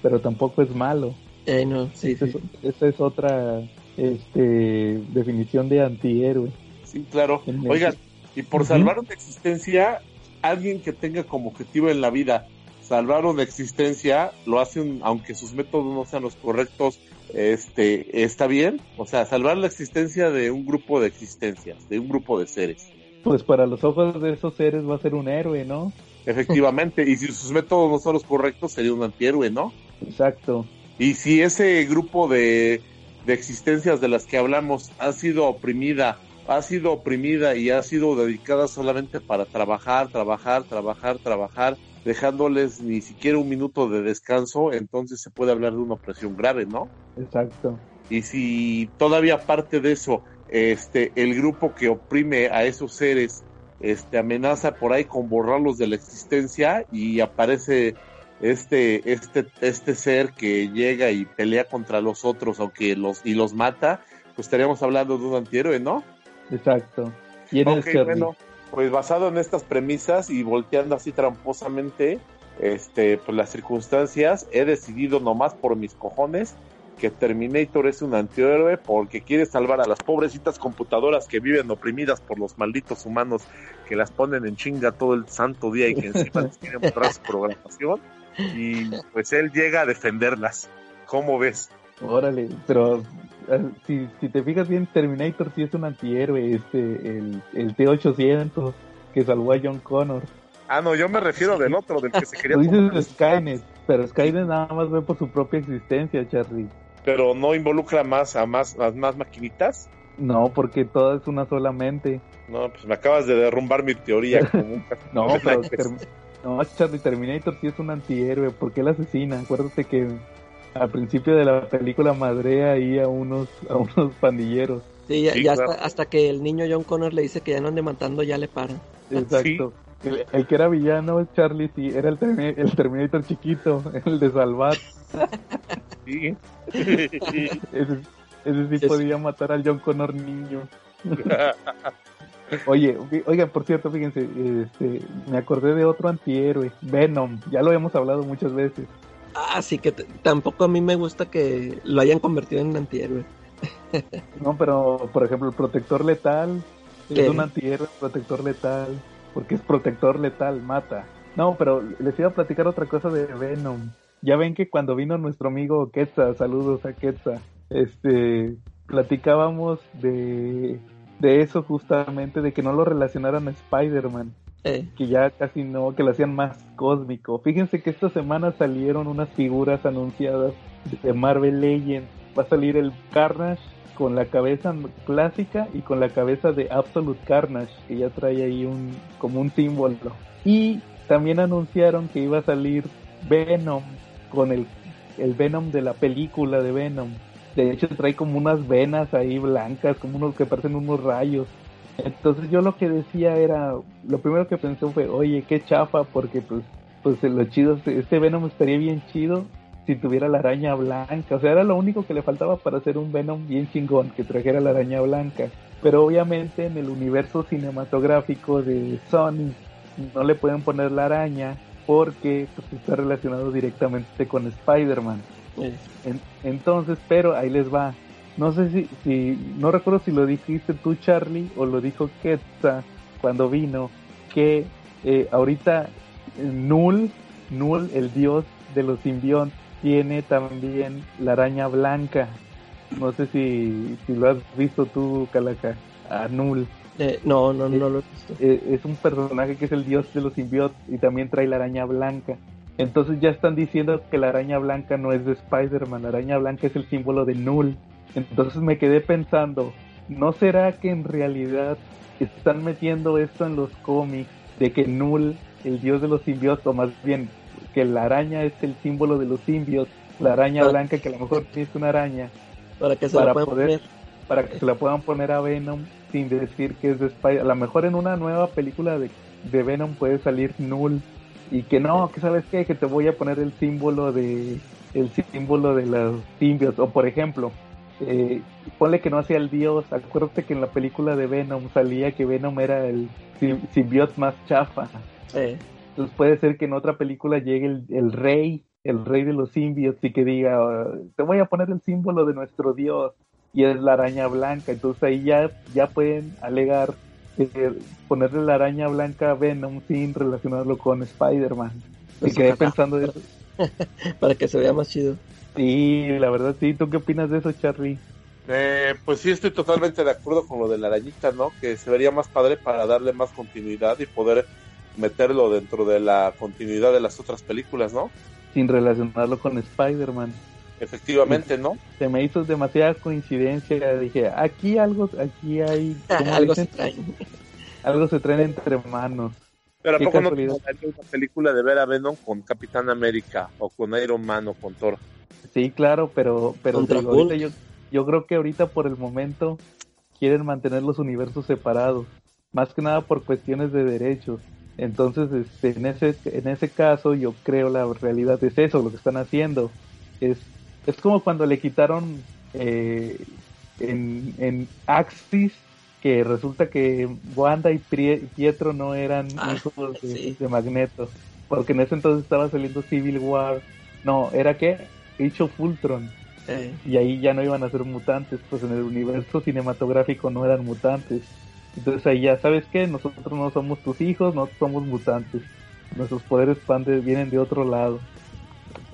pero tampoco es malo. eh, no, sí, Esa sí, es, esa es otra este, definición de antihéroe. Sí, claro. Oigan, y por salvar una existencia, alguien que tenga como objetivo en la vida salvar una existencia, lo hace un- aunque sus métodos no sean los correctos, este, está bien. O sea, salvar la existencia de un grupo de existencias, de un grupo de seres. Pues para los ojos de esos seres va a ser un héroe, ¿no? Efectivamente, y si sus métodos no son los correctos, sería un antihéroe, ¿no? Exacto. Y si ese grupo de, de existencias de las que hablamos ha sido oprimida, ha sido oprimida y ha sido dedicada solamente para trabajar, trabajar, trabajar, trabajar, dejándoles ni siquiera un minuto de descanso, entonces se puede hablar de una opresión grave, ¿no? Exacto. Y si todavía aparte de eso, este, el grupo que oprime a esos seres, este, amenaza por ahí con borrarlos de la existencia y aparece este, este, este ser que llega y pelea contra los otros, aunque los, y los mata, pues estaríamos hablando de un antihéroe, ¿no? Exacto. ¿Quién es Ok, Charlie? bueno, pues basado en estas premisas y volteando así tramposamente, este, pues las circunstancias, he decidido nomás por mis cojones que Terminator es un antihéroe porque quiere salvar a las pobrecitas computadoras que viven oprimidas por los malditos humanos que las ponen en chinga todo el santo día y que encima les quieren borrar su programación y pues él llega a defenderlas. ¿Cómo ves? Órale, pero si, si te fijas bien, Terminator sí es un antihéroe, este, el, el T-800 que salvó a John Connor. Ah, no, yo me refiero del otro, del que se quería Tú tomar dices Skynet, pero Skynet nada más ve por su propia existencia, Charlie. pero no involucra más a más, a más maquinitas. No, porque todo es una sola mente. No, pues me acabas de derrumbar mi teoría. Como un No, pero no, Charlie Terminator sí es un antihéroe, porque él asesina. Acuérdate que al principio de la película madrea ahí a unos a unos pandilleros. sí, ya, Sí, ya claro. hasta, hasta que el niño John Connor le dice que ya no ande matando, ya le paran. Exacto. El, el que era villano, Charlie, sí, era el, Termi- el Terminator chiquito, el de salvar. Sí. Ese, ese sí Sí, podía matar al John Connor niño. Oye, oigan, por cierto, fíjense, este, me acordé de otro antihéroe, Venom. Ya lo hemos hablado muchas veces. Ah, sí que tampoco a mí me gusta que lo hayan convertido en antihéroe. No, pero por ejemplo, el protector letal Es un antihéroe protector letal, porque es protector letal, mata. No, pero les iba a platicar otra cosa de Venom. Ya ven que cuando vino nuestro amigo Quetzal, saludos a Quetzal, este, platicábamos de, de eso justamente, de que no lo relacionaran a Spider-Man. Que ya casi no, que lo hacían más cósmico. Fíjense que esta semana salieron unas figuras anunciadas de Marvel Legends. Va a salir el Carnage con la cabeza clásica y con la cabeza de Absolute Carnage, que ya trae ahí un como un símbolo. Y también anunciaron que iba a salir Venom con el, el Venom de la película de Venom. De hecho trae como unas venas ahí blancas, como unos que parecen unos rayos. Entonces yo lo que decía era, lo primero que pensé fue, oye, qué chafa, porque pues, pues lo chido, este Venom estaría bien chido si tuviera la araña blanca. O sea, era lo único que le faltaba para hacer un Venom bien chingón, que trajera la araña blanca. Pero obviamente en el universo cinematográfico de Sony no le pueden poner la araña porque pues, está relacionado directamente con Spider-Man. eh, En- entonces, pero ahí les va. No sé si, si, no recuerdo si lo dijiste tú, Charlie, o lo dijo Quetzal cuando vino, que eh, ahorita eh, Null, Null, el dios de los simbiontes, tiene también la araña blanca. No sé si, si lo has visto tú, Calaca, a Null. eh, no, no, no lo he visto. Eh, es un personaje que es el dios de los simbiontes y también trae la araña blanca. Entonces ya están diciendo que la araña blanca no es de Spider-Man, la araña blanca es el símbolo de Null. Entonces me quedé pensando, ¿no será que en realidad están metiendo esto en los cómics de que Null, el dios de los simbiontes, o más bien que la araña es el símbolo de los simbiontes, la araña blanca que a lo mejor es una araña, Para que se para la puedan poder- poner. para que se la puedan poner a Venom sin decir que es de Spider. A lo mejor en una nueva película de, de Venom puede salir Null y que no, que sabes qué, que te voy a poner el símbolo de el símbolo de los simbiotes o por ejemplo eh, ponle que no sea el dios acuérdate que en la película de Venom salía que Venom era el sim- simbionte más chafa Eh, entonces puede ser que en otra película llegue el, el rey, el rey de los simbiotes y que diga, "Ah, te voy a poner el símbolo de nuestro dios y es la araña blanca. Entonces ahí ya, ya pueden alegar eh, ponerle la araña blanca a Venom sin relacionarlo con Spider-Man. Y Pues quedé pensando de eso. para que se vea más chido. Sí, la verdad sí. ¿Tú qué opinas de eso, Charlie? Eh, pues sí, estoy totalmente de acuerdo con lo de la arañita, ¿no? Que se vería más padre para darle más continuidad y poder meterlo dentro de la continuidad de las otras películas, ¿no? Sin relacionarlo con Spider-Man. Efectivamente, ¿no? Se me hizo demasiada coincidencia. Dije, aquí algo, aquí hay... ¿cómo Algo se dicen? trae. Algo se traen entre manos. Pero ¿a poco no una película de ver a Venom con Capitán América o con Iron Man o con Thor? Sí, claro, pero, pero digo, ahorita yo, yo creo que ahorita por el momento quieren mantener los universos separados, más que nada por cuestiones de derechos. Entonces, este, en ese, en ese caso, yo creo la realidad es eso, lo que están haciendo. Es, es como cuando le quitaron eh, en, en Axis, que resulta que Wanda y Pietro no eran Ah, hijos de, sí. de Magneto, porque en ese entonces estaba saliendo Civil War. No, ¿era qué? Age of Ultron. Eh, Y ahí ya no iban a ser mutantes, pues en el universo cinematográfico no eran mutantes. Entonces ahí ya, ¿sabes qué? Nosotros no somos tus hijos, no somos mutantes. Nuestros poderes van de- vienen de otro lado.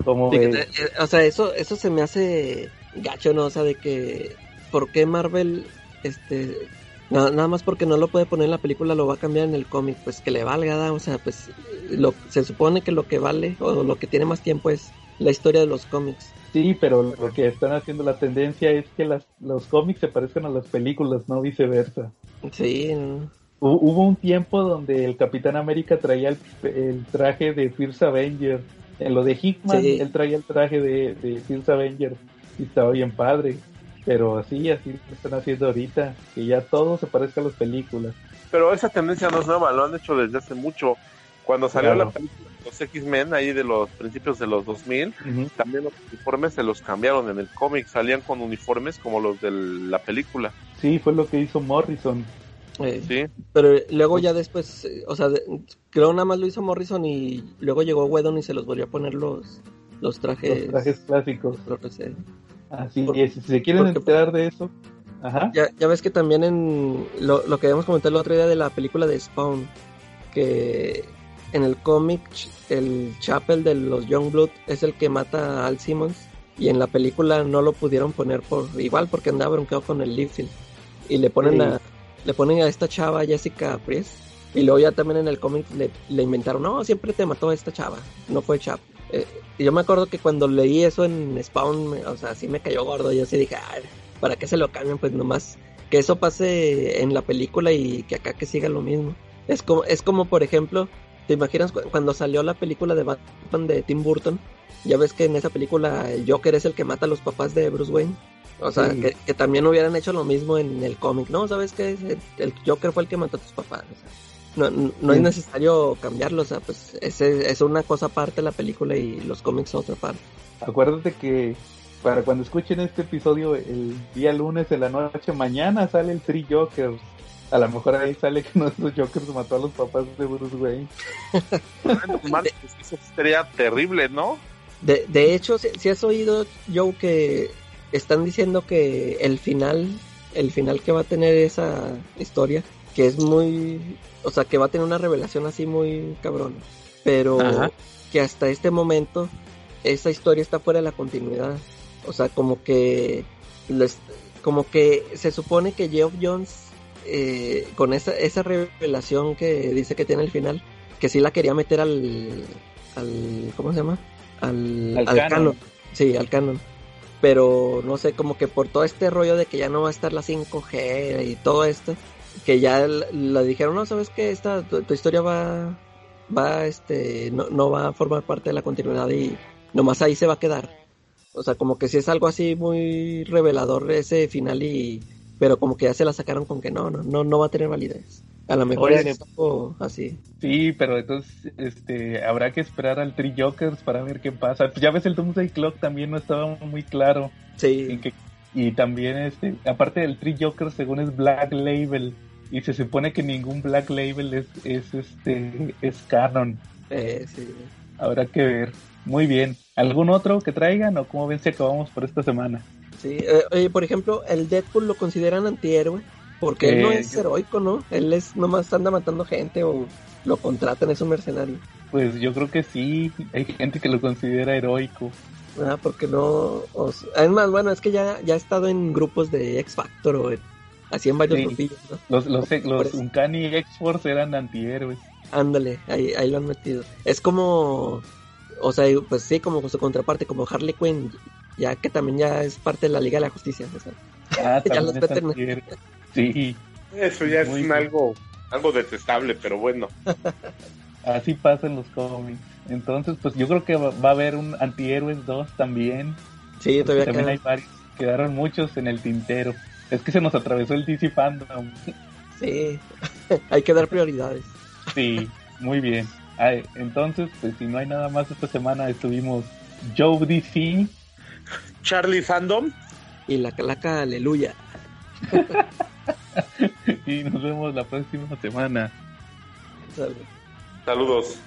Como fíjate, de- eh, o sea, eso, eso se me hace gacho, ¿no? O sea, de que, ¿por qué Marvel, este, na- nada más porque no lo puede poner en la película, lo va a cambiar en el cómic? Pues que le valga, ¿da? o sea, pues lo, se supone que lo que vale, o lo que tiene más tiempo es la historia de los cómics. Sí, pero lo que están haciendo la tendencia es que las, los cómics se parezcan a las películas, no viceversa. Sí, Hubo un tiempo donde el Capitán América traía el, el traje de First Avenger. En lo de Hickman, Sí. él traía el traje de, de First Avenger y estaba bien padre. Pero así, así lo están haciendo ahorita, que ya todo se parezca a las películas. Pero esa tendencia no es nueva, lo han hecho desde hace mucho. Cuando salió Claro. la película los X-Men, ahí de los principios de los 2000, también los uniformes se los cambiaron en el cómic, salían con uniformes como los de la película, Sí, fue lo que hizo Morrison. Eh, ¿sí? Pero luego ya después, eh, o sea, de- creo nada más lo hizo Morrison y luego llegó Whedon y se los volvió a poner los, los trajes. Los trajes clásicos. creo que sí. Así Por- es. Si se quieren porque- enterar de eso, Ajá. Ya, ya ves que también en lo, lo que habíamos comentado el otro día de la película de Spawn, que en el cómic el Chapel de los Youngblood es el que mata a Al Simmons y en la película no lo pudieron poner por igual porque andaba bronqueado con el Liefeld y le ponen Sí. a le ponen a esta chava Jessica Priest y luego ya también en el cómic le, le inventaron no siempre te mató esta chava no fue Chap Eh, y yo me acuerdo que cuando leí eso en Spawn me- o sea sí me cayó gordo yo sí dije "Ay, para qué se lo cambian pues nomás que eso pase en la película y que acá que siga lo mismo es como es como por ejemplo te imaginas cu- cuando salió la película de Batman de Tim Burton ya ves que en esa película el Joker es el que mata a los papás de Bruce Wayne o sea, Sí. que, que también hubieran hecho lo mismo en el cómic. No, ¿sabes qué? El, Joker fue el que mató a tus papás. o sea, no no, no es necesario cambiarlo. O sea, pues es, es una cosa aparte la película y los cómics otra parte. Acuérdate que para cuando escuchen este episodio el día lunes de la noche, mañana sale el Three Jokers. A lo mejor ahí sale que nuestro Jokers mató a los papás de Bruce Wayne. Marcos, eso sería terrible, ¿no? De, de hecho, si, si has oído, Joe, que están diciendo que el final, el final que va a tener esa historia, que es muy, o sea, que va a tener una revelación así muy cabrón, pero Ajá. que hasta este momento esa historia está fuera de la continuidad, o sea, como que, les- como que se supone que Geoff Jones eh, con esa, esa revelación que dice que tiene el final, que sí la quería meter al, al ¿cómo se llama? Al, Al al canon. canon. Sí, al canon. Pero no sé, como que por todo este rollo de que ya no va a estar la 5G y todo esto, que ya l- le dijeron, no, sabes que esta tu, tu historia va, va, este, no, no va a formar parte de la continuidad y nomás ahí se va a quedar. O sea, como que sí es algo así muy revelador ese final y, pero como que ya se la sacaron con que no, no, no, no va a tener validez. A lo mejor Oye, es algo así. Sí, pero entonces este habrá que esperar al Three Jokers para ver qué pasa. Ya ves el Doomsday Clock también no estaba muy claro en Sí, que- y también este aparte del Three Jokers según es Black Label y se supone que ningún Black Label es, es este es canon. eh, sí. Habrá que ver. Muy bien. ¿Algún otro que traigan o cómo ven si acabamos por esta semana? Sí, eh, oye, por ejemplo, el Deadpool lo consideran antihéroe porque él no Eh, es yo- heroico, ¿no? Él es nomás anda matando gente o lo contratan, es un mercenario. Pues yo creo que sí. Hay gente que lo considera heroico. Ah, porque no. o s- es más, bueno, es que ya, ya ha estado en grupos de X Factor o en- así en varios Sí. grupillos, ¿no? Los, los, los. Uncanny X-Force eran antihéroes. Ándale, ahí, ahí lo han metido. Es como. O sea, pues sí, como su contraparte, como Harley Quinn, ya que también ya es parte de la Liga de la Justicia. o sea. Ah, Ya los también es meten. Sí, Eso ya es un algo, algo detestable, pero bueno. así pasa en los cómics. Entonces, pues yo creo que va, va a haber un Antihéroes 2 también. Sí, todavía también queda. hay varios. Quedaron muchos en el tintero. Es que se nos atravesó el DC Fandom. Sí, hay que dar prioridades. Sí, muy bien. Ay, entonces, pues si no hay nada más esta semana, estuvimos Joe DC. Charlie Fandom. Y la calaca, aleluya. y nos vemos la próxima semana. Salud. Saludos.